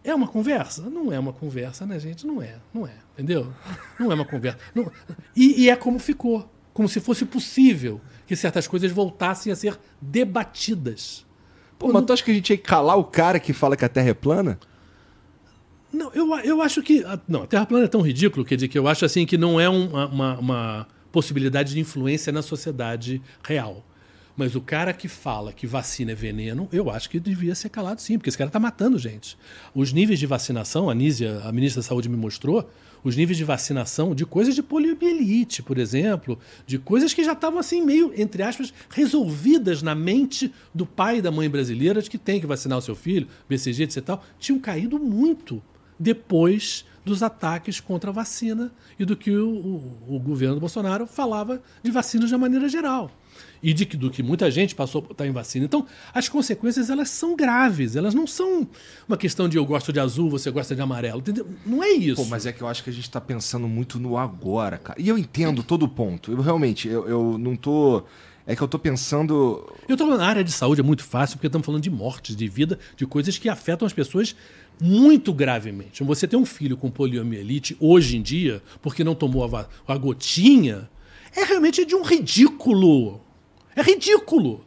É uma conversa? Não é uma conversa, né, gente? Não é, não é, entendeu? Não é uma conversa. Não... E, e é como ficou, como se fosse possível que certas coisas voltassem a ser debatidas. Pô, mas tu acha que a gente ia calar o cara que fala que a Terra é plana? Não, eu, eu acho que. Não, a Terra plana é tão ridículo, quer que eu acho assim que não é uma, uma, uma possibilidade de influência na sociedade real. Mas o cara que fala que vacina é veneno, eu acho que devia ser calado sim, porque esse cara está matando gente. Os níveis de vacinação, a Nízia, a ministra da Saúde, me mostrou, os níveis de vacinação de coisas de poliomielite, por exemplo, de coisas que já estavam assim meio, entre aspas, resolvidas na mente do pai e da mãe brasileira de que tem que vacinar o seu filho, BCG, etc. Tinham caído muito depois dos ataques contra a vacina e do que o, o, o governo Bolsonaro falava de vacinas de maneira geral e de que, do que muita gente passou a estar em vacina. Então, as consequências elas são graves, elas não são uma questão de eu gosto de azul, você gosta de amarelo. Entendeu? Não é isso. Pô, mas é que eu acho que a gente está pensando muito no agora, cara. E eu entendo todo o ponto. Eu realmente, eu, eu não tô. É que eu tô pensando. Eu tô na área de saúde, é muito fácil, porque estamos falando de mortes, de vida, de coisas que afetam as pessoas muito gravemente. Você ter um filho com poliomielite hoje em dia, porque não tomou a, a gotinha, é realmente de um ridículo. É ridículo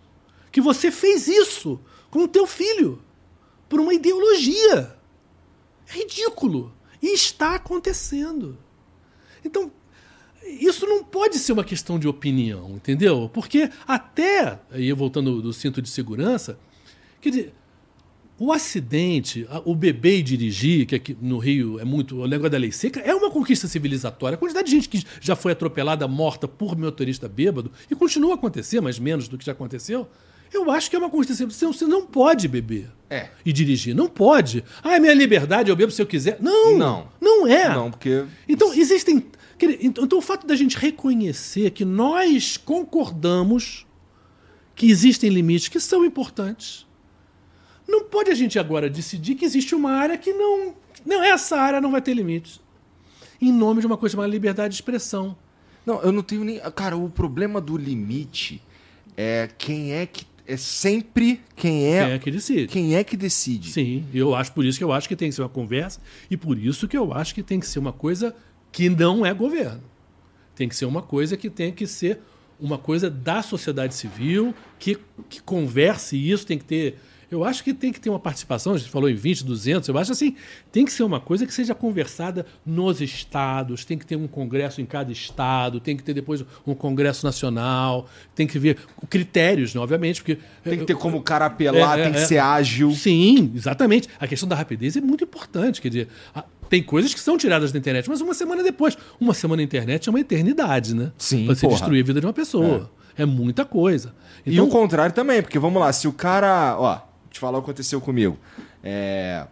que você fez isso com o teu filho por uma ideologia. É ridículo. E está acontecendo. Então, isso não pode ser uma questão de opinião, entendeu? Porque até, aí voltando do cinto de segurança, quer dizer, o acidente, o beber e dirigir, que aqui no Rio é muito. O negócio da lei seca, é uma conquista civilizatória. A quantidade de gente que já foi atropelada, morta por motorista bêbado, e continua a acontecer, mas menos do que já aconteceu. Eu acho que é uma conquista civilizatória. Você não pode beber é. e dirigir. Não pode. Ah, é minha liberdade, eu bebo se eu quiser. Não. Não. Não é. Não, porque. Então, existem. Então, então, o fato da gente reconhecer que nós concordamos que existem limites que são importantes não pode a gente agora decidir que existe uma área que não. Não, essa área não vai ter limites. Em nome de uma coisa chamada liberdade de expressão. Não, eu não tenho nem. Cara, o problema do limite é quem é que. É sempre quem é. Quem é que decide. Quem é que decide. Sim, eu acho por isso que eu acho que tem que ser uma conversa e por isso que eu acho que tem que ser uma coisa que não é governo. Tem que ser uma coisa que tem que ser uma coisa da sociedade civil, que, que converse isso, tem que ter eu acho que tem que ter uma participação, a gente falou em 20, 200, eu acho assim, tem que ser uma coisa que seja conversada nos estados, tem que ter um congresso em cada estado, tem que ter depois um congresso nacional, tem que ver critérios, né, obviamente, porque... Tem que ter como o cara apelar, é, tem que é, ser ágil. Sim, exatamente. A questão da rapidez é muito importante, quer dizer, tem coisas que são tiradas da internet, mas uma semana depois. Uma semana na internet é uma eternidade, né? Sim, Pra você porra. destruir a vida de uma pessoa. É, é muita coisa. Então, e o contrário também, porque vamos lá, se o cara... Ó, te falar o que aconteceu comigo. É...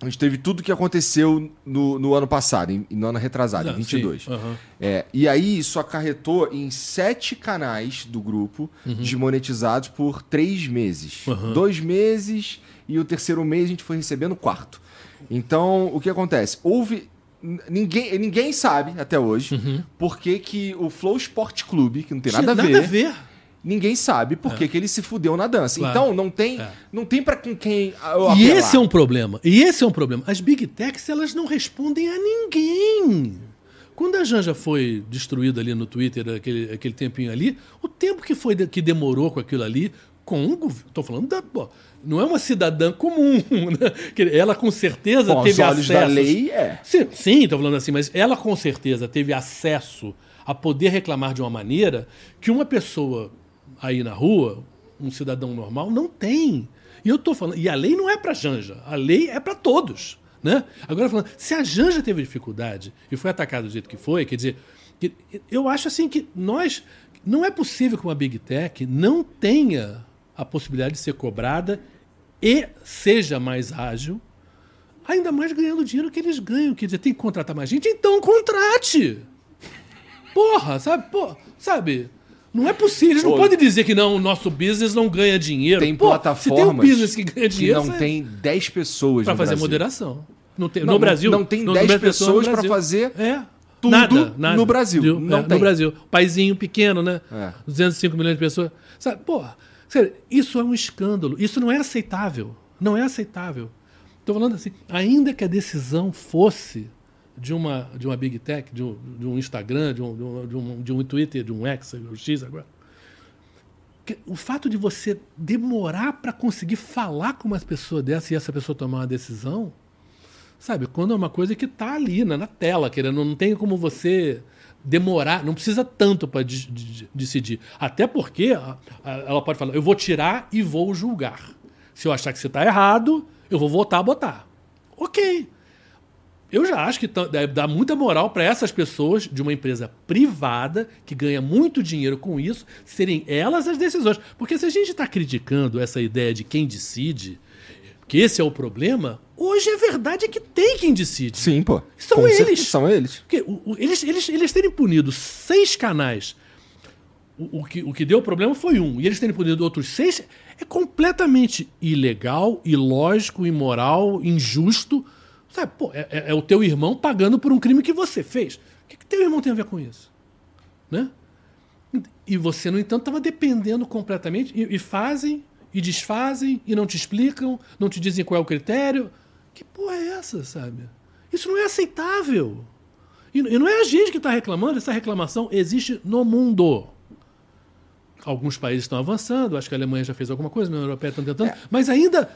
a gente teve tudo que aconteceu no, no ano passado, em, no ano retrasado, em Ah, 22. sim, aham. É, e aí isso acarretou em sete canais do grupo desmonetizados por três meses. Uhum. Dois meses e o terceiro mês a gente foi recebendo o quarto. Então, o que acontece? Houve. Ninguém, ninguém sabe até hoje por que, que o Flow Sport Clube, que não tem nada a ver, Nada a ver. ninguém sabe por que, que ele se fudeu na dança. Claro. Então, não tem, É. não tem para com quem E esse é um problema. E esse é um problema. As Big Techs, elas não respondem a ninguém. Quando a Janja foi destruída ali no Twitter, aquele, aquele tempinho ali, o tempo que foi que demorou com aquilo ali, com o governo. Tô falando da. Não é uma cidadã comum. *laughs* Né? Ela com certeza Com os teve olhos acesso. da lei, é. Sim, sim, tô falando assim, mas ela com certeza teve acesso a poder reclamar de uma maneira que uma pessoa aí na rua, um cidadão normal, não tem. E eu tô falando, e a lei não é para Janja, a lei é para todos, né? Agora falando, se a Janja teve dificuldade e foi atacada do jeito que foi, quer dizer, eu acho assim que nós não é possível que uma Big Tech não tenha a possibilidade de ser cobrada e seja mais ágil ainda mais ganhando o dinheiro que eles ganham. Quer dizer, tem que contratar mais gente? Então contrate! Porra, sabe? Pô, sabe? Não é possível. Eles não podem dizer que não, o nosso business não ganha dinheiro. Tem Pô, plataformas Se tem um business que ganha dinheiro, não você- tem 10 pessoas no fazer Brasil. moderação. Não tem, Não, no Brasil. não tem no 10 número de pessoas Brasil. fazer é. tudo nada, nada. no Brasil. Viu? Não É, tem. No Brasil. Paizinho pequeno, né? É. 205 milhões de pessoas. Sabe, porra, isso é um escândalo. Isso não é aceitável. Não é aceitável. Estou falando assim, ainda que a decisão fosse de uma, de uma Big Tech, de um, de um Instagram, de um, de, um, de, um, de um Twitter, de um X, um X agora. O fato de você demorar para conseguir falar com uma pessoa dessa e essa pessoa tomar uma decisão, sabe? Quando é uma coisa que está ali, né, na tela, querendo, não tem como você demorar, não precisa tanto para decidir. Até porque a- a- ela pode falar, eu vou tirar e vou julgar. Se eu achar que você está errado, eu vou voltar a botar. Ok. Eu já acho que dar muita moral para essas pessoas de uma empresa privada que ganha muito dinheiro com isso, serem elas as decisões. Porque se a gente está criticando essa ideia de quem decide, que esse é o problema, hoje a verdade é que tem quem decide. Sim, pô. São Com eles. São eles. Porque o- o- eles, eles, eles terem punido seis canais, o, o que, o que deu problema foi um, e eles terem punido outros seis, é completamente ilegal, ilógico, imoral, injusto. Sabe, pô, é, é- é o teu irmão pagando por um crime que você fez. O que, que teu irmão tem a ver com isso? Né? E você, no entanto, estava dependendo completamente, e, e fazem, e desfazem, e não te explicam, não te dizem qual é o critério. Que porra é essa, sabe? Isso não é aceitável. E, e não é a gente que está reclamando, essa reclamação existe no mundo. Alguns países estão avançando, acho que a Alemanha já fez alguma coisa, a União Europeia está tentando, mas ainda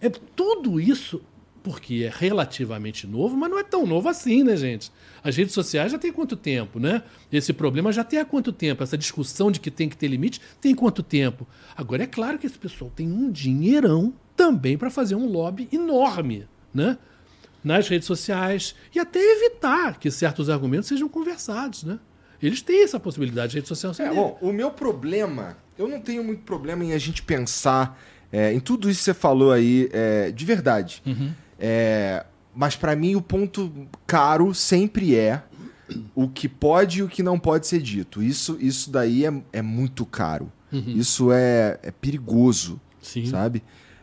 é tudo isso porque é relativamente novo, mas não é tão novo assim, né, gente? As redes sociais já tem quanto tempo, né? Esse problema já tem há quanto tempo? Essa discussão de que tem que ter limite tem quanto tempo? Agora é claro que esse pessoal tem um dinheirão também para fazer um lobby enorme, né? Nas redes sociais e até evitar que certos argumentos sejam conversados, né? Eles têm essa possibilidade, de rede social É, bom, o meu problema, eu não tenho muito problema em a gente pensar é, em tudo isso que você falou aí, é, de verdade. É, mas pra mim o ponto caro sempre é o que pode e o que não pode ser dito. Isso, isso daí é, é muito caro. Isso é, é perigoso, Sim. sabe?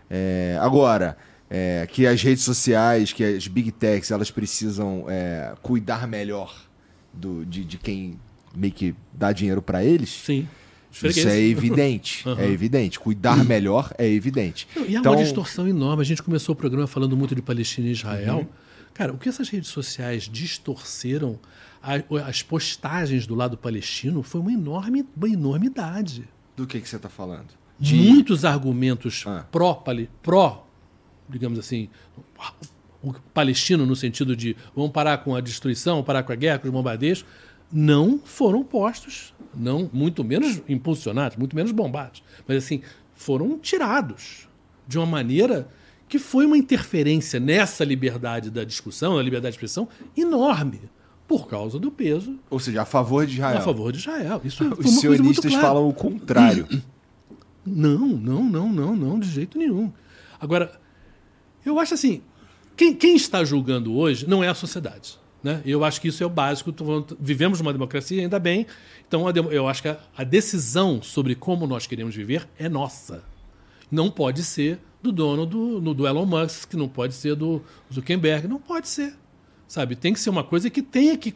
É, agora, é, que as redes sociais, que as big techs, elas precisam é, cuidar melhor do, de, de quem meio que dá dinheiro pra eles. Sim. Isso é evidente, *laughs* é evidente. Cuidar melhor é evidente. Não, E há Então, uma distorção enorme. A gente começou o programa falando muito de Palestina e Israel. Uhum. Cara, o que essas redes sociais distorceram as postagens do lado palestino foi uma enorme uma enormidade. do que, que você está falando? Muitos argumentos Ah. pró, pale- pró, digamos assim, o palestino no sentido de vamos parar com a destruição, vamos parar com a guerra, com os bombardeios, não foram postos, não muito menos impulsionados, muito menos bombados, mas assim foram tirados de uma maneira que foi uma interferência nessa liberdade da discussão, na liberdade de expressão enorme por causa do peso Ou seja, a favor de Israel. a favor de Israel. Isso uma Os sionistas falam o contrário. *clears throat* Não, não, não, não, não, de jeito nenhum. Agora, eu acho assim, quem, quem está julgando hoje não é a sociedade. Né? Eu acho que isso é o básico. Vivemos numa democracia, ainda bem. Então, eu acho que a, decisão sobre como nós queremos viver é nossa. Não pode ser do dono do, do Elon Musk, não pode ser do Zuckerberg, não pode ser. Sabe? Tem que ser uma coisa que tenha que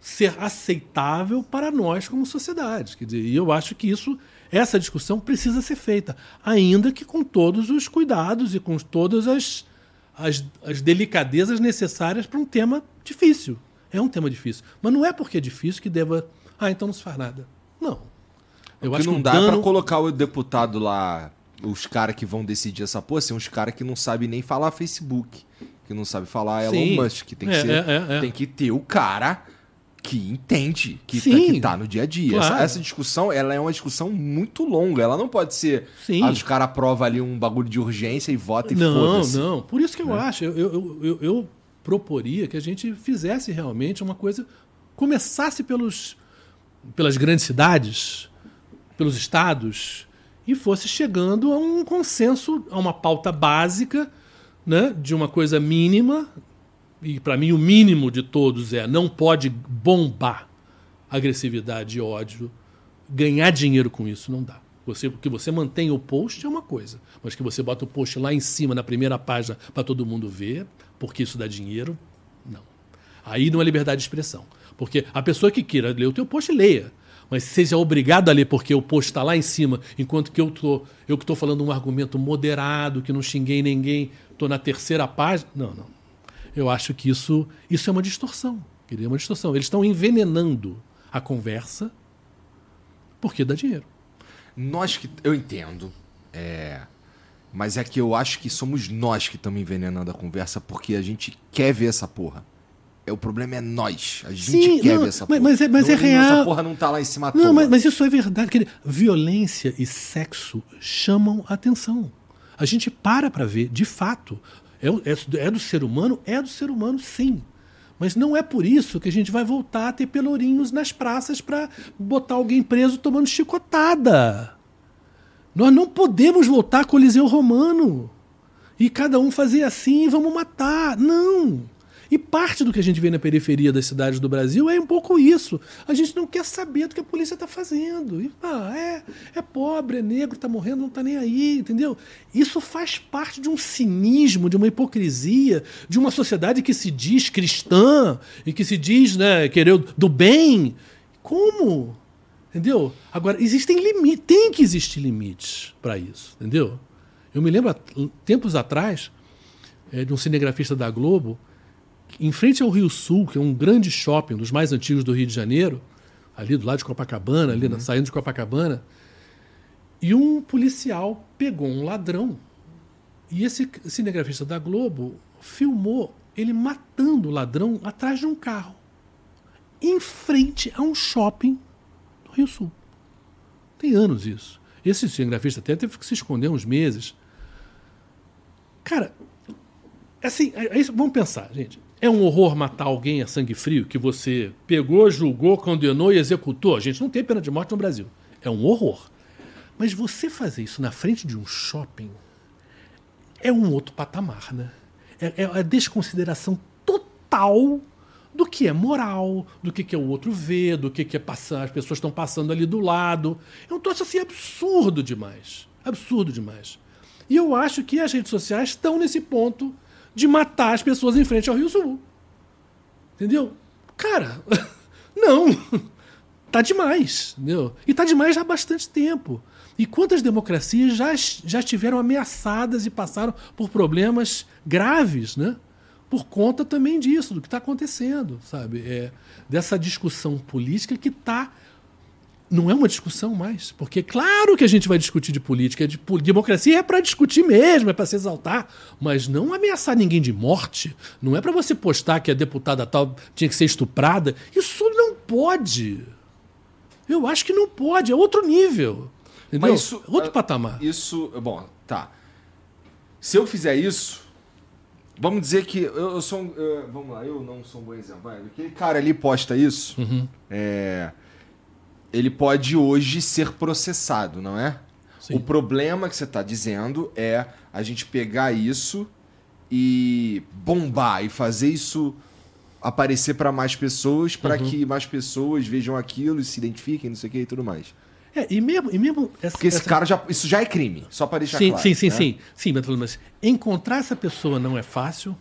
ser aceitável para nós como sociedade. Quer dizer, e eu acho que isso, essa discussão precisa ser feita, ainda que com todos os cuidados e com todas as, as, as delicadezas necessárias para um tema difícil. É um tema difícil. Mas não é porque é difícil que deva. Ah, então não se faz nada. Não. Eu acho que não dá dano... para colocar o deputado lá, os caras que vão decidir essa porra, são uns caras que não sabem nem falar Facebook, que não sabem falar Elon Sim. Musk. Tem que, é, ser, é, é, é. tem que ter o cara que entende, que, tá, que tá no dia a dia. Claro. Essa, essa, discussão, ela é uma discussão muito longa. Ela não pode ser. Sim. Ah, os caras aprovam ali um bagulho de urgência e votam e Não, não. Por isso que eu é. acho. Eu, eu, eu, eu, proporia que a gente fizesse realmente uma coisa. Começasse pelos, pelas grandes cidades, pelos estados, e fosse chegando a um consenso, a uma pauta básica, né, de uma coisa mínima, e para mim o mínimo de todos é não pode bombar agressividade e ódio, ganhar dinheiro com isso não dá. Você, que você mantém o post é uma coisa, mas que você bota o post lá em cima na primeira página para todo mundo ver, porque isso dá dinheiro, não. Aí não é liberdade de expressão, porque a pessoa que queira ler o teu post leia, mas seja obrigado a ler porque o post está lá em cima, enquanto que eu tô eu que estou falando um argumento moderado, que não xinguei ninguém, estou na terceira página, não, não eu acho que isso, isso é uma distorção. É uma distorção. Eles estão envenenando a conversa porque dá dinheiro. Nós que. Eu entendo. É. Mas é que eu acho que somos nós que estamos envenenando a conversa porque a gente quer ver essa porra. É, o problema é nós. A gente Sim, quer não, ver essa porra. Mas, é, mas é real. Essa porra não tá lá em cima Não, mas, mas, isso é verdade. Violência e sexo chamam atenção. A gente para para ver, de fato. É, é, é do ser humano? É do ser humano, sim. Mas não é por isso que a gente vai voltar a ter pelourinhos nas praças para botar alguém preso tomando chicotada. Nós não podemos voltar a Coliseu Romano e cada um fazer assim e vamos matar. Não! E parte do que a gente vê na periferia das cidades do Brasil é um pouco isso. A gente não quer saber do que a polícia está fazendo. E, ah, é, é pobre, é negro, está morrendo, não está nem aí, entendeu? Isso faz parte de um cinismo, de uma hipocrisia, de uma sociedade que se diz cristã e que se diz né, querer do bem. Como? Entendeu? Agora, existem limites, tem que existir limites para isso, entendeu? Eu me lembro, tempos atrás, é, de um cinegrafista da Globo, em frente ao Rio Sul, que é um grande shopping, dos mais antigos do Rio de Janeiro, ali do lado de Copacabana, ali uhum. saindo de Copacabana, e um policial pegou um ladrão. E esse cinegrafista da Globo filmou ele matando o ladrão atrás de um carro, em frente a um shopping do Rio Sul. Tem anos isso. Esse cinegrafista até teve que se esconder uns meses. Cara, assim, aí, vamos pensar, gente. É um horror matar alguém a sangue frio que você pegou, julgou, condenou e executou. A gente não tem pena de morte no Brasil. É um horror. Mas você fazer isso na frente de um shopping é um outro patamar, né? É, é a desconsideração total do que é moral, do que, que é o outro ver, do que, que é passar, as pessoas estão passando ali do lado. É um troço assim absurdo demais. Absurdo demais. E eu acho que as redes sociais estão nesse ponto de matar as pessoas em frente ao Rio Sul. Entendeu? Cara, *laughs* não. Tá demais, entendeu? E tá demais há bastante tempo. E quantas democracias já, já estiveram ameaçadas e passaram por problemas graves, né? Por conta também disso, do que está acontecendo, sabe? É, dessa discussão política que está não é uma discussão mais. Porque, claro que a gente vai discutir de política. De, democracia é para discutir mesmo, é para se exaltar. Mas não ameaçar ninguém de morte. Não é para você postar que a deputada tal tinha que ser estuprada. Isso não pode. Eu acho que não pode. É outro nível. Entendeu? Mas isso, outro uh, patamar. Isso. Bom, tá. Se eu fizer isso. Vamos dizer que eu, eu sou. Uh, vamos lá, eu não sou um bom exemplo. Vai, aquele cara ali posta isso. Uhum. É ele pode hoje ser processado, não é? Sim. O problema que você está dizendo é a gente pegar isso e bombar e fazer isso aparecer para mais pessoas, para Uhum. que mais pessoas vejam aquilo e se identifiquem, não sei o que e tudo mais. É, e mesmo, e mesmo essa, Porque esse essa- cara já. Isso já é crime, só para deixar sim, claro. sim, sim, né? sim, sim, mas, encontrar essa pessoa não é fácil,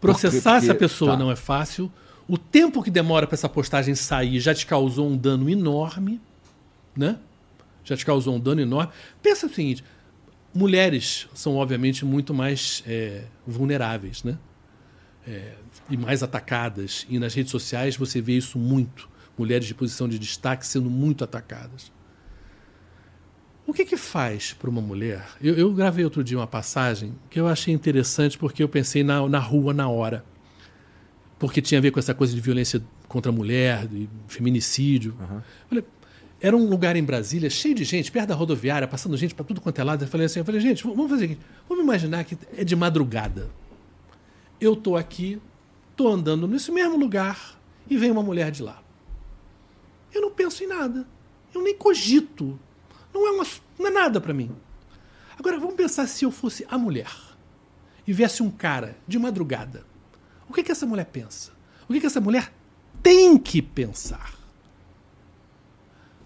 processar porque- essa pessoa tá. não é fácil, o tempo que demora para essa postagem sair já te causou um dano enorme, né? Já te causou um dano enorme. Pensa o seguinte: mulheres são obviamente muito mais é, vulneráveis, né? É, e mais atacadas. E nas redes sociais você vê isso muito. Mulheres de posição de destaque sendo muito atacadas. O que que faz para uma mulher? Eu, eu gravei outro dia uma passagem que eu achei interessante porque eu pensei na, na rua na hora. Porque tinha a ver com essa coisa de violência contra a mulher, de feminicídio. Falei, era um lugar em Brasília cheio de gente, perto da rodoviária, passando gente para tudo quanto é lado. Eu falei assim, eu falei, gente, vamos fazer o seguinte, vamos imaginar que é de madrugada. Eu estou aqui, estou andando nesse mesmo lugar e vem uma mulher de lá. Eu não penso em nada. Eu nem cogito. Não é, uma, não é nada para mim. Agora, vamos pensar se eu fosse a mulher e viesse um cara de madrugada. O que, que essa mulher pensa? O que, que essa mulher tem que pensar?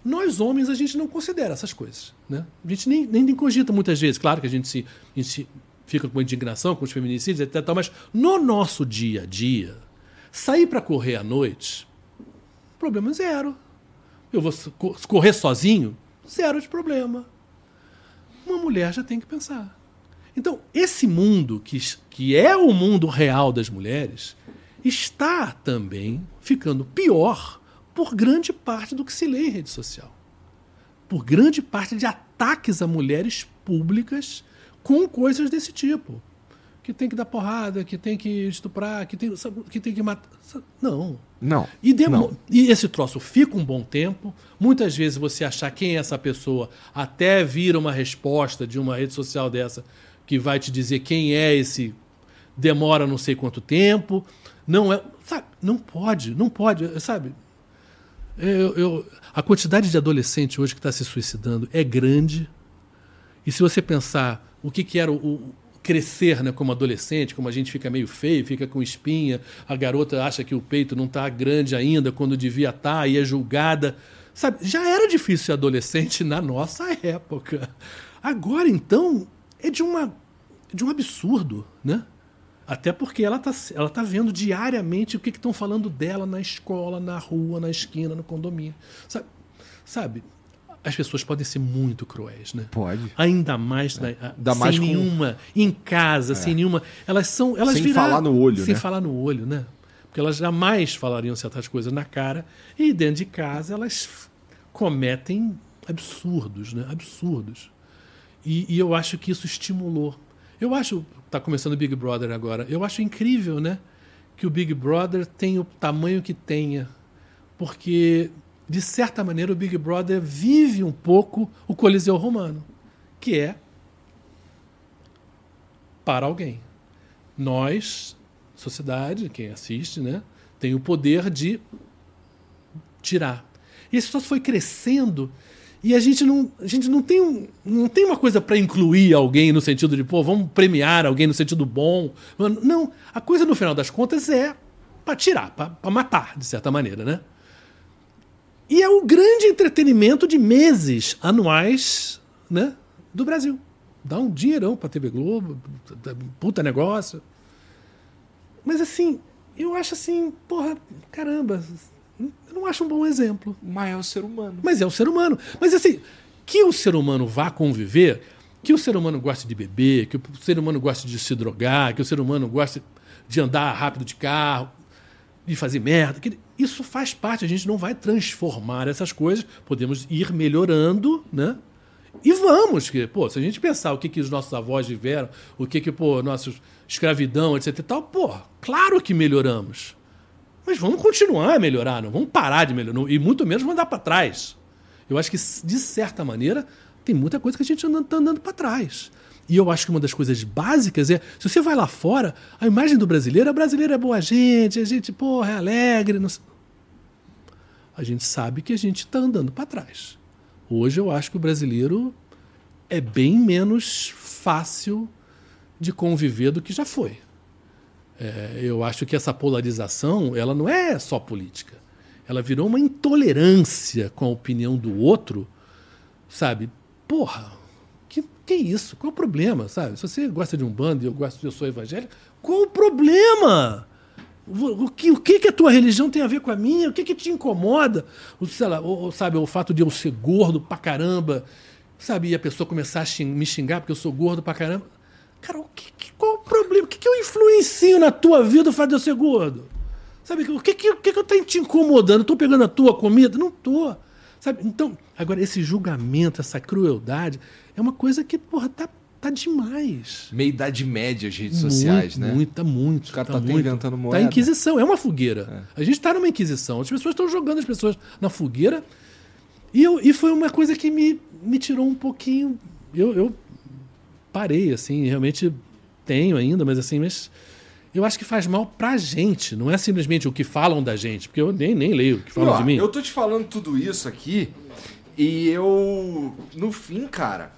Nós, homens, a gente não considera essas coisas. Né? A gente nem, nem, nem cogita muitas vezes. Claro que a gente se, a gente se fica com indignação com os feminicídios, etc. Mas no nosso dia a dia, sair para correr à noite, problema zero. Eu vou co- correr sozinho, zero de problema. Uma mulher já tem que pensar. Então, esse mundo, que, que é o mundo real das mulheres, está também ficando pior por grande parte do que se lê em rede social. Por grande parte de ataques a mulheres públicas com coisas desse tipo. Que tem que dar porrada, que tem que estuprar, que tem, sabe, que, tem que matar. Sabe? Não. Não. E, Não. e esse troço fica um bom tempo. Muitas vezes você achar quem é essa pessoa, até vira uma resposta de uma rede social dessa que vai te dizer quem é esse. Demora não sei quanto tempo. Não é. Sabe? Não pode, não pode, sabe? Eu, eu- a quantidade de adolescente hoje que está se suicidando é grande. E se você pensar o que, que era o, o crescer né, como adolescente, como a gente fica meio feio, fica com espinha, a garota acha que o peito não está grande ainda quando devia estar e é julgada. Sabe, já era difícil ser adolescente *laughs* na nossa época. Agora, então, é de, uma, de um absurdo, né? Até porque ela está ela tá vendo diariamente o que estão falando dela na escola, na rua, na esquina, no condomínio. Sabe? sabe? As pessoas podem ser muito cruéis, né? Pode. Ainda mais, na, Ainda sem mais com- nenhuma, em casa, sem nenhuma. Elas são. Elas Sem falar no olho, Sem né? falar no olho, né? Porque elas jamais falariam certas coisas na cara. E dentro de casa elas cometem absurdos, né? Absurdos. E, e eu acho que isso estimulou. Eu acho. Está começando o Big Brother agora. Eu acho incrível, né? Que o Big Brother tem o tamanho que tenha. Porque, de certa maneira, o Big Brother vive um pouco o Coliseu Romano, que é para alguém. Nós, sociedade, quem assiste, né, tem o poder de tirar. E esse troço foi crescendo e a gente não, a gente não tem, um, não tem uma coisa para incluir alguém no sentido de, pô, vamos premiar alguém no sentido bom. Não, a coisa no final das contas é para tirar, para matar, de certa maneira, né? E é o grande entretenimento de meses anuais né, do Brasil. Dá um dinheirão para TV Globo, puta negócio. Mas assim, eu acho assim, porra, caramba, eu não acho um bom exemplo. Mas é o ser humano. Mas é o ser humano. Mas assim, que o ser humano vá conviver, que o ser humano goste de beber, que o ser humano goste de se drogar, que o ser humano goste de andar rápido de carro, de fazer merda, que isso faz parte, a gente não vai transformar essas coisas, podemos ir melhorando, né? E vamos, que, pô, se a gente pensar o que, que os nossos avós viveram, o que que, pô, nossos escravidão, etc e tal, pô, claro que melhoramos. Mas vamos continuar a melhorar, não vamos parar de melhorar, e muito menos mandar para trás. Eu acho que, de certa maneira, tem muita coisa que a gente está andando para trás. E eu acho que uma das coisas básicas é, se você vai lá fora, a imagem do brasileiro, a brasileira é boa gente, a gente, porra, é alegre. Não. A gente sabe que a gente está andando para trás. Hoje eu acho que o brasileiro é bem menos fácil de conviver do que já foi. É, eu acho que essa polarização ela não é só política. Ela virou uma intolerância com a opinião do outro, sabe? Porra, que, que isso? Qual o problema, sabe? Se você gosta de um bando e eu gosto, eu sou evangélico, qual o problema? O que, o que, que a tua religião tem a ver com a minha? O que, que te incomoda? O, sei lá, o, sabe, o fato de eu ser gordo pra caramba, sabe? E a pessoa começar a xing, me xingar porque eu sou gordo pra caramba. Cara, o que, qual o problema? O que, que eu influencio na tua vida o de eu ser gordo? Sabe, o que, que, o que, que eu tô te incomodando? Tô pegando a tua comida? Não tô. Sabe? Então, agora, esse julgamento, essa crueldade, é uma coisa que, porra, tá tá demais. Meia idade média as redes muito, sociais, né? Muita, muito. Os caras tá, tá muito. inventando moeda. Tá inquisição, é uma fogueira. É. A gente tá numa inquisição. As pessoas estão jogando as pessoas na fogueira. E, eu, e foi uma coisa que me, me tirou um pouquinho. Eu, eu parei, assim, realmente tenho ainda, mas assim, mas eu acho que faz mal pra gente, não é simplesmente o que falam da gente, porque eu nem, nem leio o que falam de mim. Eu tô te falando tudo isso aqui e eu, no fim, cara,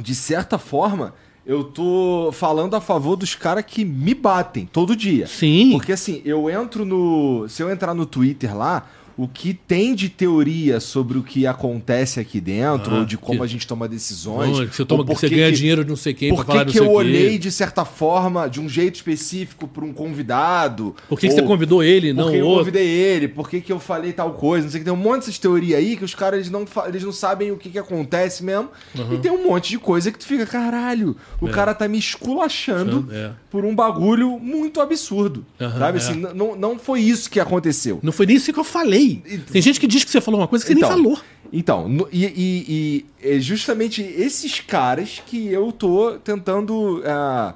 de certa forma, eu tô falando a favor dos caras que me batem todo dia. Sim. Porque assim, eu entro no. Se eu entrar no Twitter lá, o que tem de teoria sobre o que acontece aqui dentro, ah, ou de como que... a gente toma decisões. Não, você, toma, você ganha que, dinheiro de não sei quem por que, que eu olhei de certa forma, de um jeito específico para um convidado. Por que, que você convidou ele, não Porque eu outro? convidei ele, por que, que eu falei tal coisa, não sei o que. Tem um monte dessas teorias aí que os caras eles não, eles não sabem o que, que acontece mesmo. Uhum. E tem um monte de coisa que tu fica, caralho, o é. cara tá me esculachando é. por um bagulho muito absurdo. Uhum, sabe? É. Assim, não, não foi isso que aconteceu. Não foi nem isso que eu falei. Tem gente que diz que você falou uma coisa que você então, nem falou. Então, no, e, e, e, é justamente esses caras que eu tô tentando. Uh,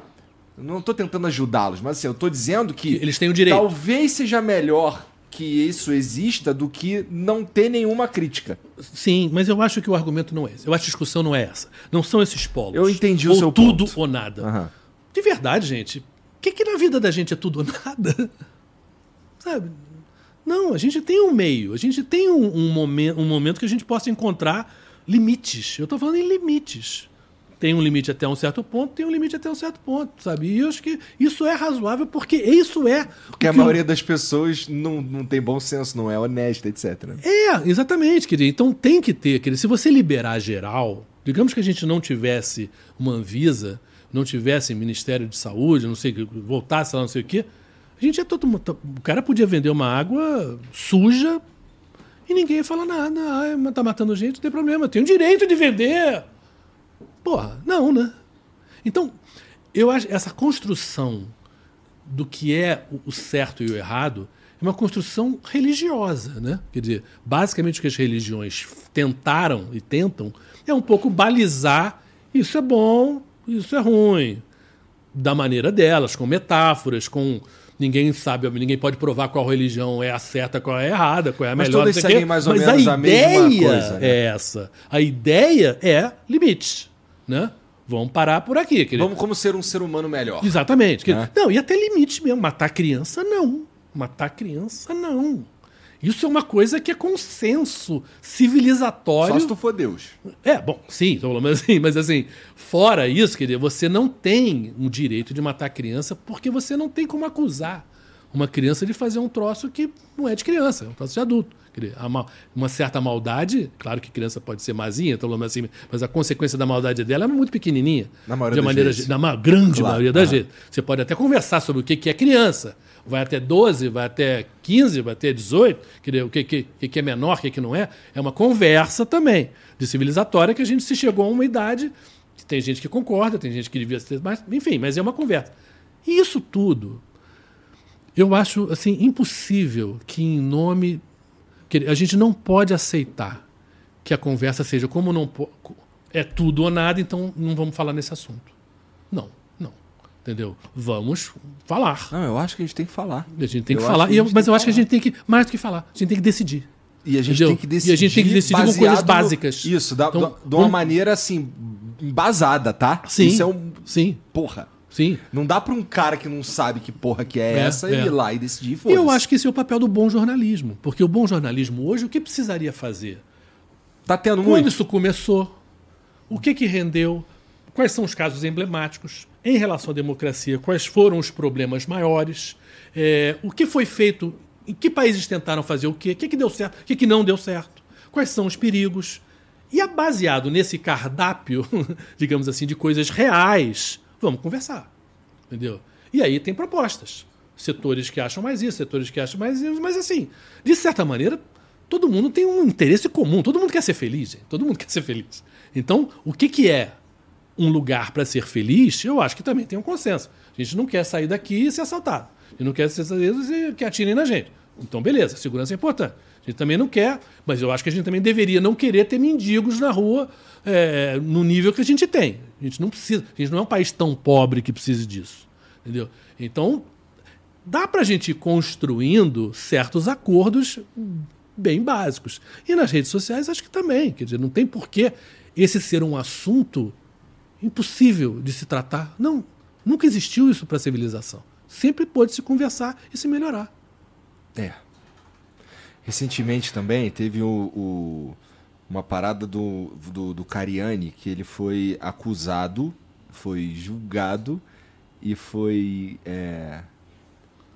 não tô tentando ajudá-los, mas assim, eu tô dizendo que. Eles têm o direito. Talvez seja melhor que isso exista do que não ter nenhuma crítica. Sim, mas eu acho que o argumento não é esse. Eu acho que a discussão não é essa. Não são esses polos. Eu entendi ou o seu tudo ponto. ou nada. Uhum. De verdade, gente. O que, que na vida da gente é tudo ou nada? *laughs* Sabe? Não, a gente tem um meio, a gente tem um, um, momento, um momento que a gente possa encontrar limites. Eu estou falando em limites. Tem um limite até um certo ponto, tem um limite até um certo ponto, sabe? E eu acho que isso é razoável porque isso é. Porque a maioria eu... das pessoas não, não tem bom senso, não é honesta, etc. É, exatamente, querido. Então tem que ter, querido. Se você liberar geral, digamos que a gente não tivesse uma Anvisa, não tivesse Ministério de Saúde, não sei, voltasse lá, não sei o quê a gente é todo O cara podia vender uma água suja e ninguém ia falar nada. Ah, tá matando gente, não tem problema. Tem o direito de vender. Porra, não, né? Então, eu acho essa construção do que é o certo e o errado é uma construção religiosa, né? Quer dizer, basicamente o que as religiões tentaram e tentam é um pouco balizar isso é bom, isso é ruim, da maneira delas, com metáforas, com ninguém sabe, ninguém pode provar qual religião é a certa, qual é a errada, qual é a mas melhor. Mas todas seguem mais ou mas menos a, a mesma coisa. Né? É essa. A ideia é limites, né? Vamos parar por aqui. Querido. Vamos como ser um ser humano melhor. Exatamente. Né? Não, e até limites mesmo. Matar criança, não. Matar criança, não. Isso é uma coisa que é consenso civilizatório. Só se tu for Deus. É, bom, sim, mas assim, mas assim, fora isso, quer dizer, você não tem o direito de matar a criança porque você não tem como acusar uma criança de fazer um troço que não é de criança, é um troço de adulto. Uma certa maldade, claro que criança pode ser mazinha, assim, mas a consequência da maldade dela é muito pequenininha. Na maioria de maneira, vezes. Na grande claro, maioria das vezes. Você pode até conversar sobre o que é criança vai até 12, vai até 15, vai até 18, o que, que, que é menor, o que, que não é, é uma conversa também de civilizatória que a gente se chegou a uma idade que tem gente que concorda, tem gente que devia ser mais, enfim, mas é uma conversa. E isso tudo, eu acho assim impossível que em nome que a gente não pode aceitar que a conversa seja como não é tudo ou nada, então não vamos falar nesse assunto. Não. Entendeu? Vamos falar. Não, eu acho que a gente tem que falar. A gente tem que eu falar. Que mas eu acho que a gente tem que, mais do que falar, a gente tem que decidir. E a gente entendeu? tem que decidir. E a gente tem que decidir com coisas básicas. No, isso, da, então, de uma maneira assim, embasada, tá? Sim. Isso é um. Sim. Porra. Sim. Não dá para um cara que não sabe que porra que é, é essa é. ir lá e decidir. E eu acho que esse é o papel do bom jornalismo. Porque o bom jornalismo hoje, o que precisaria fazer? Tá tendo Quando muito. isso começou? O que que rendeu? Quais são os casos emblemáticos? Em relação à democracia, quais foram os problemas maiores, é, o que foi feito, em que países tentaram fazer o quê, o que, que deu certo, o que, que não deu certo, quais são os perigos. E é baseado nesse cardápio, *laughs* digamos assim, de coisas reais, vamos conversar. Entendeu? E aí tem propostas. Setores que acham mais isso, setores que acham mais isso, mas assim, de certa maneira, todo mundo tem um interesse comum, todo mundo quer ser feliz, gente. todo mundo quer ser feliz. Então, o que, que é um lugar para ser feliz, eu acho que também tem um consenso. A gente não quer sair daqui e ser assaltado. Gente não quer ser assaltado e que atirem na gente. Então, beleza, segurança é importante. A gente também não quer, mas eu acho que a gente também deveria não querer ter mendigos na rua é, no nível que a gente tem. A gente não precisa, a gente não é um país tão pobre que precise disso. Entendeu? Então, dá para a gente ir construindo certos acordos bem básicos. E nas redes sociais, acho que também. Quer dizer, não tem porquê esse ser um assunto impossível de se tratar. Não, nunca existiu isso para a civilização. Sempre pôde se conversar e se melhorar. É. Recentemente também teve o, o, uma parada do, do, do Cariani, que ele foi acusado, foi julgado e foi é,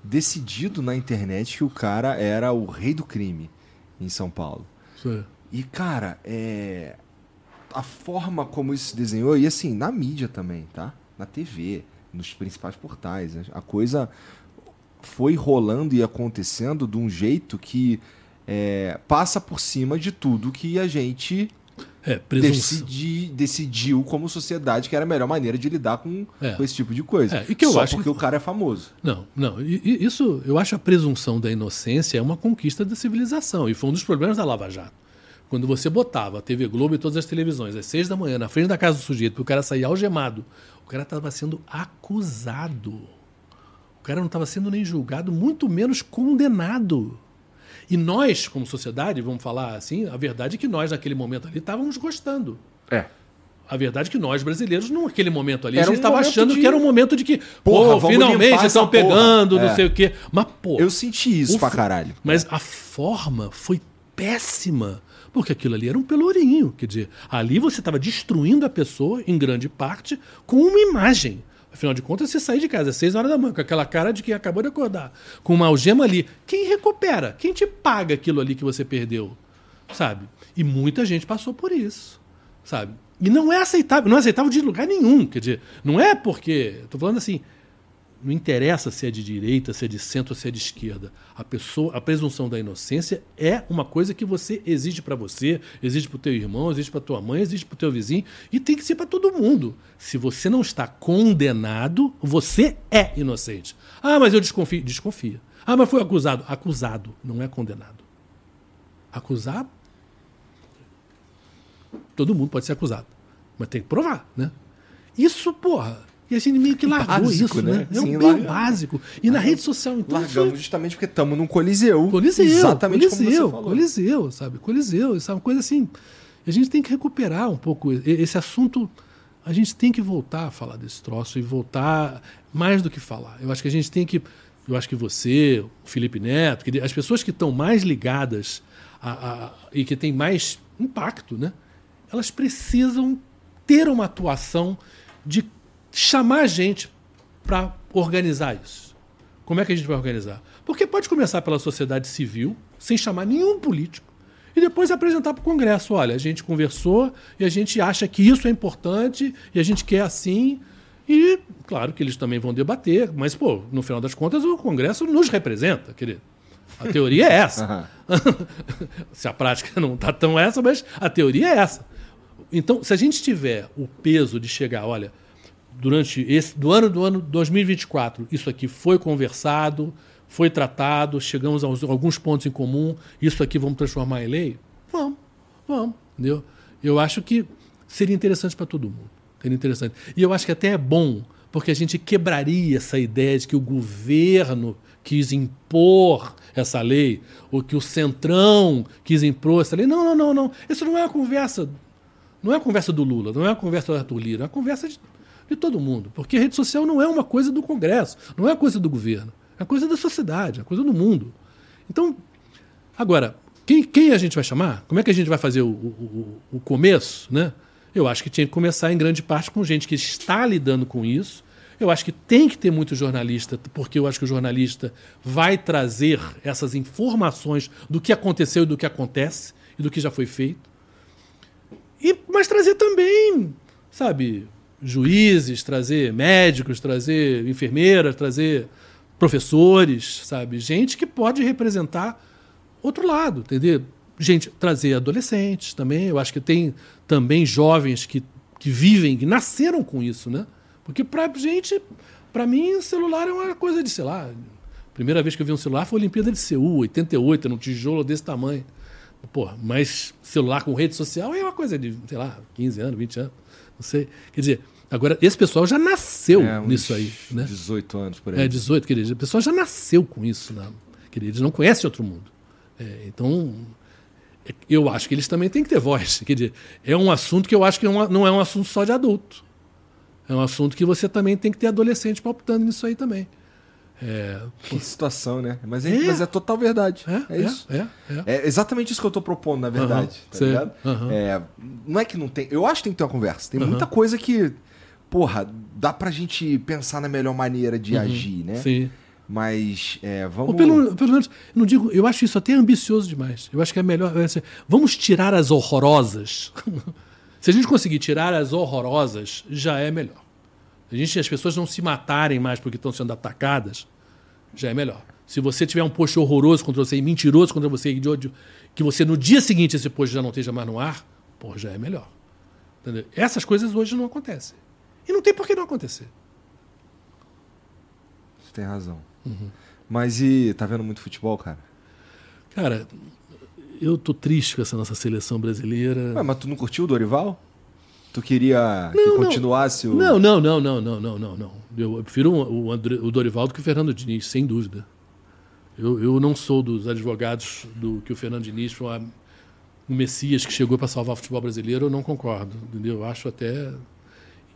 decidido na internet que o cara era o rei do crime em São Paulo. Sim. E, cara, é, a forma como isso se desenhou, e assim, na mídia também, tá? Na TV, nos principais portais. A coisa foi rolando e acontecendo de um jeito que é, passa por cima de tudo que a gente é, decidi, decidiu como sociedade que era a melhor maneira de lidar com, É. com esse tipo de coisa. É, e que eu Só acho porque que- o cara é famoso. Não, não. Isso, eu acho a presunção da inocência é uma conquista da civilização. E foi um dos problemas da Lava Jato. Quando você botava a TV Globo e todas as televisões às seis da manhã na frente da casa do sujeito para o cara sair algemado, o cara estava sendo acusado. O cara não estava sendo nem julgado, muito menos condenado. E nós, como sociedade, vamos falar assim, a verdade é que nós, naquele momento ali, estávamos gostando. É. A verdade é que nós, brasileiros, naquele momento ali, Era a gente um estava momento achando de- que era um momento de que, Porra, pô, finalmente estão pegando, não É. sei o quê. Mas, pô. Eu senti isso o pra caralho. Mas a forma foi péssima. Porque aquilo ali era um pelourinho. Quer dizer, ali você estava destruindo a pessoa, em grande parte, com uma imagem. Afinal de contas, você sair de casa às seis horas da manhã com aquela cara de quem acabou de acordar, com uma algema ali. Quem recupera? Quem te paga aquilo ali que você perdeu? Sabe? E muita gente passou por isso. Sabe? E não é aceitável, não é aceitável de lugar nenhum. Quer dizer, não é porque. Estou falando assim. Não interessa se é de direita, se é de centro se é de esquerda. A pessoa, a presunção da inocência é uma coisa que você exige para você, exige para o teu irmão, exige para tua mãe, exige para o teu vizinho e tem que ser para todo mundo. Se você não está condenado, você é inocente. Ah, mas eu desconfio. Desconfia. Ah, mas foi acusado. Acusado, não é condenado. Acusado? Todo mundo pode ser acusado. Mas tem que provar, né? Isso, porra. E a gente meio que largou Básico, isso, né? né? É um Sim, bem larga- básico. E na rede social, então. Largamos foi- justamente porque estamos num coliseu. Coliseu, Exatamente como Coliseu, você falou. Coliseu, sabe? Coliseu, isso é uma coisa assim. A gente tem que recuperar um pouco esse assunto. A gente tem que voltar a falar desse troço e voltar mais do que falar. Eu acho que a gente tem que. Eu acho que você, o Felipe Neto, as pessoas que estão mais ligadas a, a- e que têm mais impacto, né? Elas precisam ter uma atuação de chamar a gente para organizar isso. Como é que a gente vai organizar? Porque pode começar pela sociedade civil, sem chamar nenhum político, e depois apresentar para o Congresso. Olha, a gente conversou e a gente acha que isso é importante e a gente quer assim. E, claro, que eles também vão debater, mas, pô, no final das contas, o Congresso nos representa, querido. A teoria é essa. *laughs* se a prática não está tão essa, mas a teoria é essa. Então, se a gente tiver o peso de chegar, olha, durante esse do ano do ano 2024, isso aqui foi conversado, foi tratado, chegamos a alguns pontos em comum, isso aqui vamos transformar em lei? Vamos, vamos, entendeu? Eu acho que seria interessante para todo mundo. Seria interessante. E eu acho que até é bom, porque a gente quebraria essa ideia de que o governo quis impor essa lei, ou que o Centrão quis impor essa lei. Não, não, não, não. Isso não é uma conversa não é a conversa do Lula, não é a conversa do Arthur Lira, é a conversa de, de todo mundo. Porque a rede social não é uma coisa do Congresso, não é uma coisa do governo, é uma coisa da sociedade, é uma coisa do mundo. Então, agora, quem, quem a gente vai chamar? Como é que a gente vai fazer o, o, o- o começo? Né? Eu acho que tinha que começar em grande parte com gente que está lidando com isso, Eu acho que tem que ter muito jornalista, porque eu acho que o jornalista vai trazer essas informações do que aconteceu e do que acontece e do que já foi feito. E, mas trazer também, sabe, juízes, trazer médicos, trazer enfermeiras, trazer professores, sabe, gente que pode representar outro lado, entendeu? Gente, trazer adolescentes também. Eu acho que tem também jovens que, que vivem, que nasceram com isso, né? Porque pra gente, pra mim, celular é uma coisa de, sei lá, primeira vez que eu vi um celular foi a Olimpíada de Seul, 88, num tijolo desse tamanho. Pô, mas celular com rede social é uma coisa de, sei lá, 15 anos, 20 anos, sei. Quer dizer, agora, esse pessoal já nasceu É, nisso aí, né? 18 anos por aí. É, 18, quer dizer, o pessoal já nasceu com isso, né? Quer dizer, eles não conhecem outro mundo. É, então, é, eu acho que eles também têm que ter voz. Quer dizer, é um assunto que eu acho que é não é um assunto só de adulto. É um assunto que você também tem que ter adolescente palpitando nisso aí também. É, Que situação, né? Mas é, É. mas é total verdade. é, É, isso. É, é. É exatamente isso que eu tô propondo, na verdade. Aham, tá sei. ligado? É, não é que não tem. Eu acho que tem que ter uma conversa. Tem muita coisa que, porra, dá pra gente pensar na melhor maneira de agir, né? Uhum. Sim. Mas é, vamos. Ou pelo, pelo menos, eu não digo, eu acho isso até ambicioso demais. Eu acho que é melhor. é assim, vamos tirar as horrorosas. *laughs* Se a gente conseguir tirar as horrorosas, já é melhor. A gente, as pessoas não se matarem mais porque estão sendo atacadas, já é melhor. Se você tiver um post horroroso contra você e mentiroso contra você, e de ódio, que você no dia seguinte esse post já não esteja mais no ar, pô, já é melhor. Entendeu? Essas coisas hoje não acontecem. E não tem por que não acontecer. Você tem razão. Uhum. Mas e. Tá vendo muito futebol, cara? Cara, eu tô triste com essa nossa seleção brasileira. Ué, mas tu não curtiu o Dorival? Tu queria que Não, não. continuasse o. Não, não, não, não, não, não, não, não. Eu prefiro o, André, o Dorival do que o Fernando Diniz, sem dúvida. Eu, eu não sou dos advogados do que o Fernando Diniz foi um messias que chegou para salvar o futebol brasileiro, eu não concordo. Entendeu? Eu acho até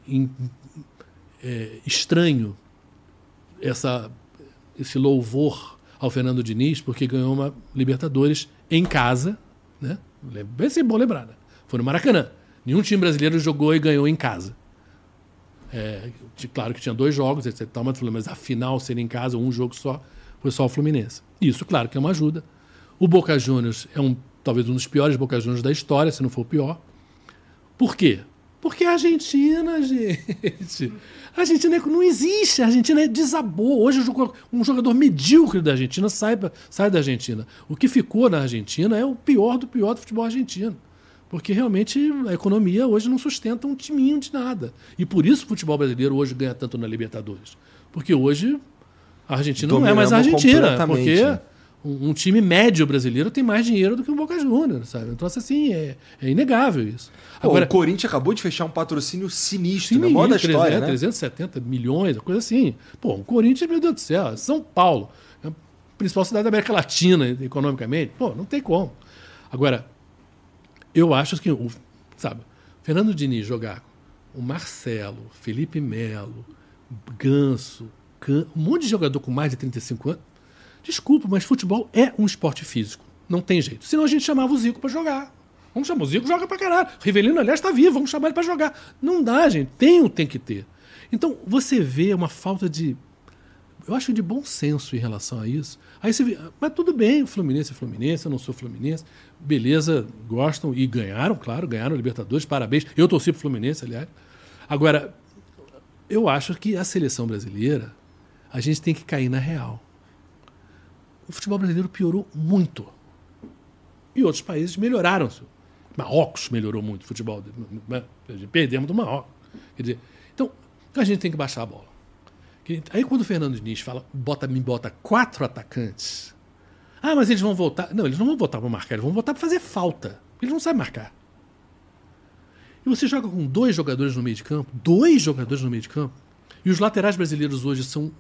in- é, estranho essa, esse louvor ao Fernando Diniz, porque ganhou uma Libertadores em casa, né? Bem assim, bom lembrar, né? Foi no Maracanã. Nenhum time brasileiro jogou e ganhou em casa. É, claro que tinha dois jogos, etc. Mas mas a final ser em casa, um jogo só, foi só o Fluminense. Isso, claro, que é uma ajuda. O Boca Juniors é um, talvez um dos piores Boca Juniors da história, se não for o pior. Por quê? Porque a Argentina, *laughs* gente. A Argentina é- não existe, a Argentina é desabou. Hoje um jogador medíocre da Argentina sai, sai da Argentina. O que ficou na Argentina é o pior do pior do futebol argentino. Porque realmente a economia hoje não sustenta um timinho de nada. E por isso o futebol brasileiro hoje ganha tanto na Libertadores. Porque hoje a Argentina não é mais a Argentina. Porque né? um, um time médio brasileiro tem mais dinheiro do que o Boca Juniors, sabe? Então, assim, é, é inegável isso. Pô, Agora, o Corinthians acabou de fechar um patrocínio sinistro, Sim, né? Mó da 300, história, né? 370 milhões, coisa assim. Pô, o Corinthians, meu Deus do céu, São Paulo, é a principal cidade da América Latina, economicamente. Pô, não tem como. Agora, eu acho que, o, sabe, Fernando Diniz jogar o Marcelo, Felipe Melo, Ganso, Can- um monte de jogador com mais de 35 anos. Desculpa, mas futebol é um esporte físico. Não tem jeito. Senão a gente chamava o Zico para jogar. Vamos chamar o Zico, joga pra caralho. Rivelino, aliás, está vivo, vamos chamar ele para jogar. Não dá, gente. Tem ou tem que ter. Então, você vê uma falta de. Eu acho de bom senso em relação a isso. Aí você vê, mas tudo bem, o Fluminense é Fluminense, eu não sou Fluminense. Beleza, gostam e ganharam, claro, ganharam a Libertadores, parabéns. Eu torci pro Fluminense, aliás. Agora, eu acho que a seleção brasileira, a gente tem que cair na real. O futebol brasileiro piorou muito. E outros países melhoraram. Marrocos melhorou muito o futebol. né? Perdemos do Marrocos. Quer dizer, então, a gente tem que baixar a bola. Aí quando o Fernando Diniz fala, bota, me bota quatro atacantes. Ah, mas eles vão voltar. Não, eles não vão voltar para marcar, eles vão voltar para fazer falta. Eles não sabem marcar. E você joga com dois jogadores no meio de campo, dois jogadores no meio de campo, e os laterais brasileiros hoje são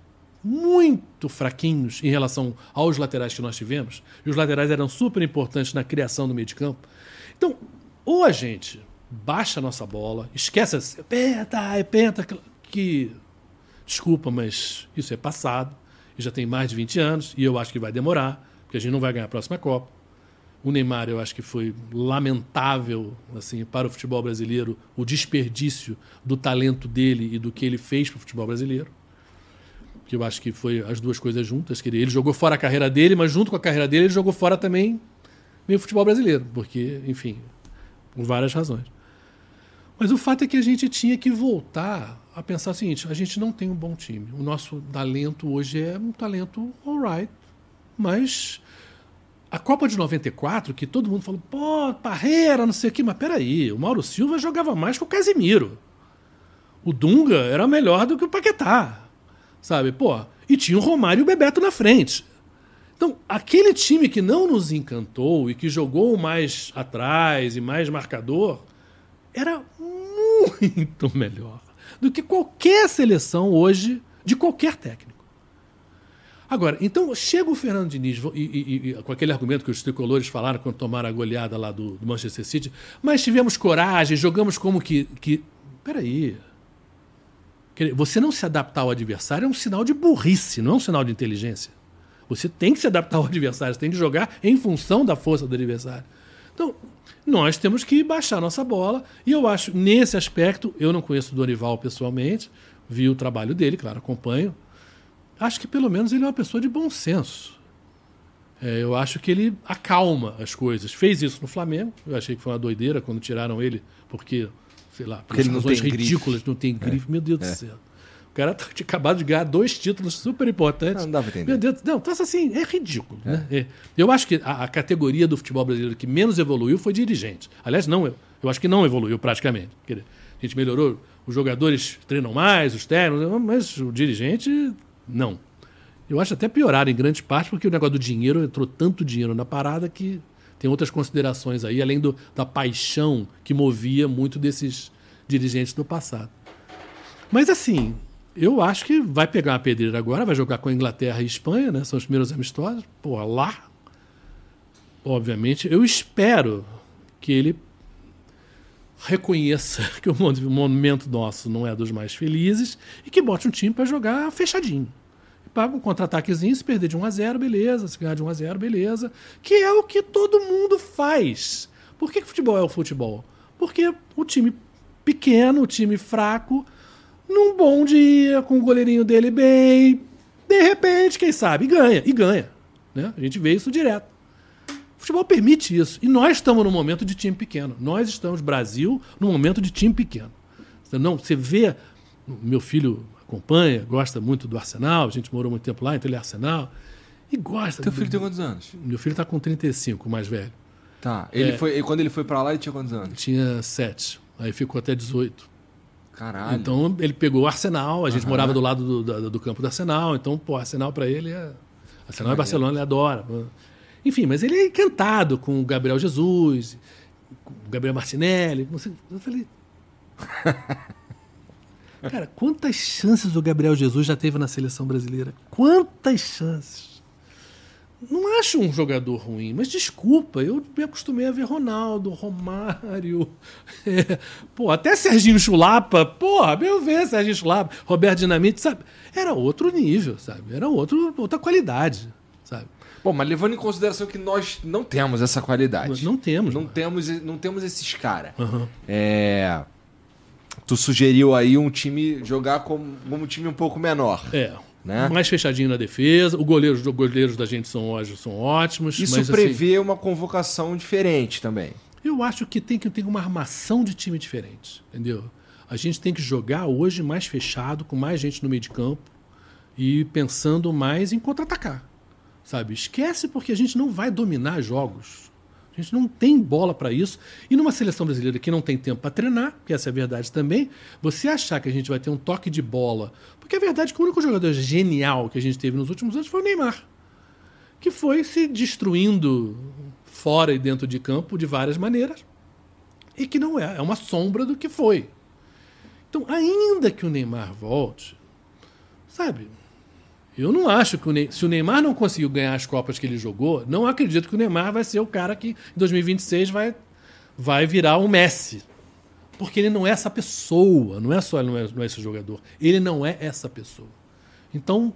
muito fraquinhos em relação aos laterais que nós tivemos, e os laterais eram super importantes na criação do meio de campo. Então, ou a gente baixa a nossa bola, esquece penta, penta, que desculpa, mas isso é passado, e já tem mais de 20 anos, e eu acho que vai demorar, porque a gente não vai ganhar a próxima Copa. O Neymar, eu acho que foi lamentável assim para o futebol brasileiro o desperdício do talento dele e do que ele fez para o futebol brasileiro. que eu acho que foi as duas coisas juntas. Que ele, jogou fora a carreira dele, mas junto com a carreira dele, ele jogou fora também meio futebol brasileiro, porque, enfim, por várias razões. Mas o fato é que a gente tinha que voltar a pensar o seguinte: a gente não tem um bom time. O nosso talento hoje é um talento alright, mas a Copa de 94, que todo mundo falou, pô, Parreira, não sei o quê, mas peraí, o Mauro Silva jogava mais que o Casimiro. O Dunga era melhor do que o Paquetá. Sabe? Pô, e tinha o Romário e o Bebeto na frente. Então, aquele time que não nos encantou e que jogou mais atrás e mais marcador, era muito *laughs* melhor do que qualquer seleção hoje de qualquer técnico. Agora, então chega o Fernando Diniz e, e, e, com aquele argumento que os tricolores falaram quando tomaram a goleada lá do, do Manchester City, mas tivemos coragem, jogamos como que. que... Peraí. Você não se adaptar ao adversário é um sinal de burrice, não é um sinal de inteligência. Você tem que se adaptar ao adversário, você tem que jogar em função da força do adversário. Então, nós temos que baixar nossa bola, e eu acho, nesse aspecto, eu não conheço o Dorival pessoalmente, vi o trabalho dele, claro, acompanho. Acho que pelo menos ele é uma pessoa de bom senso. É, eu acho que ele acalma as coisas. Fez isso no Flamengo, eu achei que foi uma doideira quando tiraram ele, porque sei lá, porque ele não tem ridículas, grife. não tem grife. É. Meu Deus é. do céu. O cara tá, acabado de ganhar dois títulos super importantes. Não, não dá pra entender. Meu Deus, não, então assim, é ridículo. É. Né? É. Eu acho que a, a, categoria do futebol brasileiro que menos evoluiu foi dirigente. Aliás, não, eu, eu acho que não evoluiu praticamente. A gente melhorou, os jogadores treinam mais, os técnicos, mas o dirigente, não. Eu acho até piorar em grande parte, porque o negócio do dinheiro entrou tanto dinheiro na parada que tem outras considerações aí, além do, da paixão que movia muito desses dirigentes do passado. Mas assim, eu acho que vai pegar uma pedreira agora, vai jogar com a Inglaterra e Espanha, né? São os primeiros amistosos. Pô, lá. Obviamente, eu espero que ele reconheça *laughs* que o momento nosso não é dos mais felizes e que bote um time para jogar fechadinho paga um contra-ataquezinho, se perder de 1 a 0 beleza. Se ganhar de 1 a 0 beleza. Que é o que todo mundo faz. Por que, que futebol é o futebol? Porque o time pequeno, o time fraco, num bom dia, com o goleirinho dele bem, de repente, quem sabe, ganha. E ganha. Né? A gente vê isso direto. O futebol permite isso. E nós estamos num momento de time pequeno. Nós estamos, Brasil, num momento de time pequeno. Não, você vê. Meu filho acompanha, gosta muito do Arsenal, a gente morou muito tempo lá, então ele é Arsenal. E gosta. Teu filho do... tem quantos anos? Meu filho está com 35, o mais velho. Tá. Ele é, foi, quando ele foi para lá, ele tinha quantos anos? Tinha 7. Aí ficou até 18. Caralho. Então ele pegou o Arsenal, a gente morava do lado do, do, do, campo do Arsenal, então, pô, Arsenal para ele é. Arsenal é Barcelona, ele adora. Enfim, mas ele é encantado com o Gabriel Jesus, com o Gabriel Martinelli. Eu falei. *laughs* Cara, quantas chances o Gabriel Jesus já teve na seleção brasileira? Quantas chances? Não acho um jogador ruim, mas desculpa, eu me acostumei a ver Ronaldo, Romário, *laughs* é, pô, até Serginho Chulapa, porra, meu ver, Serginho Chulapa, Roberto Dinamite, sabe? Era outro nível, sabe? Era outro, outra qualidade, sabe? Bom, mas levando em consideração que nós não temos essa qualidade. Não temos. Não, temos, não temos esses caras. Uhum. É tu sugeriu aí um time jogar como, como um time um pouco menor. É. Né? Mais fechadinho na defesa. O goleiro, os goleiros da gente são, são ótimos. Isso mas, prevê assim, uma convocação diferente também. Eu acho que tem que ter uma armação de time diferente, entendeu? A gente tem que jogar hoje mais fechado, com mais gente no meio de campo e pensando mais em contra-atacar. Sabe? Esquece porque a gente não vai dominar jogos. A gente não tem bola para isso. E numa seleção brasileira que não tem tempo para treinar, que essa é a verdade também, você achar que a gente vai ter um toque de bola. Porque a verdade é que o único jogador genial que a gente teve nos últimos anos foi o Neymar. Que foi se destruindo fora e dentro de campo de várias maneiras. E que não é, é uma sombra do que foi. Então, ainda que o Neymar volte, sabe, eu não acho que o Neymar, se o Neymar não conseguiu ganhar as Copas que ele jogou, não acredito que o Neymar vai ser o cara que em 2026 vai, vai virar o Messi. Porque ele não é essa pessoa, não é só ele não é, não é esse jogador. Ele não é essa pessoa. Então,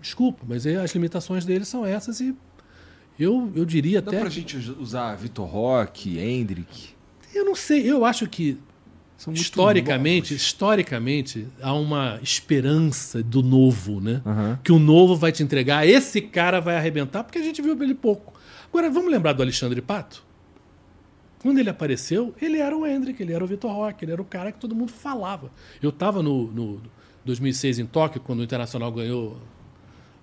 desculpa, mas as limitações dele são essas e eu, eu diria Dá até. Dá pra gente usar Vitor Roque, Hendrick? Eu não sei, eu acho que historicamente, novos. historicamente, há uma esperança do novo, né? Aham. Que o novo vai te entregar, esse cara vai arrebentar, porque a gente viu ele pouco. Agora, vamos lembrar do Alexandre Pato? Quando ele apareceu, ele era o Hendrick, ele era o Vitor Roque, ele era o cara que todo mundo falava. Eu estava no, no 2006 em Tóquio, quando o Internacional ganhou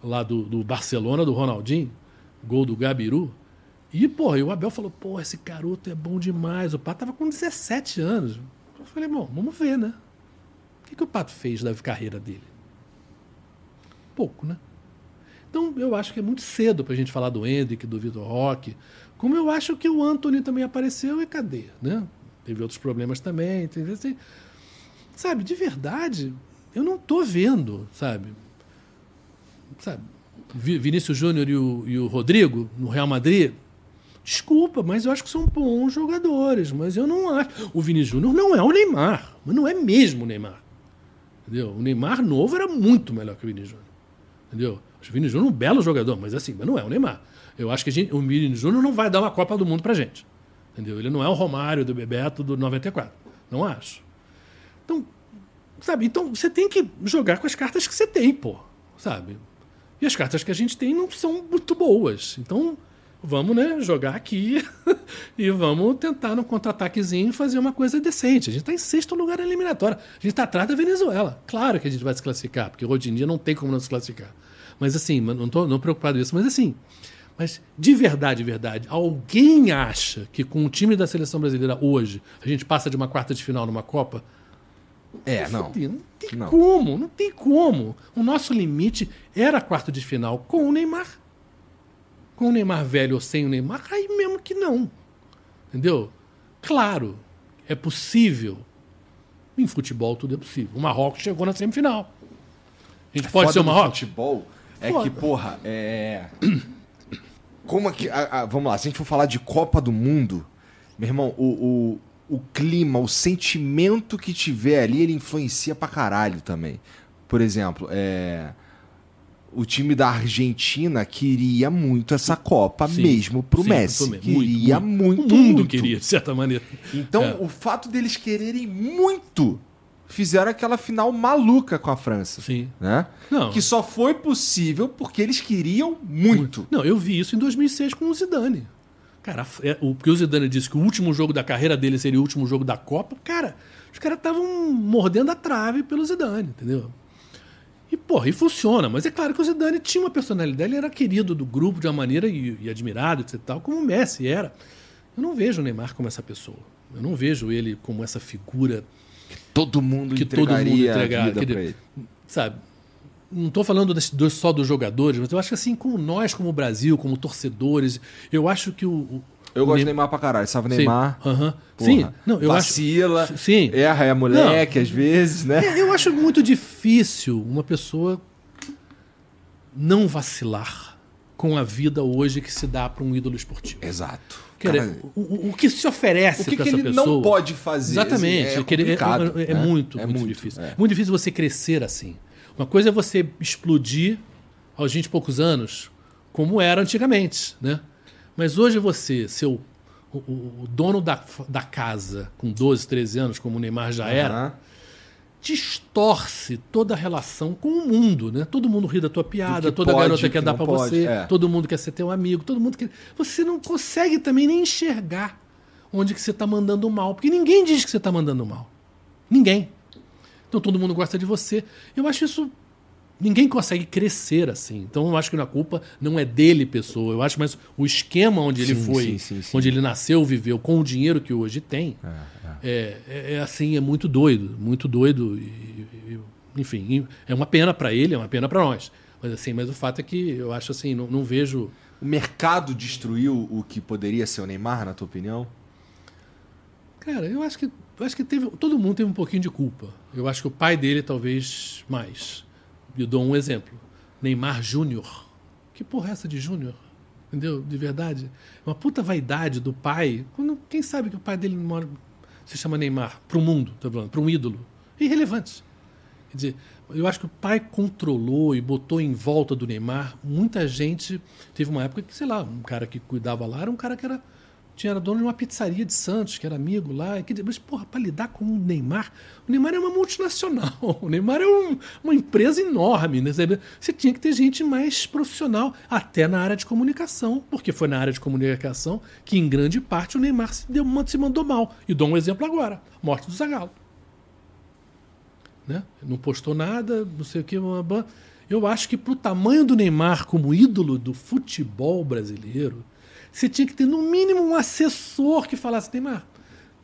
lá do, do Barcelona, do Ronaldinho, gol do Gabiru. E, porra, e o Abel falou, pô, esse garoto é bom demais. O Pato tava com 17 anos. Falei, bom, vamos ver, né? O que, que o Pato fez da carreira dele? Pouco, né? Então, eu acho que é muito cedo pra gente falar do Hendrick, do Vitor Roque. Como eu acho que o Anthony também apareceu e cadê, né? Teve outros problemas também. Teve, assim, sabe, de verdade, eu não tô vendo, sabe? Sabe, Vi- Vinícius Júnior e o, e o Rodrigo no Real Madrid. Desculpa, mas eu acho que são bons jogadores. Mas eu não acho. O Vinícius Júnior não é o Neymar. Mas não é mesmo o Neymar. Entendeu? O Neymar novo era muito melhor que o Vinícius Júnior. Entendeu? O Vinícius Júnior um belo jogador, mas assim, mas não é o Neymar. Eu acho que gente- o Vinícius Júnior não vai dar uma Copa do Mundo pra gente. Entendeu? Ele não é o Romário do Bebeto do 94. Não acho. Então, sabe? Então você tem que jogar com as cartas que você tem, pô. Sabe? E as cartas que a gente tem não são muito boas. Então, vamos, né, jogar aqui *laughs* e vamos tentar no contra-ataquezinho fazer uma coisa decente. A gente está em sexto lugar na eliminatória. A gente está atrás da Venezuela. Claro que a gente vai se classificar, porque hoje em dia não tem como não se classificar. Mas assim, não estou não preocupado com isso, mas assim, mas de verdade, de verdade, alguém acha que com o time da seleção brasileira hoje a gente passa de uma quarta de final numa Copa? É, não. Não tem Não. como, não tem como. O nosso limite era quarto de final com o Neymar. Com o Neymar velho ou sem o Neymar, aí mesmo que não. Entendeu? Claro, é possível. Em futebol tudo é possível. O Marrocos chegou na semifinal. A gente pode Foda ser o Marrocos? futebol é Foda. que, porra, é. Como é que. a- a- vamos lá, se a gente for falar de Copa do Mundo, meu irmão, o, o, o clima, o sentimento que tiver ali, ele influencia pra caralho também. Por exemplo, é. O time da Argentina queria muito essa Copa Sim, mesmo pro sim, Messi. muito, queria muito, O mundo muito. queria, de certa maneira. Então, É. o fato deles quererem muito fizeram aquela final maluca com a França. Sim. Né? Não. Que só foi possível porque eles queriam muito. Não, eu vi isso em 2006 com o Zidane. Cara, é, o, porque o Zidane disse que o último jogo da carreira dele seria o último jogo da Copa. Cara, os caras estavam mordendo a trave pelo Zidane, entendeu? E, porra, e funciona. Mas é claro que o Zidane tinha uma personalidade, ele era querido do grupo de uma maneira e, e admirado, etc. Tal, como o Messi era. Eu não vejo o Neymar como essa pessoa. Eu não vejo ele como essa figura Todo mundo Que todo mundo entregar, sabe? Não estou falando só dos jogadores, mas eu acho que assim, como nós, como Brasil, como torcedores, eu acho que o. o Eu o gosto de Ney- Neymar pra caralho. Salve Sim, Neymar. aham. Porra, Sim, não, eu vacila, acho. Sim. erra, é moleque às vezes, né? É, Eu acho muito difícil uma pessoa não vacilar com a vida hoje que se dá para um ídolo esportivo. Exato. Quer dizer, o, o- o que se oferece o que, para que essa ele pessoa. não pode fazer? Exatamente. É, é, é- é- é né? muito, É muito, muito, difícil. é. Muito difícil você crescer assim. Uma coisa é você explodir aos 20 e poucos anos, como era antigamente, né? Mas hoje você, seu o, o- dono da, da casa com 12, 13 anos, como o Neymar já era, Aham. distorce toda a relação com o mundo, né? Todo mundo ri da tua piada, toda pode, garota que quer dar pode, você, é. todo mundo quer ser teu amigo, todo mundo quer. Você não consegue também nem enxergar onde que você tá mandando mal, porque ninguém diz que você tá mandando mal. Ninguém. Então todo mundo gosta de você. Eu acho isso ninguém consegue crescer assim. Então eu acho que a culpa não é dele, pessoa. Eu acho mais o esquema onde ele Sim, foi, sim, sim, onde ele nasceu, viveu, com o dinheiro que hoje tem. É, é- é assim, é muito doido, muito doido. E, e- enfim, é uma pena para ele, é uma pena para nós. Mas assim, mas o fato é que eu acho assim, não, não vejo. O mercado destruiu o que poderia ser o Neymar, na tua opinião? Cara, eu acho que eu acho que teve, todo mundo teve um pouquinho de culpa. Eu acho que o pai dele talvez mais. Eu dou um exemplo. Neymar Júnior. Que porra é essa de Júnior? Entendeu? De verdade. Uma puta vaidade do pai. Quando, quem sabe que o pai dele mora, se chama Neymar para o mundo, tô falando, para um ídolo. Irrelevante. Quer dizer, eu acho que o pai controlou e botou em volta do Neymar. Muita gente. Teve uma época que, sei lá, um cara que cuidava lá era um cara que era tinha era dono de uma pizzaria de Santos, que era amigo lá. Que, mas, porra, para lidar com o Neymar, o Neymar é uma multinacional. *laughs* O Neymar é um, uma empresa enorme. Né? Você tinha que ter gente mais profissional, até na área de comunicação, porque foi na área de comunicação que, em grande parte, o Neymar se, deu, se mandou mal. E dou um exemplo agora: morte do Zagallo. Né? Não postou nada, não sei o que. Eu acho que, para o tamanho do Neymar como ídolo do futebol brasileiro você tinha que ter no mínimo um assessor que falasse, Neymar,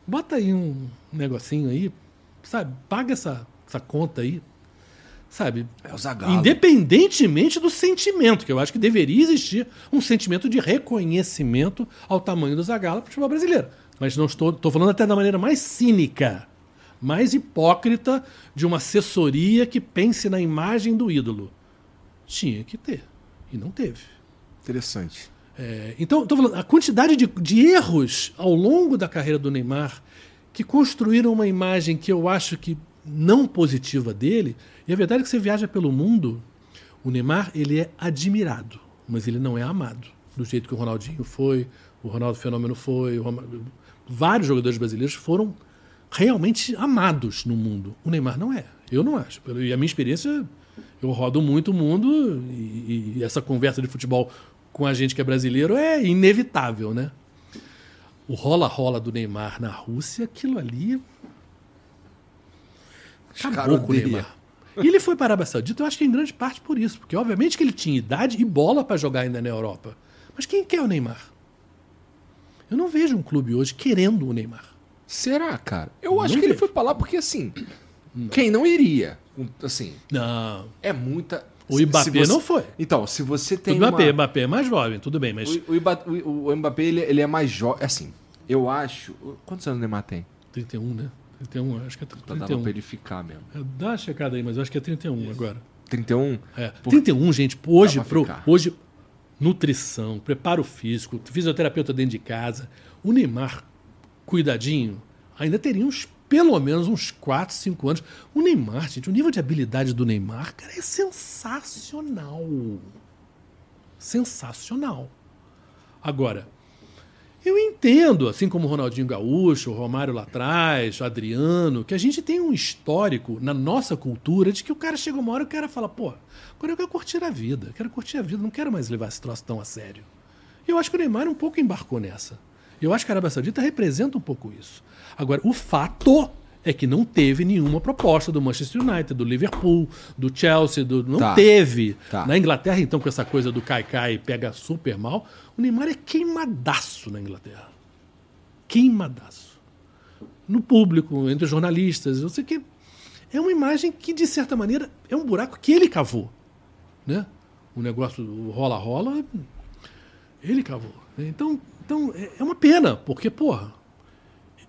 bota aí um negocinho aí, sabe? Paga essa, essa conta aí. Sabe? É o Zagalo. Independentemente do sentimento, que eu acho que deveria existir um sentimento de reconhecimento ao tamanho do Zagalo para o futebol brasileiro. Mas não estou, estou falando até da maneira mais cínica, mais hipócrita de uma assessoria que pense na imagem do ídolo. Tinha que ter. E não teve. Interessante. É, então, falando, a quantidade de, de, erros ao longo da carreira do Neymar que construíram uma imagem que eu acho que não positiva dele. E a verdade é que você viaja pelo mundo, o Neymar ele é admirado, mas ele não é amado. Do jeito que o Ronaldinho foi, o Ronaldo Fenômeno foi, vários jogadores brasileiros foram realmente amados no mundo. O Neymar não é. Eu não acho. E a minha experiência, eu rodo muito o mundo e, e essa conversa de futebol com a gente que é brasileiro é inevitável, né? O rola-rola do Neymar na Rússia, aquilo ali. Acabou com o Neymar. E ele foi para a Arábia Saudita, eu acho que em grande parte por isso, porque obviamente que ele tinha idade e bola para jogar ainda na Europa. Mas quem quer o Neymar? Eu não vejo um clube hoje querendo o Neymar. Será, cara? Eu acho não que vejo. ele foi para lá porque assim, não. quem não iria? Assim, não. É muita o Mbappé você... não foi. Então, se você tem. O Mbappé, uma... Mbappé é mais jovem, tudo bem, mas. O, o, o Mbappé ele, ele, é mais jovem. Assim, eu acho. Quantos anos o Neymar tem? 31, né? 31, acho que é 31. Dá pra ele ficar mesmo. É, dá uma checada aí, mas eu acho que é 31 Isso. agora. 31? É. Por... 31, gente, hoje, pro, hoje, nutrição, preparo físico, fisioterapeuta dentro de casa. O Neymar, cuidadinho, ainda teria uns pelo menos uns 4, 5 anos. O Neymar, gente, o nível de habilidade do Neymar, cara, é sensacional. Sensacional. Agora, eu entendo, assim como o Ronaldinho Gaúcho, o Romário lá atrás, o Adriano, que a gente tem um histórico na nossa cultura de que o cara chega uma hora e o cara fala, pô, agora eu quero curtir a vida, quero curtir a vida, não quero mais levar esse troço tão a sério. E eu acho que o Neymar um pouco embarcou nessa. Eu acho que a Arábia Saudita representa um pouco isso. Agora, o fato é que não teve nenhuma proposta do Manchester United, do Liverpool, do Chelsea, do... não tá. teve. Tá. Na Inglaterra, então, com essa coisa do Kai pega super mal, o Neymar é queimadaço na Inglaterra. Queimadaço. No público, entre os jornalistas, eu sei que é uma imagem que, de certa maneira, é um buraco que ele cavou. Né? O negócio rola-rola, ele cavou. Então, então é, é uma pena, porque, porra,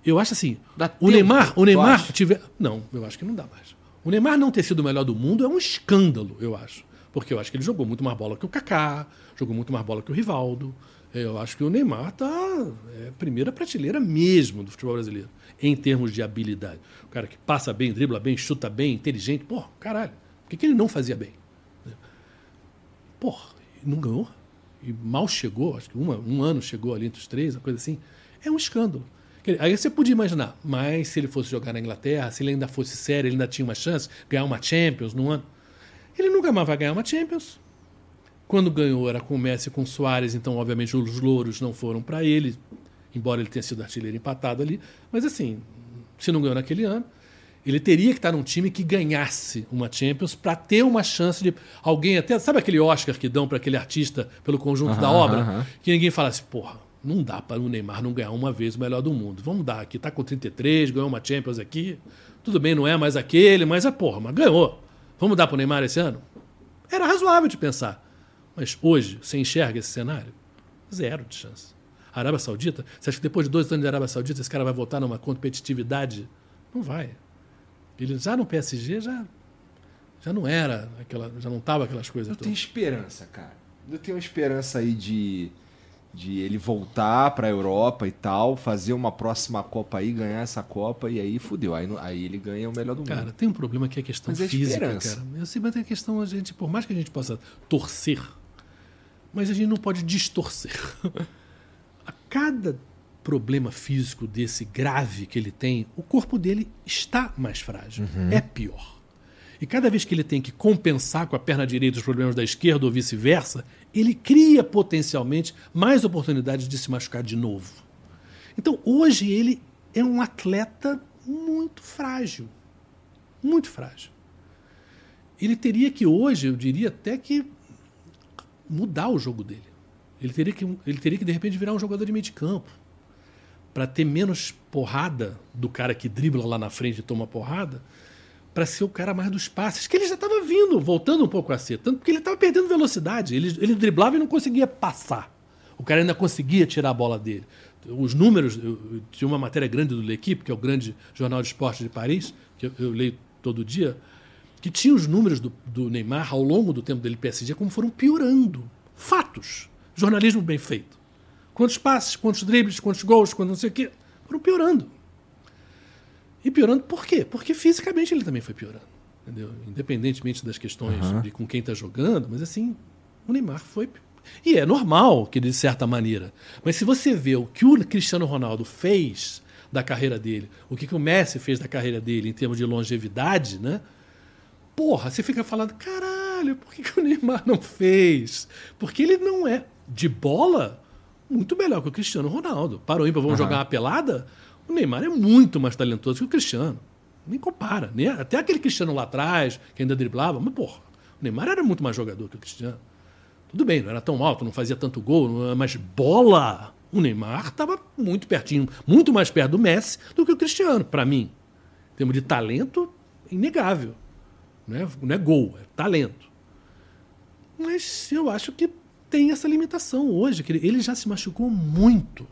eu acho assim, dá o Neymar, o Neymar tiver, não, eu acho que não dá mais. O Neymar não ter sido o melhor do mundo é um escândalo, eu acho, porque eu acho que ele jogou muito mais bola que o Kaká, jogou muito mais bola que o Rivaldo. Eu acho que o Neymar tá é, primeira prateleira mesmo do futebol brasileiro em termos de habilidade. O cara que passa bem, dribla bem, chuta bem, inteligente, pô, caralho. Por que, que ele não fazia bem? Porra, não ganhou? E mal chegou, acho que uma, um ano chegou ali entre os três, uma coisa assim. É um escândalo. Aí você podia imaginar, mas se ele fosse jogar na Inglaterra, se ele ainda fosse sério, ele ainda tinha uma chance de ganhar uma Champions no ano. Ele nunca mais vai ganhar uma Champions. Quando ganhou era com o Messi e com o Soares, então obviamente os louros não foram para ele, embora ele tenha sido artilheiro empatado ali. Mas assim, se não ganhou naquele ano, ele teria que estar num time que ganhasse uma Champions para ter uma chance de alguém até sabe aquele Oscar que dão para aquele artista pelo conjunto uhum, da obra, uhum. que ninguém fala assim, porra, não dá para o Neymar não ganhar uma vez o melhor do mundo. Vamos dar aqui, tá com 33, ganhou uma Champions aqui. Tudo bem, não é mais aquele, mas é porra, mas ganhou. Vamos dar para o Neymar esse ano? Era razoável de pensar. Mas hoje, você enxerga esse cenário? Zero de chance. A Arábia Saudita, você acha que depois de dois anos de Arábia Saudita esse cara vai voltar numa competitividade? Não vai. Ele já no PSG já, já não era aquela, já não tava aquelas coisas. Eu todas. tenho esperança, cara. Eu tenho esperança aí de de ele voltar para a Europa e tal, fazer uma próxima Copa aí, ganhar essa Copa e aí fudeu. Aí, aí ele ganha o melhor do cara, mundo. Cara, tem um problema que é a questão mas é física, é cara. Eu sei, mas tem a questão, a gente, por mais que a gente possa torcer, mas a gente não pode distorcer. a cada problema físico desse grave que ele tem, o corpo dele está mais frágil. É pior. E cada vez que ele tem que compensar com a perna direita os problemas da esquerda ou vice-versa, ele cria potencialmente mais oportunidades de se machucar de novo. Então, hoje ele é um atleta muito frágil. Muito frágil. Ele teria que hoje, eu diria até que mudar o jogo dele. Ele teria que, ele teria que de repente virar um jogador de meio de campo para ter menos porrada do cara que dribla lá na frente e toma porrada, para ser o cara mais dos passes, que ele já estava vindo, voltando um pouco a ser, tanto porque ele estava perdendo velocidade, ele, ele driblava e não conseguia passar. O cara ainda conseguia tirar a bola dele. Os números, eu, tinha uma matéria grande do L'Equipe, que é o grande jornal de esporte de Paris, que eu, eu leio todo dia, que tinha os números do, do Neymar ao longo do tempo dele PSG como foram piorando. Fatos. Jornalismo bem feito. Quantos passes, quantos dribles, quantos gols, quantos não sei o quê. Foram piorando. E piorando por quê? Porque fisicamente ele também foi piorando. Entendeu? Independentemente das questões Uhum. de com quem está jogando, mas assim, o Neymar foi. E é normal que de certa maneira. Mas se você vê o que o Cristiano Ronaldo fez da carreira dele, o que, que o Messi fez da carreira dele em termos de longevidade, né? Porra, você fica falando, caralho, por que, que o Neymar não fez? Porque ele não é de bola muito melhor que o Cristiano Ronaldo. Parou ímpar, vamos jogar uma pelada? O Neymar é muito mais talentoso que o Cristiano. Nem compara. Nem, até aquele Cristiano lá atrás, que ainda driblava, mas porra, o Neymar era muito mais jogador que o Cristiano. Tudo bem, não era tão alto, não fazia tanto gol, mas bola, o Neymar estava muito pertinho, muito mais perto do Messi do que o Cristiano, para mim. Em termos de talento, inegável. Não é, não é gol, é talento. Mas eu acho que tem essa limitação hoje, que ele já se machucou muito.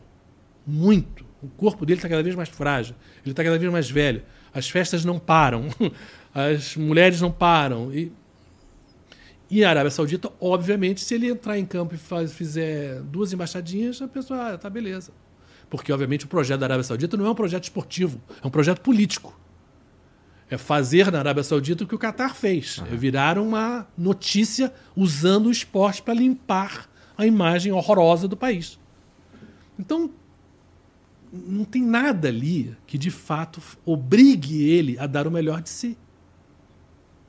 Muito. O corpo dele está cada vez mais frágil. Ele está cada vez mais velho. As festas não param. *laughs* As mulheres não param. E, e a Arábia Saudita, obviamente, se ele entrar em campo e faz- fizer duas embaixadinhas, a pessoa, ah, tá beleza. Porque, obviamente, o projeto da Arábia Saudita não é um projeto esportivo, é um projeto político. É fazer na Arábia Saudita o que o Qatar fez. É virar uma notícia usando o esporte para limpar a imagem horrorosa do país. Então, não tem nada ali que de fato obrigue ele a dar o melhor de si.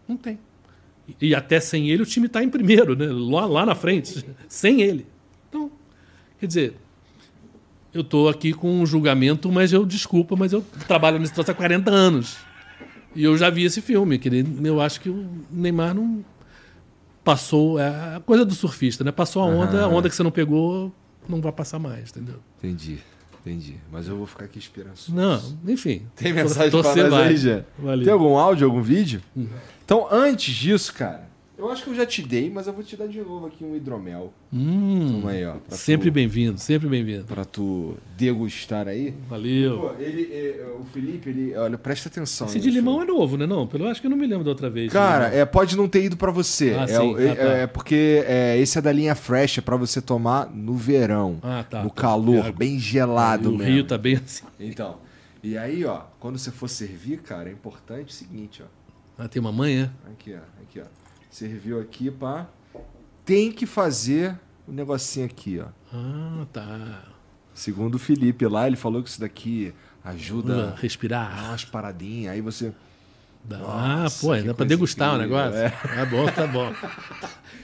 Não tem. E, e até sem ele o time está em primeiro, né? lá, lá na frente. Sem ele. Então, quer dizer, eu estou aqui com um julgamento, mas eu desculpa, mas eu trabalho nesse troço há 40 anos. E eu já vi esse filme, que eu acho que o Neymar não passou. É a coisa do surfista, né? Passou a onda, a onda que você não pegou, não vai passar mais, entendeu? Entendi, entendi. Mas eu vou ficar aqui esperançoso. Não, enfim. *laughs* Tem mensagem torcer nós vai. aí, Jean? Valeu. Tem algum áudio, algum vídeo? Então, antes disso, cara, eu acho que eu já te dei, mas eu vou te dar de novo aqui um hidromel. Hum, Toma aí, ó. sempre bem-vindo, sempre bem-vindo. Pra tu degustar aí. Valeu. Pô, ele, é, o Felipe, ele. Olha, presta atenção. Esse de limão é novo, né? Não, pelo acho que eu não me lembro da outra vez. Cara, de é, pode não ter ido pra você. Ah, é, sim. é- Ah, tá. é porque é, esse é da linha Fresh, é pra você tomar no verão. Ah, tá. No calor, É, bem gelado E o mesmo. Rio tá bem assim. Então. E aí, ó, quando você for servir, cara, é importante o seguinte, ó. Ah, tem uma é? Aqui, ó. Aqui, ó. Serviu aqui, pá. Tem que fazer o negocinho aqui, ó. Ah, tá. Segundo o Felipe lá, ele falou que isso daqui ajuda Ah, respirar. umas paradinhas. Aí você. Dá. Nossa, ah, pô, que dá pra degustar o incrível, negócio? é. Tá bom, tá bom.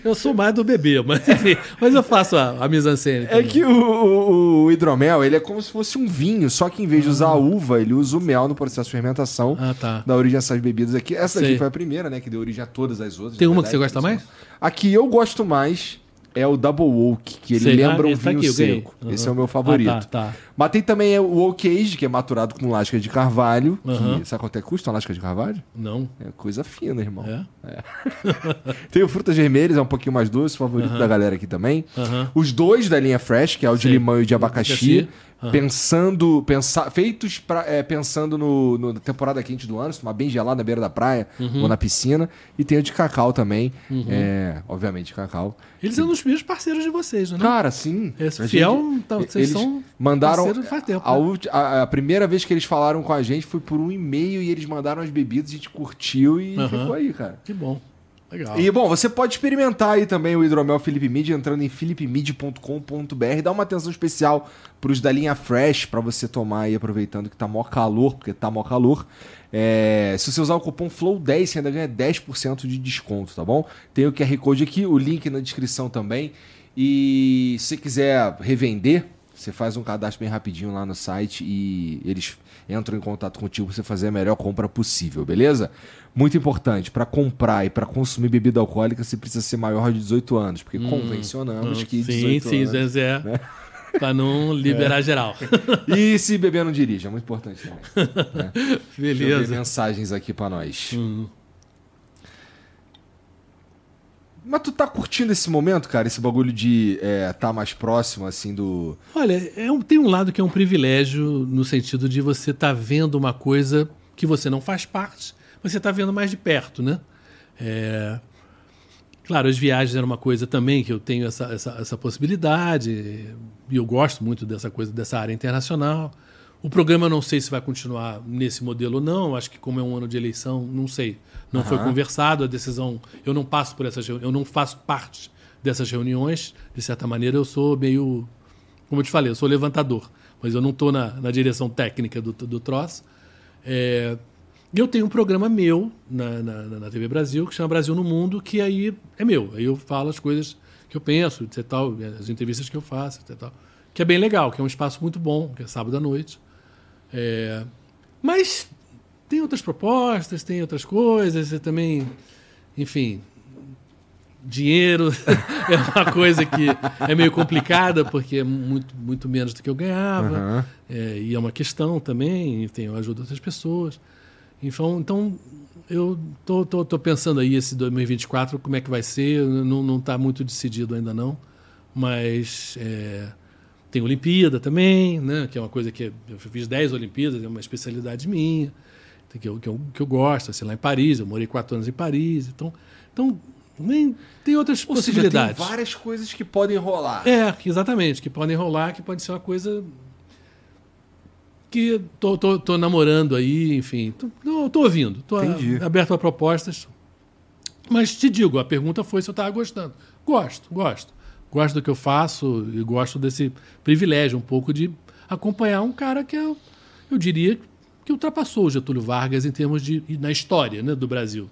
Eu sou mais do bebê, mas, enfim, mas eu faço a, a mise-en-scène. É também. que o, o- o hidromel, ele é como se fosse um vinho, só que em vez de usar a uva, ele usa o mel no processo de fermentação. Ah, tá. Da origem dessas bebidas aqui. Essa daqui Sei. foi a primeira, né? Que deu origem a todas as outras. Tem uma que você verdade, gosta mais? Aqui eu gosto mais é o Double Oak, que ele Sei. lembra Ah, um tá vinho aqui, seco. Aham. Esse é o meu favorito. Ah, tá, tá. Mas tem também o Oak Age, que é maturado com lasca de carvalho. Aham. Que, sabe quanto é que custa uma lasca de carvalho? Não. É coisa fina, irmão. É? *laughs* Tem o Frutas Vermelhas, é um pouquinho mais doce, favorito Aham. da galera aqui também. Aham. Os dois da linha Fresh, que é o de Sei. limão e o de abacaxi, pensando, pensa, feitos pra, é, pensando no, no- na temporada quente do ano, se tomar bem gelado na beira da praia Uhum. ou na piscina. E tem o de cacau também, é, obviamente cacau. Eles são dos primeiros parceiros de vocês, né? Cara, sim. A fiel, gente- então, vocês eles são mandaram parceiros faz tempo, a, né? a- a primeira vez que eles falaram com a gente foi por um e-mail e eles mandaram as bebidas, a gente curtiu e ficou aí, cara. Que bom. Legal. E bom, você pode experimentar aí também o hidromel Felipe Mid entrando em philipemid.com.br. Dá uma atenção especial pros da linha Fresh para você tomar aí aproveitando que tá mó calor, porque tá mó calor. É, se você usar o cupom FLOW10, você ainda ganha 10% de desconto, tá bom? Tem o QR Code aqui, o link na descrição também. E se quiser revender, você faz um cadastro bem rapidinho lá no site e eles entram em contato contigo para você fazer a melhor compra possível, beleza? Muito importante, para comprar e para consumir bebida alcoólica, você precisa ser maior de 18 anos, porque convencionamos que Hum, sim, 18 sim, anos... é. né? Pra não liberar geral. *laughs* E se beber não dirige, é muito importante também. Né? *laughs* Beleza. mensagens aqui para nós. Hum. Mas tu tá curtindo esse momento, cara? Esse bagulho de é, tá mais próximo, assim, do... Olha, é um- tem um lado que é um privilégio no sentido de você estar vendo uma coisa que você não faz parte, mas você está vendo mais de perto, né? É, Claro, as viagens eram uma coisa também que eu tenho essa, essa, essa possibilidade, e eu gosto muito dessa coisa, dessa área internacional. O programa não sei se vai continuar nesse modelo ou não, acho que como é um ano de eleição, não sei. Não foi Aham. conversado, a decisão. Eu não passo por essas eu não faço parte dessas reuniões. De certa maneira, eu sou meio. Como eu te falei, eu sou levantador, mas eu não estou na, na direção técnica do, do troço. É, e eu tenho um programa meu na, na, na TV Brasil, que chama Brasil no Mundo, que aí é meu. Aí eu falo as coisas que eu penso, etc. Tal, as entrevistas que eu faço, etc. Tal, que é bem legal, que é um espaço muito bom, que é sábado à noite. É, mas tem outras propostas, tem outras coisas, e também, enfim, dinheiro *laughs* é uma coisa que é meio complicada, porque é muito, muito menos do que eu ganhava. Aham. É, e é uma questão também, tem, eu ajudo outras pessoas. Então, então eu tô, tô, tô pensando aí esse 2024, como é que vai ser, não está muito decidido ainda não, mas é, tem Olimpíada também, né, que é uma coisa que eu fiz 10 Olimpíadas, é uma especialidade minha, que eu, que eu, que eu gosto, assim, lá em Paris, eu morei quatro anos em Paris, então, então nem, tem outras Ou seja, tem possibilidades. várias coisas que podem rolar. É, exatamente, que podem rolar, que pode ser uma coisa que tô, tô, tô namorando aí, enfim, tô, tô, tô ouvindo, tô Entendi. aberto a propostas. Mas te digo, a pergunta foi se eu estava gostando. Gosto, gosto. Gosto do que eu faço e gosto desse privilégio um pouco de acompanhar um cara que eu, eu diria que ultrapassou o Getúlio Vargas em termos de na história né, do Brasil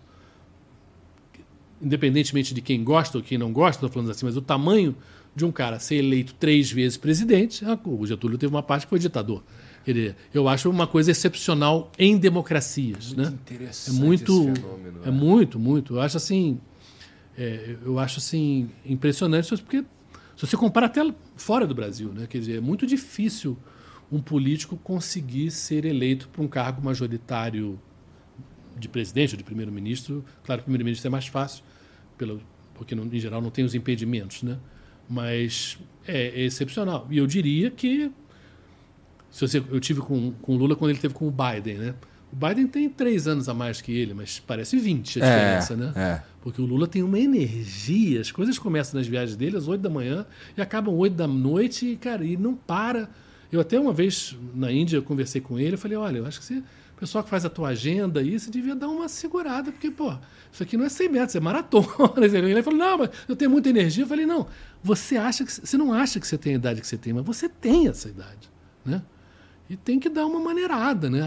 independentemente de quem gosta ou quem não gosta, estou falando assim, mas o tamanho de um cara ser eleito três vezes presidente, ah, o Getúlio teve uma parte que foi ditador. Dizer, eu acho uma coisa excepcional em democracias, né? É muito, é é. muito, muito. Eu acho assim, é, eu acho assim impressionante porque se você compara até fora do Brasil, né? Quer dizer, é muito difícil um político conseguir ser eleito para um cargo majoritário de presidente ou de primeiro-ministro. Claro primeiro-ministro é mais fácil, pelo, porque em geral não tem os impedimentos, né? Mas é, é excepcional. E eu diria que se você, eu tive com, com o Lula quando ele teve com o Biden, né? O Biden tem três anos a mais que ele, mas parece 20 a diferença, né? é. Porque o Lula tem uma energia, as coisas começam nas viagens dele às 8 da manhã e acabam 8 da noite e, cara, e não para. Eu até uma vez na Índia conversei com ele, eu falei, olha, eu acho que você, o pessoal que faz a tua agenda aí, você devia dar uma segurada, porque, pô, isso aqui não é 100 metros, é maratona. *laughs* Ele falou, não, mas eu tenho muita energia. Eu falei, não, você acha que você não acha que você tem a idade que você tem, mas você tem essa idade, né? E tem que dar uma maneirada, né?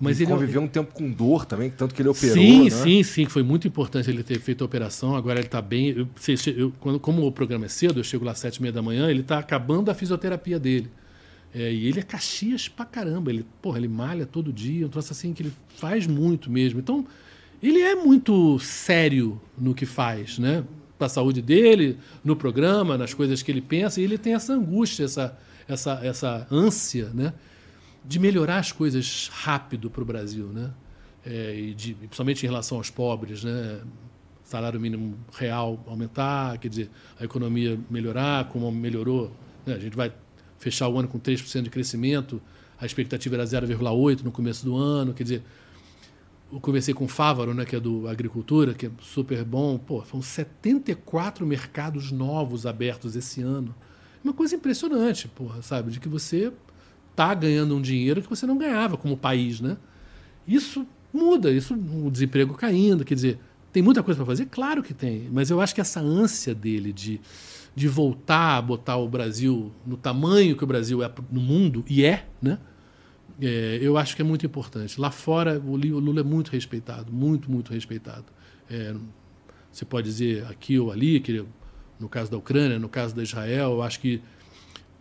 Mas ele ele conviveu um tempo com dor também, tanto que ele operou, Sim, né? sim, sim. Foi muito importante ele ter feito a operação. Agora ele está bem. Eu, eu- quando, como o programa é cedo, eu chego lá às sete e meia da manhã, ele está acabando a fisioterapia dele. É, e ele é caxias pra caramba. Ele, porra, ele malha todo dia. Um troço assim que ele faz muito mesmo. Então, ele é muito sério no que faz, né? Para a saúde dele, no programa, nas coisas que ele pensa. E ele tem essa angústia, essa, essa, essa ânsia, né? De melhorar as coisas rápido para o Brasil, né? É, e de, principalmente em relação aos pobres, né? Salário mínimo real aumentar, quer dizer, a economia melhorar, como melhorou. né? A gente vai fechar o ano com 3% de crescimento, a expectativa era 0,8% no começo do ano, quer dizer, eu conversei com o Fávaro, né, que é do Agricultura, que é super bom. Pô, foram 74 mercados novos abertos esse ano. Uma coisa impressionante, porra, sabe? De que você tá ganhando um dinheiro que você não ganhava como país, né? Isso muda, isso o desemprego caindo, quer dizer, Tem muita coisa para fazer? Claro que tem. Mas eu acho que essa ânsia dele de, de voltar a botar o Brasil no tamanho que o Brasil é no mundo, e é, né? É, eu acho que é muito importante. Lá fora, o Lula é muito respeitado, muito, muito respeitado. É, você pode dizer aqui ou ali, que no caso da Ucrânia, no caso da Israel, eu acho que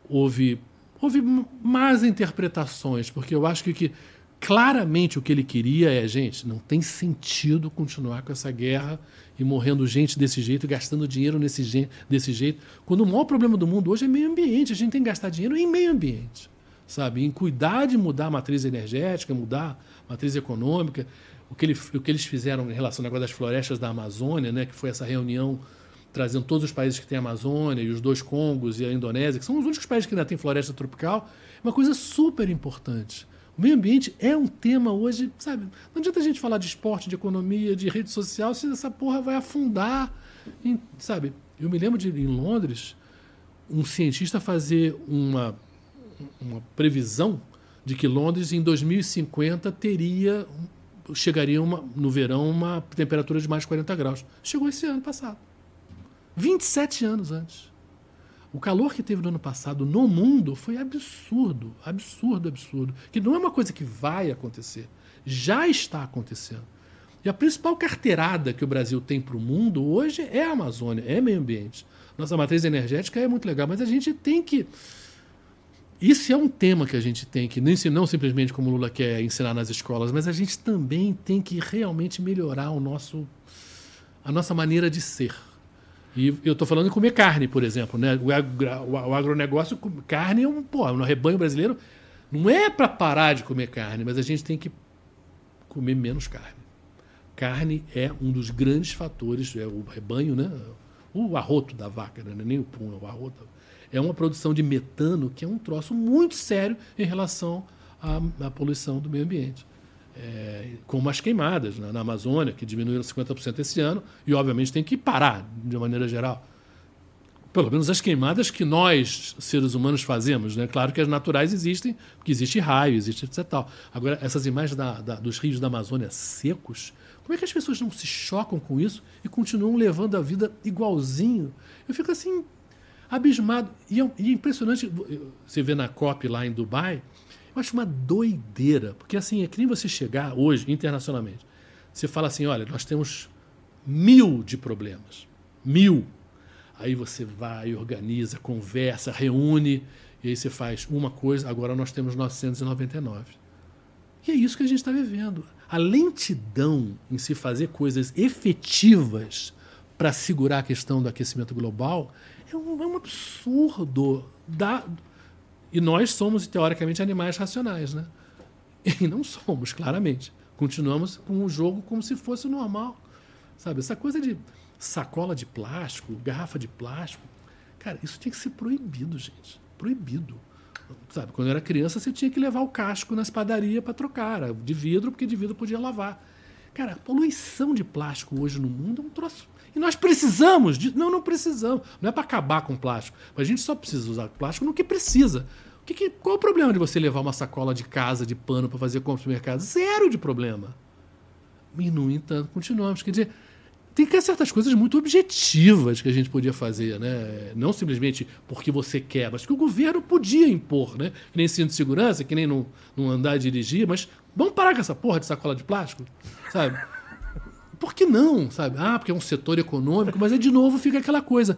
houve, houve más interpretações, porque eu acho que, que claramente o que ele queria é, gente, não tem sentido continuar com essa guerra e morrendo gente desse jeito, gastando dinheiro nesse, desse jeito, quando o maior problema do mundo hoje é meio ambiente, a gente tem que gastar dinheiro em meio ambiente sabe? Em cuidar de mudar a matriz energética, mudar a matriz econômica. O que, ele, o que eles fizeram em relação ao negócio das florestas da Amazônia, né, que foi essa reunião trazendo todos os países que têm Amazônia, e os dois Congos e a Indonésia, que são os únicos países que ainda têm floresta tropical, é uma coisa super importante. O meio ambiente é um tema hoje, sabe? Não adianta a gente falar de esporte, de economia, de rede social, se essa porra vai afundar, em, sabe? Eu me lembro de, em Londres, um cientista fazer uma uma previsão de que Londres em 2050 teria chegaria uma, no verão uma temperatura de mais de 40 graus. Chegou esse ano passado. 27 anos antes. O calor que teve no ano passado no mundo foi absurdo, absurdo, absurdo. Que não é uma coisa que vai acontecer, já está acontecendo. E a principal carteirada que o Brasil tem para o mundo hoje é a Amazônia, é meio ambiente. Nossa matriz energética é muito legal, mas a gente tem que isso é um tema que a gente tem que, não simplesmente como o Lula quer ensinar nas escolas, mas a gente também tem que realmente melhorar o nosso, a nossa maneira de ser. E eu estou falando de comer carne, por exemplo. Né? O, o agronegócio, carne é um. Pô, no rebanho brasileiro, não é para parar de comer carne, mas a gente tem que comer menos carne. Carne é um dos grandes fatores, é o rebanho, né? o arroto da vaca, né? nem o pum, é o arroto é uma produção de metano que é um troço muito sério em relação à, à poluição do meio ambiente. É, como as queimadas na, na Amazônia, que diminuíram 50% esse ano, e obviamente tem que parar de maneira geral. Pelo menos as queimadas que nós, seres humanos, fazemos. Né? Claro que as naturais existem, porque existe raio, existe etc. Tal. Agora, essas imagens da, da, dos rios da Amazônia secos, como é que as pessoas não se chocam com isso e continuam levando a vida igualzinho? Eu fico assim, abismado. E é, e é impressionante, você vê na COP lá em Dubai, eu acho uma doideira, porque assim, é que nem você chegar hoje, internacionalmente, você fala assim, olha, nós temos mil de problemas, mil. Aí você vai, organiza, conversa, reúne, e aí você faz uma coisa, agora nós temos 999. E é isso que a gente está vivendo. A lentidão em se fazer coisas efetivas para segurar a questão do aquecimento global é um, é um absurdo. Da... E nós somos, teoricamente, animais racionais, né? E não somos, claramente. Continuamos com o jogo como se fosse normal. Sabe? Essa coisa de sacola de plástico, garrafa de plástico. Cara, isso tinha que ser proibido, gente. Proibido. Sabe? Quando eu era criança, você tinha que levar o casco nas padarias para trocar. De vidro, porque de vidro podia lavar. Cara, a poluição de plástico hoje no mundo é um troço e nós precisamos disso. Não, não precisamos. Não é para acabar com o plástico. A gente só precisa usar plástico no que precisa. O que, que, qual o problema de você levar uma sacola de casa, de pano, para fazer compra no mercado? Zero de problema. E, no entanto, continuamos. Quer dizer, tem que certas coisas muito objetivas que a gente podia fazer, né? Não simplesmente porque você quer, mas que o governo podia impor, né? Que nem cinto de segurança, que nem não, não andar e dirigir, mas vamos parar com essa porra de sacola de plástico, sabe? Por que não? Sabe? Ah, porque é um setor econômico, mas é de novo fica aquela coisa.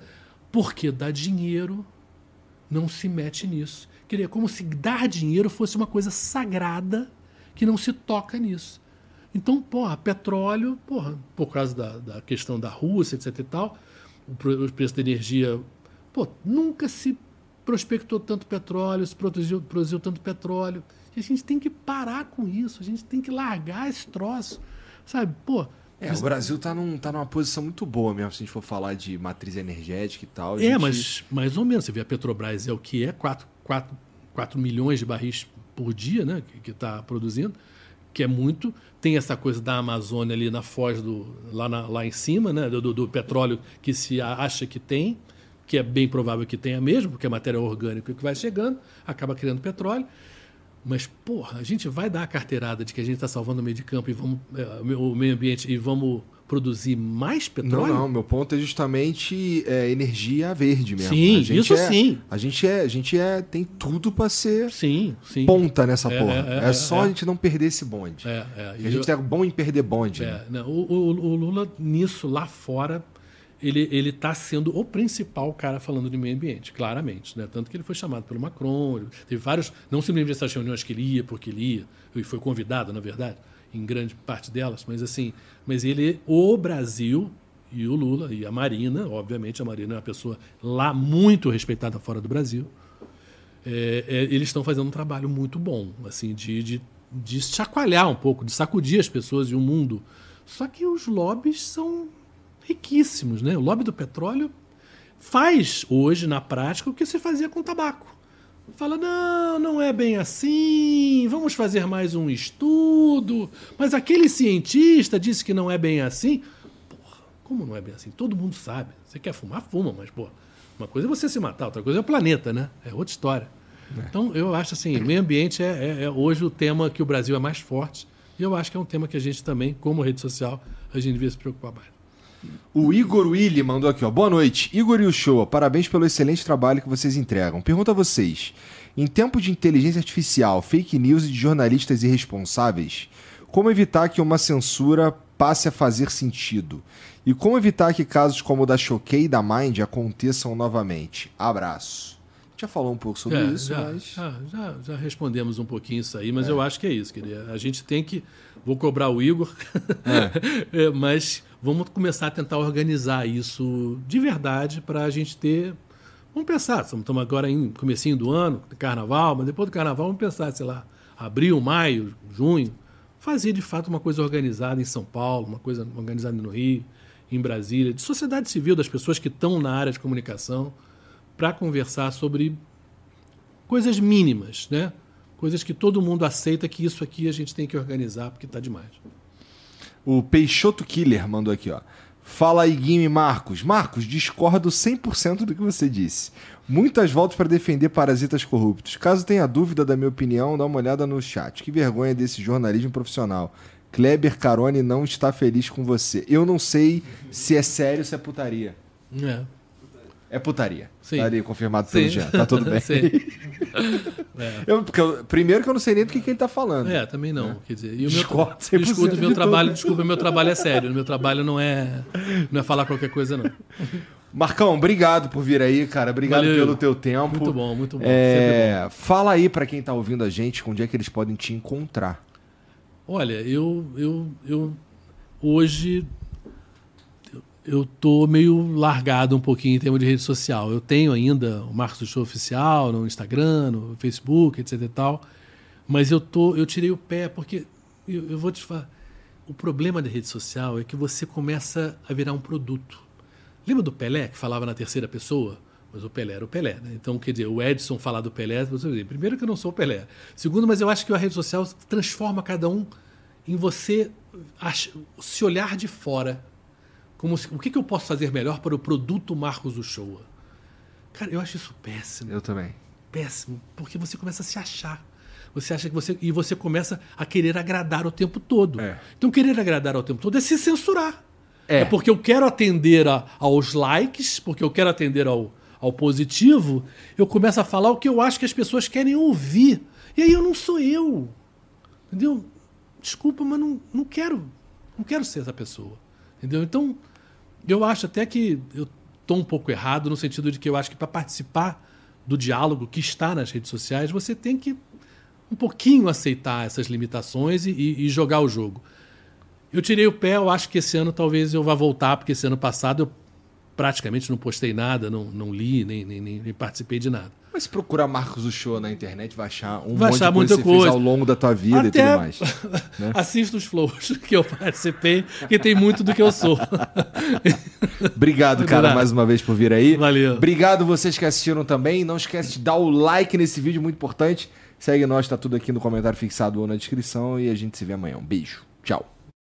Porque dá dinheiro, não se mete nisso. Queria como se dar dinheiro fosse uma coisa sagrada que não se toca nisso. Então, porra, petróleo, porra, por causa da, da questão da Rússia, etc e tal, o preço da energia, pô, nunca se prospectou tanto petróleo, se produziu, produziu tanto petróleo. E a gente tem que parar com isso, a gente tem que largar esse troço, sabe? Pô, é, o Brasil está num, tá numa posição muito boa mesmo, se a gente for falar de matriz energética e tal. É, gente... mas mais ou menos. Você vê a Petrobras é o que é, 4, 4, 4 milhões de barris por dia né, que está produzindo, que é muito. Tem essa coisa da Amazônia ali na foz, do, lá, na, lá em cima, né, do, do petróleo que se acha que tem, que é bem provável que tenha mesmo, porque é matéria orgânica que vai chegando, acaba criando petróleo. Mas, porra, a gente vai dar a carteirada de que a gente está salvando o meio de campo e vamos, é, o meio ambiente e vamos produzir mais Não, petróleo? não, meu ponto é justamente é, energia verde mesmo. Sim, A gente isso é- sim. A gente é, a gente é, tem tudo pra ser Sim, sim. ponta nessa É, porra. é, É, é, só a gente não perder esse bonde. É, é. a gente eu- é bom em perder bonde. né? Não, o, o- o Lula, nisso, lá fora, ele, ele tá sendo o principal cara falando de meio ambiente, claramente. Né? Tanto que ele foi chamado pelo Macron, teve vários, não simplesmente essas reuniões que ele ia, porque ele ia, e foi convidado, na verdade, em grande parte delas, mas assim, mas ele, o Brasil e o Lula, e a Marina, obviamente, a Marina é uma pessoa lá muito respeitada fora do Brasil, é, é, eles estão fazendo um trabalho muito bom, assim, de, de, de chacoalhar um pouco, de sacudir as pessoas e o mundo. Só que os lobbies são riquíssimos, né? O lobby do petróleo faz hoje, na prática, o que se fazia com o tabaco. Fala, não, não é bem assim, vamos fazer mais um estudo. Mas aquele cientista disse que não é bem assim. Porra, como não é bem assim? Todo mundo sabe. Você quer fumar, fuma, mas, pô, uma coisa é você se matar, outra coisa é o planeta, né? É outra história. Então, eu acho assim, meio ambiente é, é- é hoje o tema que o Brasil é mais forte. E eu acho que é um tema que a gente também, como rede social, a gente devia se preocupar mais. O Igor Willi mandou aqui, ó. Boa noite. Igor e o Show, parabéns pelo excelente trabalho que vocês entregam. Pergunta a vocês: em tempos de inteligência artificial, fake news e de jornalistas irresponsáveis, como evitar que uma censura passe a fazer sentido? E como evitar que casos como o da Choquei e da Mind aconteçam novamente? Abraço. A gente já falou um pouco sobre É, isso, já, mas. já, já, já respondemos um pouquinho isso aí, mas eu acho que é isso, querido. A gente tem que. Vou cobrar o Igor, É, *laughs* mas vamos começar a tentar organizar isso de verdade para a gente ter. Vamos pensar, estamos agora em comecinho do ano, carnaval, mas depois do carnaval vamos pensar, sei lá, abril, maio, junho, fazer de fato uma coisa organizada em São Paulo, uma coisa organizada no Rio, em Brasília, de sociedade civil, das pessoas que estão na área de comunicação, para conversar sobre coisas mínimas, né? Coisas que todo mundo aceita que isso aqui a gente tem que organizar porque está demais. O Peixoto Killer mandou aqui, ó. Fala aí, Guime Marcos. Marcos, discordo 100% do que você disse. Muitas voltas para defender parasitas corruptos. Caso tenha dúvida da minha opinião, dá uma olhada no chat. Que vergonha desse jornalismo profissional. Kleber Carone não está feliz com você. Eu não sei se é sério ou se é putaria. É. É putaria. Sim. Confirmado pelo Sim. Jean. Tá tudo bem. *laughs* Sim. *laughs* Eu- porque eu- primeiro que eu não sei nem do que, que ele tá falando. É, também não. Quer dizer, e o meu, Discordo 100% escuto, meu trabalho, tudo. desculpa, meu trabalho é sério. Meu trabalho não é, não é falar qualquer coisa, não. Marcão, obrigado por vir aí, cara. Obrigado Valeu. pelo teu tempo. Muito bom, muito bom. É, fala aí pra quem tá ouvindo a gente onde é que eles podem te encontrar. Olha, eu, eu, eu hoje eu- tô meio largado um pouquinho em termos de rede social. Eu tenho ainda o Marcos do Show oficial no Instagram, no Facebook, etc e tal. Mas eu tô, eu tirei o pé porque eu, eu vou te falar, o problema da rede social é que você começa a virar um produto. Lembra do Pelé que falava na terceira pessoa? Mas o Pelé era o Pelé, né? Então, quer dizer, o Edson falar do Pelé, primeiro que eu não sou o Pelé. Segundo, mas eu acho que a rede social transforma cada um em você se olhar de fora. Como se- o que, que eu posso fazer melhor para o produto Marcos Uchoa? Cara, eu acho isso péssimo Eu também. péssimo, porque você começa a se achar. Você acha que você. E você começa a querer agradar o tempo todo. É. Então, querer agradar o tempo todo é se censurar. É. porque eu quero atender a- aos likes, porque eu quero atender ao, ao positivo, eu começo a falar o que eu acho que as pessoas querem ouvir. E aí eu não sou eu. Entendeu? Desculpa, mas não, não quero. Não quero ser essa pessoa. Entendeu? Então, eu acho até que eu estou um pouco errado no sentido de que eu acho que para participar do diálogo que está nas redes sociais, você tem que um pouquinho aceitar essas limitações e, e- jogar o jogo. Eu tirei o pé, eu acho que esse ano talvez eu vá voltar, porque esse ano passado eu praticamente não postei nada, não, não li, nem, nem- nem participei de nada. Mas se procurar Marcos Show na internet, vai achar um Vai monte achar de coisa muita coisa. ao longo da tua vida e Até tudo mais. *laughs* né? Assista os flows *laughs* que eu participei, que tem muito do que eu sou. *laughs* Obrigado, cara, mais uma vez por vir aí. Valeu. Obrigado vocês que assistiram também. Não esquece de dar o like nesse vídeo, muito importante. Segue nós, tá tudo aqui no comentário fixado ou na descrição. E a gente se vê amanhã. Um beijo. Tchau.